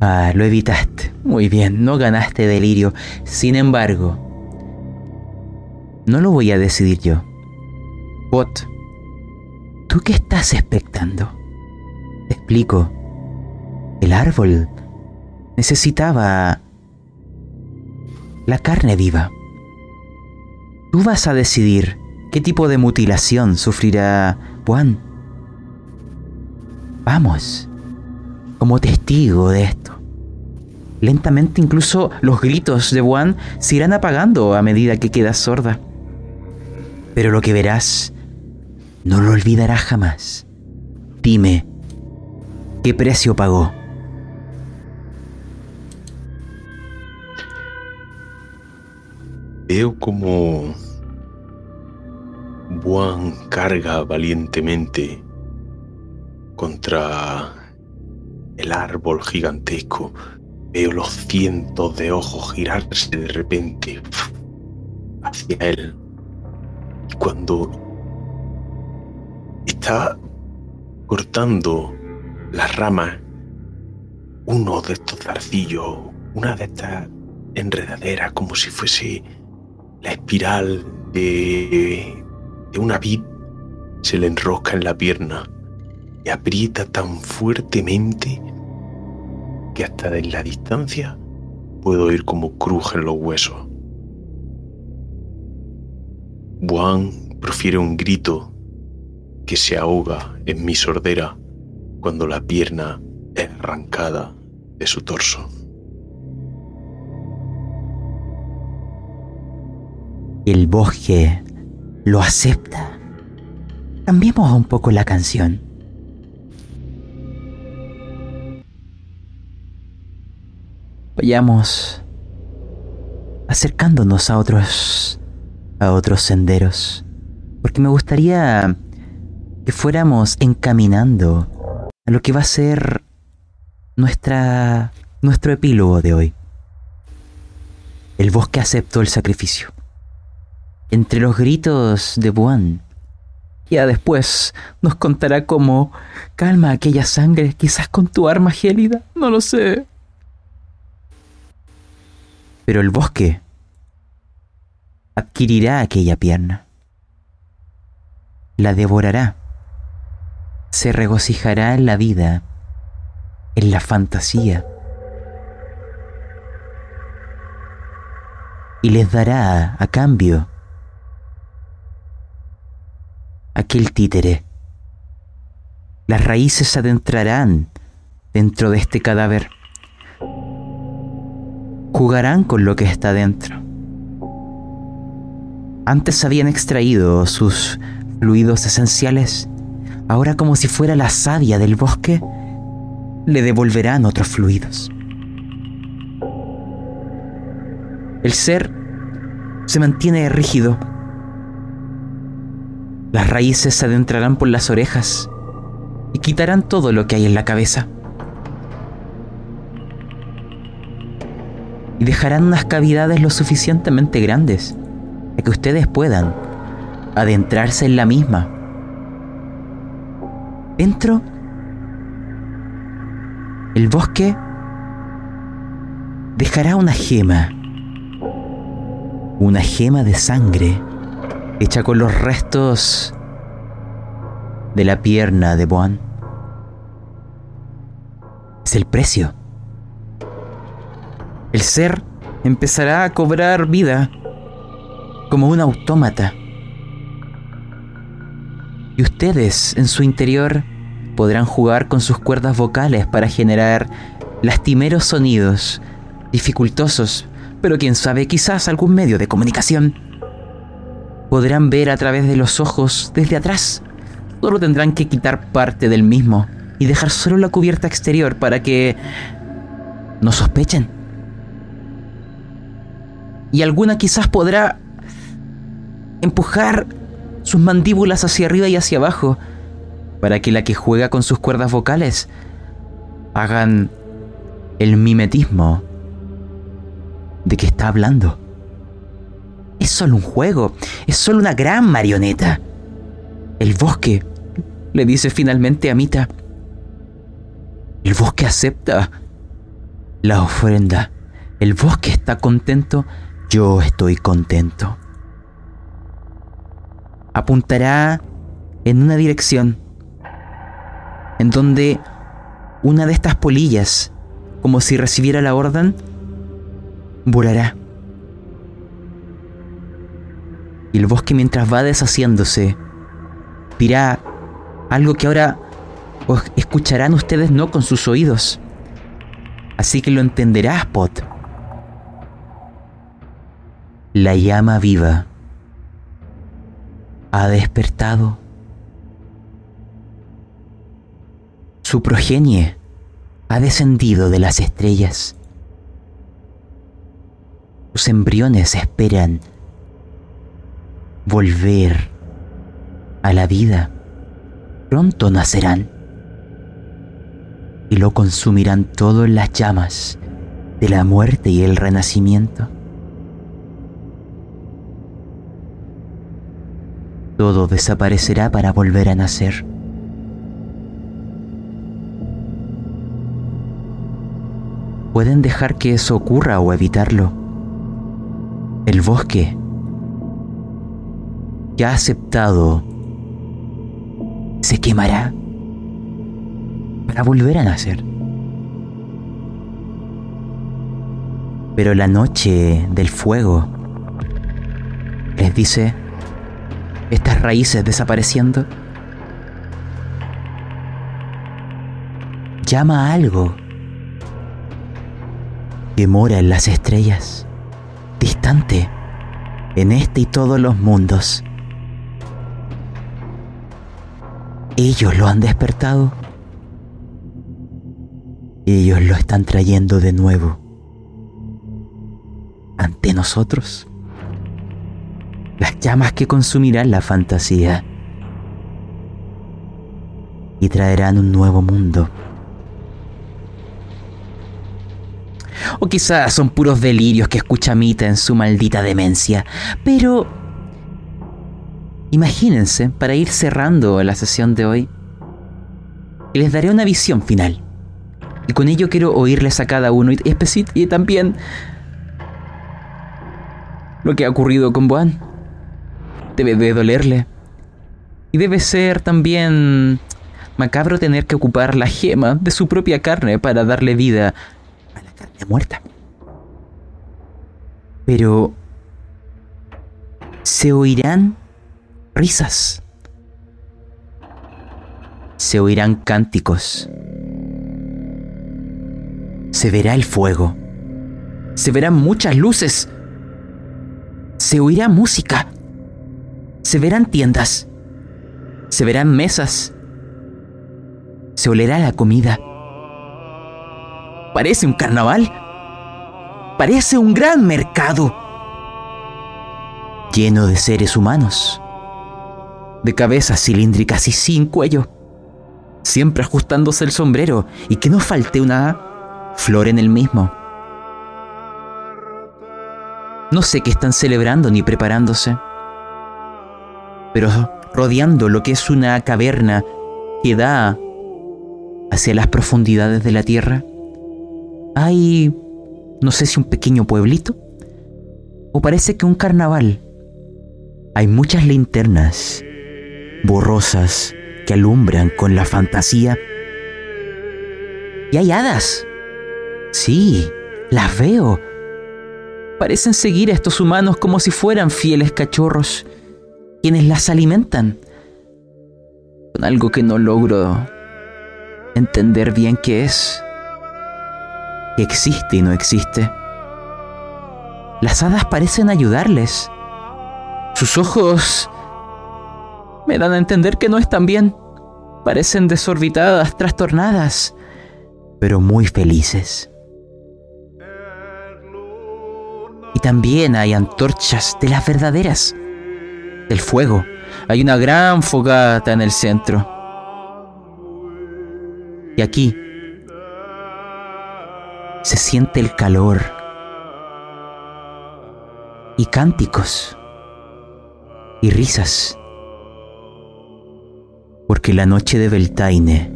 Ah, lo evitaste. Muy bien, no ganaste delirio. Sin embargo, no lo voy a decidir yo. Bot, ¿tú qué estás expectando? Te explico. El árbol necesitaba la carne viva. Tú vas a decidir qué tipo de mutilación sufrirá Juan. Vamos, como testigo de esto. Lentamente incluso los gritos de Juan se irán apagando a medida que quedas sorda. Pero lo que verás no lo olvidarás jamás. Dime, ¿qué precio pagó? Veo como Buan carga valientemente contra el árbol gigantesco. Veo los cientos de ojos girarse de repente hacia él. Y cuando está cortando las ramas, uno de estos zarcillos, una de estas enredaderas, como si fuese la espiral de, de una vid se le enrosca en la pierna y aprieta tan fuertemente que hasta en la distancia puedo oír como crujen los huesos. Juan profiere un grito que se ahoga en mi sordera cuando la pierna es arrancada de su torso. El bosque lo acepta. Cambiemos un poco la canción. Vayamos acercándonos a otros a otros senderos, porque me gustaría que fuéramos encaminando a lo que va a ser nuestra nuestro epílogo de hoy. El bosque aceptó el sacrificio. Entre los gritos de Buan, ya después nos contará cómo calma aquella sangre, quizás con tu arma gélida, no lo sé. Pero el bosque adquirirá aquella pierna, la devorará, se regocijará en la vida, en la fantasía, y les dará a cambio aquel títere. Las raíces adentrarán dentro de este cadáver. Jugarán con lo que está dentro. Antes habían extraído sus fluidos esenciales. Ahora como si fuera la savia del bosque, le devolverán otros fluidos. El ser se mantiene rígido. Las raíces se adentrarán por las orejas y quitarán todo lo que hay en la cabeza. Y dejarán unas cavidades lo suficientemente grandes para que ustedes puedan adentrarse en la misma. Dentro, el bosque dejará una gema una gema de sangre hecha con los restos de la pierna de Boan. Es el precio. El ser empezará a cobrar vida como un autómata. Y ustedes en su interior podrán jugar con sus cuerdas vocales para generar lastimeros sonidos dificultosos pero quién sabe, quizás algún medio de comunicación. Podrán ver a través de los ojos desde atrás. Solo tendrán que quitar parte del mismo y dejar solo la cubierta exterior para que no sospechen. Y alguna quizás podrá empujar sus mandíbulas hacia arriba y hacia abajo para que la que juega con sus cuerdas vocales hagan el mimetismo de qué está hablando. Es solo un juego, es solo una gran marioneta. El bosque, le dice finalmente a Mita. El bosque acepta la ofrenda. El bosque está contento, yo estoy contento. Apuntará en una dirección en donde una de estas polillas, como si recibiera la orden, volará. Y el bosque mientras va deshaciéndose, dirá algo que ahora escucharán ustedes no con sus oídos. Así que lo entenderás, Pot. La llama viva ha despertado. Su progenie ha descendido de las estrellas sus embriones esperan volver a la vida. Pronto nacerán y lo consumirán todo en las llamas de la muerte y el renacimiento. Todo desaparecerá para volver a nacer. Pueden dejar que eso ocurra o evitarlo. El bosque que ha aceptado se quemará para volver a nacer. Pero la noche del fuego les dice, estas raíces desapareciendo, llama a algo que mora en las estrellas, distante, en este y todos los mundos. Ellos lo han despertado. Ellos lo están trayendo de nuevo ante nosotros. Las llamas que consumirán la fantasía y traerán un nuevo mundo. O quizás son puros delirios que escucha Mita en su maldita demencia. Pero... Imagínense, para ir cerrando la sesión de hoy, les daré una visión final. Y con ello quiero oírles a cada uno y, también lo que ha ocurrido con Juan. Debe de dolerle. Y debe ser también macabro tener que ocupar la gema de su propia carne para darle vida a la carne muerta. Pero se oirán risas. Se oirán cánticos. Se verá el fuego. Se verán muchas luces. Se oirá música. Se verán tiendas. Se verán mesas. Se olerá la comida. Parece un carnaval. Parece un gran mercado. Lleno de seres humanos. De cabezas cilíndricas y sin cuello. Siempre ajustándose el sombrero y que no falte una flor en el mismo. No sé qué están celebrando ni preparándose. Pero rodeando lo que es una caverna que da hacia las profundidades de la tierra, hay, no sé si un pequeño pueblito, o parece que un carnaval. Hay muchas linternas borrosas que alumbran con la fantasía. Y hay hadas. Sí, las veo parecen seguir a estos humanos como si fueran fieles cachorros, quienes las alimentan, con algo que no logro entender bien qué es, que existe y no existe. Las hadas parecen ayudarles. Sus ojos me dan a entender que no están bien. Parecen desorbitadas, trastornadas, pero muy felices. Y también hay antorchas de las verdaderas. Del fuego. Hay una gran fogata en el centro. Y aquí se siente el calor. Y cánticos. Y risas. Porque la noche de Beltaine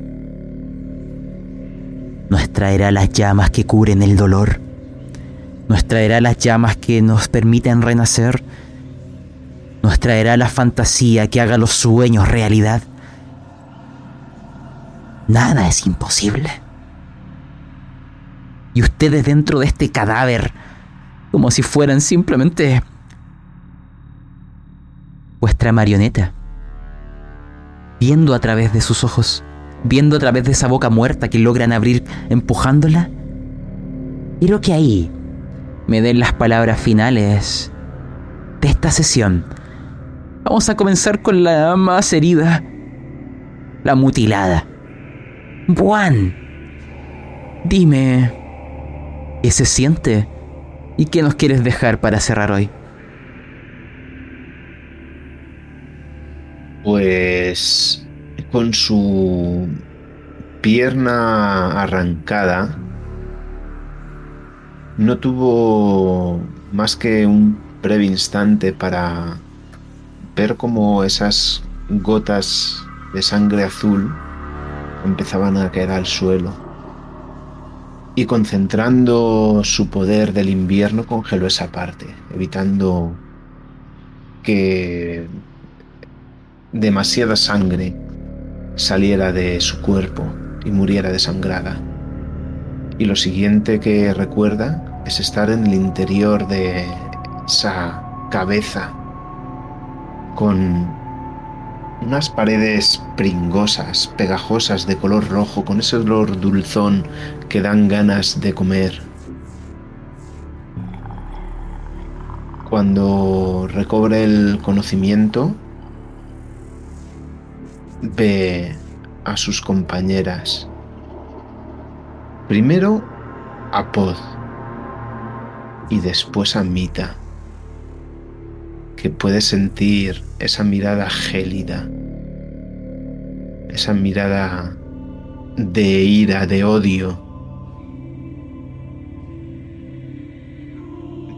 nos traerá las llamas que cubren el dolor nos traerá las llamas que nos permiten renacer, nos traerá la fantasía que haga los sueños realidad. Nada es imposible. Y ustedes dentro de este cadáver, como si fueran simplemente vuestra marioneta, viendo a través de sus ojos, viendo a través de esa boca muerta que logran abrir empujándola, creo que ahí me den las palabras finales de esta sesión. Vamos a comenzar con la más herida, la mutilada. Juan, dime, ¿qué se siente? ¿Y qué nos quieres dejar para cerrar hoy? Pues con su pierna arrancada, no tuvo más que un breve instante para ver cómo esas gotas de sangre azul empezaban a caer al suelo. Y concentrando su poder del invierno congeló esa parte, evitando que demasiada sangre saliera de su cuerpo y muriera desangrada. Y lo siguiente que recuerda es estar en el interior de esa cabeza con unas paredes pringosas, pegajosas de color rojo, con ese olor dulzón que dan ganas de comer. Cuando recobre el conocimiento, ve a sus compañeras. Primero a Pod y después a Mita, que puede sentir esa mirada gélida, esa mirada de ira, de odio,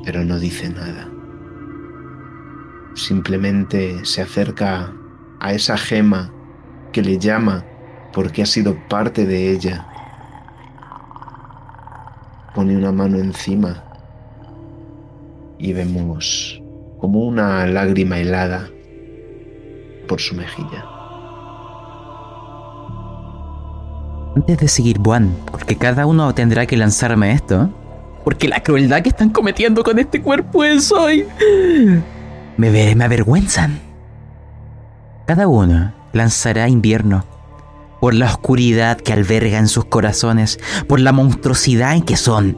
pero no dice nada. Simplemente se acerca a esa gema que le llama porque ha sido parte de ella. Pone una mano encima y vemos como una lágrima helada por su mejilla. Antes de seguir, Juan, porque cada uno tendrá que lanzarme esto. Porque la crueldad que están cometiendo con este cuerpo es hoy. Me, me avergüenzan. Cada uno lanzará invierno por la oscuridad que alberga en sus corazones, por la monstruosidad en que son,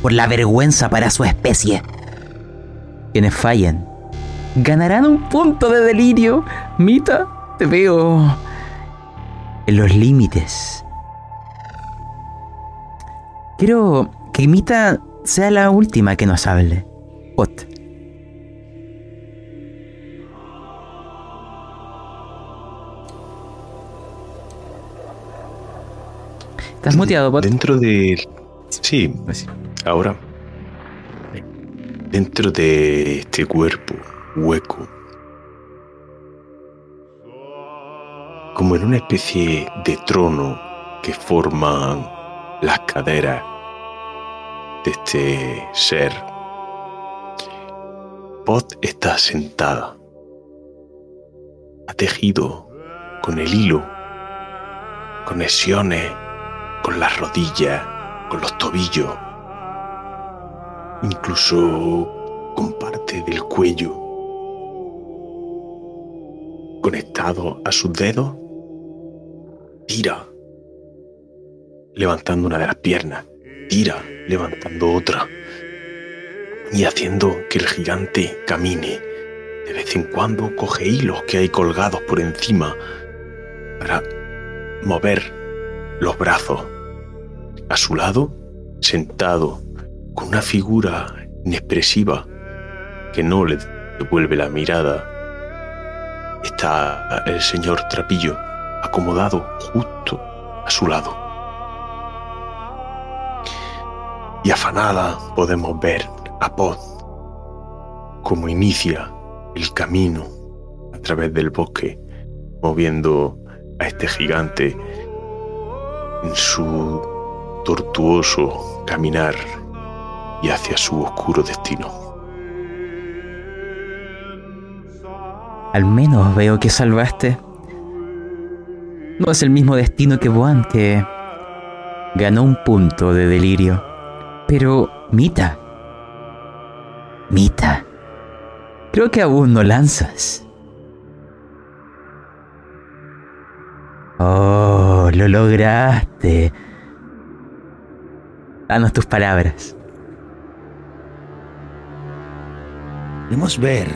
por la vergüenza para su especie. Quienes fallen ganarán un punto de delirio. Mita, te veo en los límites. Quiero que Mita sea la última que nos hable. Pot. ¿Estás muteado, Pot? Dentro de. Sí, ahora. Dentro de este cuerpo hueco. Como en una especie de trono que forman las caderas de este ser. Pot está sentada. Ha tejido con el hilo conexiones con las rodillas, con los tobillos, incluso con parte del cuello. Conectado a sus dedos, tira, levantando una de las piernas, tira, levantando otra, y haciendo que el gigante camine. De vez en cuando coge hilos que hay colgados por encima para mover los brazos. A su lado, sentado, con una figura inexpresiva que no le devuelve la mirada, está el señor Trapillo acomodado justo a su lado. Y afanada podemos ver a Pod como inicia el camino a través del bosque, moviendo a este gigante en su tortuoso caminar y hacia su oscuro destino. Al menos veo que salvaste. No es el mismo destino que Juan, que ganó un punto de delirio. Pero, Mita. Mita. Creo que aún no lanzas. Oh, lo lograste. Danos tus palabras. Podemos ver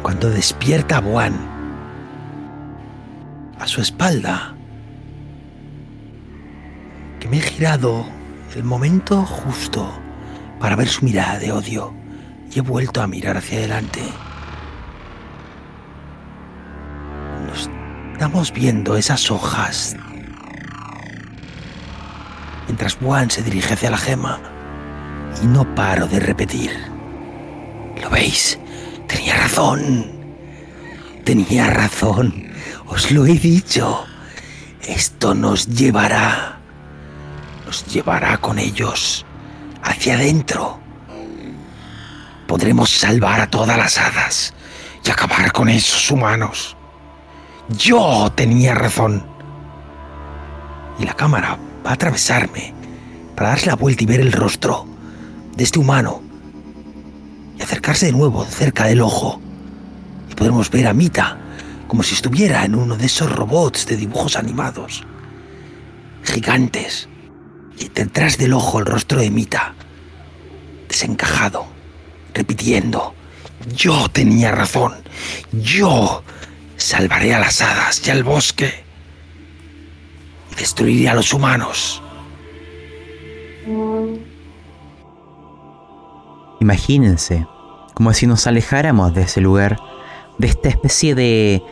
cuando despierta Juan a su espalda que me he girado el momento justo para ver su mirada de odio y he vuelto a mirar hacia adelante. Nos estamos viendo esas hojas mientras Juan se dirige hacia la gema y no paro de repetir. ¿Lo veis? Tenía razón. Tenía razón. Os lo he dicho. Esto nos llevará. Nos llevará con ellos hacia adentro. Podremos salvar a todas las hadas y acabar con esos humanos. Yo tenía razón. Y la cámara va a atravesarme para darse la vuelta y ver el rostro de este humano y acercarse de nuevo cerca del ojo. Y podremos ver a Mita como si estuviera en uno de esos robots de dibujos animados. Gigantes. Y detrás del ojo el rostro de Mita. Desencajado. Repitiendo. Yo tenía razón. Yo salvaré a las hadas y al bosque. Y destruiré a los humanos. Imagínense, como si nos alejáramos de ese lugar, de esta especie de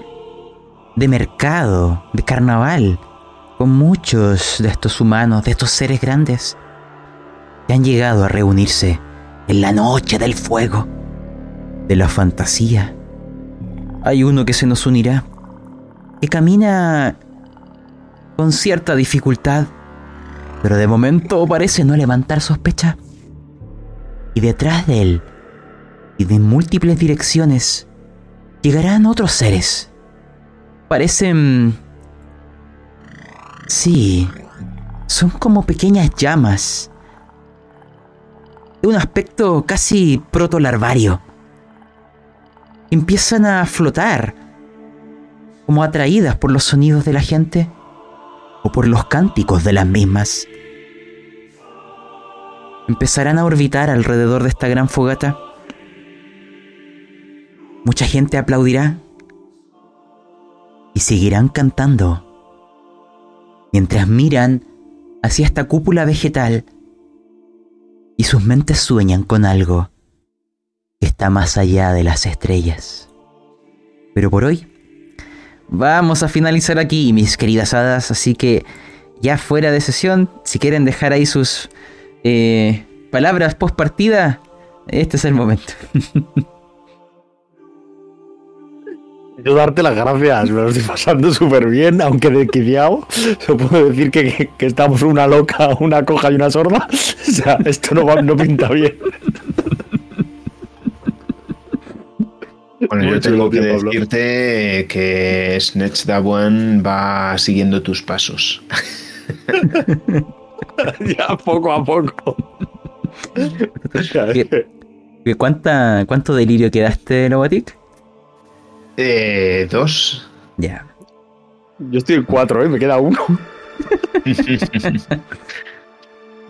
de mercado, de carnaval, con muchos de estos humanos, de estos seres grandes, que han llegado a reunirse en la noche del fuego, de la fantasía. Hay uno que se nos unirá, que camina con cierta dificultad, pero de momento parece no levantar sospecha. Y detrás de él, y de múltiples direcciones, llegarán otros seres Parecen... Sí, son como pequeñas llamas. De un aspecto casi protolarvario. Empiezan a flotar, como atraídas por los sonidos de la gente o por los cánticos de las mismas. Empezarán a orbitar alrededor de esta gran fogata. Mucha gente aplaudirá y seguirán cantando mientras miran hacia esta cúpula vegetal y sus mentes sueñan con algo que está más allá de las estrellas. Pero por hoy vamos a finalizar aquí, mis queridas hadas, así que ya fuera de sesión, si quieren dejar ahí sus eh, palabras post partida, este es el momento. Yo darte las gracias, me lo estoy pasando súper bien, aunque de quiciao. Se puedo decir que, que, estamos una loca, una coja y una sorda. O sea, esto no, va, no pinta bien. Bueno, yo tengo que decirte que Snatch Dawan va siguiendo tus pasos. ya poco a poco. ¿Qué, cuánta, ¿Cuánto delirio quedaste, Novatic? Eh, dos. Ya. Yo estoy en cuatro, ¿eh? Me queda uno.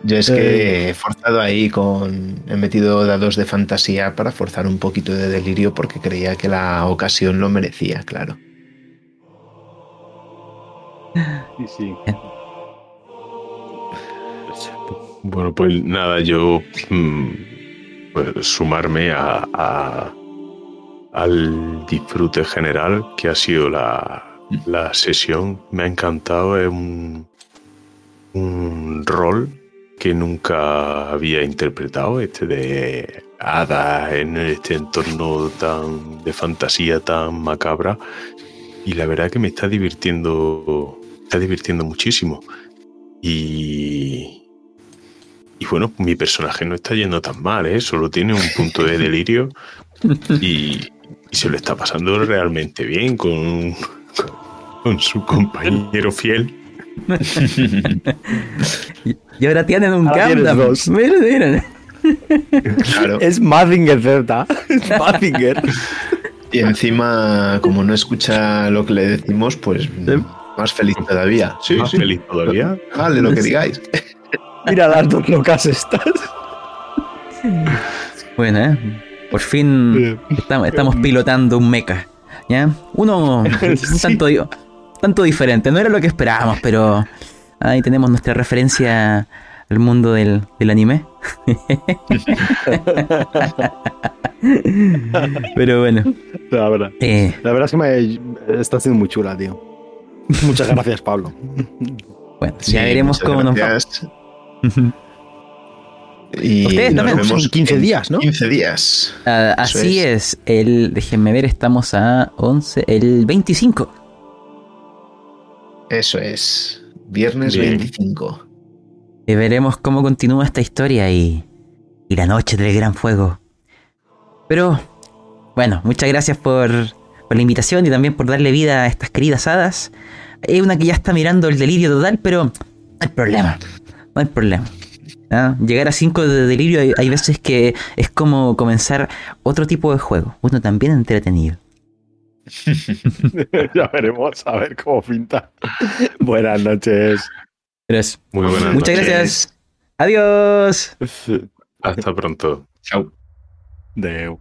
Yo es que he forzado ahí con. He metido dados de fantasía para forzar un poquito de delirio porque creía que la ocasión lo merecía, claro. Sí, sí. Bueno, pues nada, yo. Mm, pues sumarme a, al disfrute general que ha sido la, la sesión. Me ha encantado, es un, un rol que nunca había interpretado, este de hadas en este entorno tan de fantasía tan macabra. Y la verdad que me está divirtiendo, está divirtiendo muchísimo. Y, y bueno, mi personaje no está yendo tan mal, ¿eh? solo tiene un punto de delirio y, y se lo está pasando realmente bien con, con su compañero fiel. y ahora tienen un Gundam. Miren, miren. Claro. Es Mazinger Z. Es Mazinger. Y encima, como no escucha lo que le decimos, pues más feliz todavía. Sí, más feliz todavía. Vale, lo que digáis. Mira las dos locas estas. Bueno, ¿eh? Por fin estamos, pilotando un mecha. ¿Ya? Uno un tanto, tanto diferente. No era lo que esperábamos, pero ahí tenemos nuestra referencia al mundo del, anime. pero bueno. La verdad. Eh, la verdad es que me está siendo muy chula, tío. Muchas gracias, Pablo. Bueno, ya veremos cómo nos va. Y Ustedes también. Son 15 días, ¿no? 15 días. Uh, así es. es. El, déjenme ver, estamos a 11, el 25. Eso es. Viernes Bien. 25. Y veremos cómo continúa esta historia y, y la noche del gran fuego. Pero, bueno, muchas gracias por, por la invitación y también por darle vida a estas queridas hadas. Es una que ya está mirando el delirio total, pero no hay problema. No hay problema. Llegar a 5 de delirio hay, hay veces que es como comenzar otro tipo de juego. Uno también entretenido. ya veremos a ver cómo pinta. Buenas noches. Gracias. Muy buenas Muchas noches. gracias. Adiós. Hasta pronto. Chao. Deu.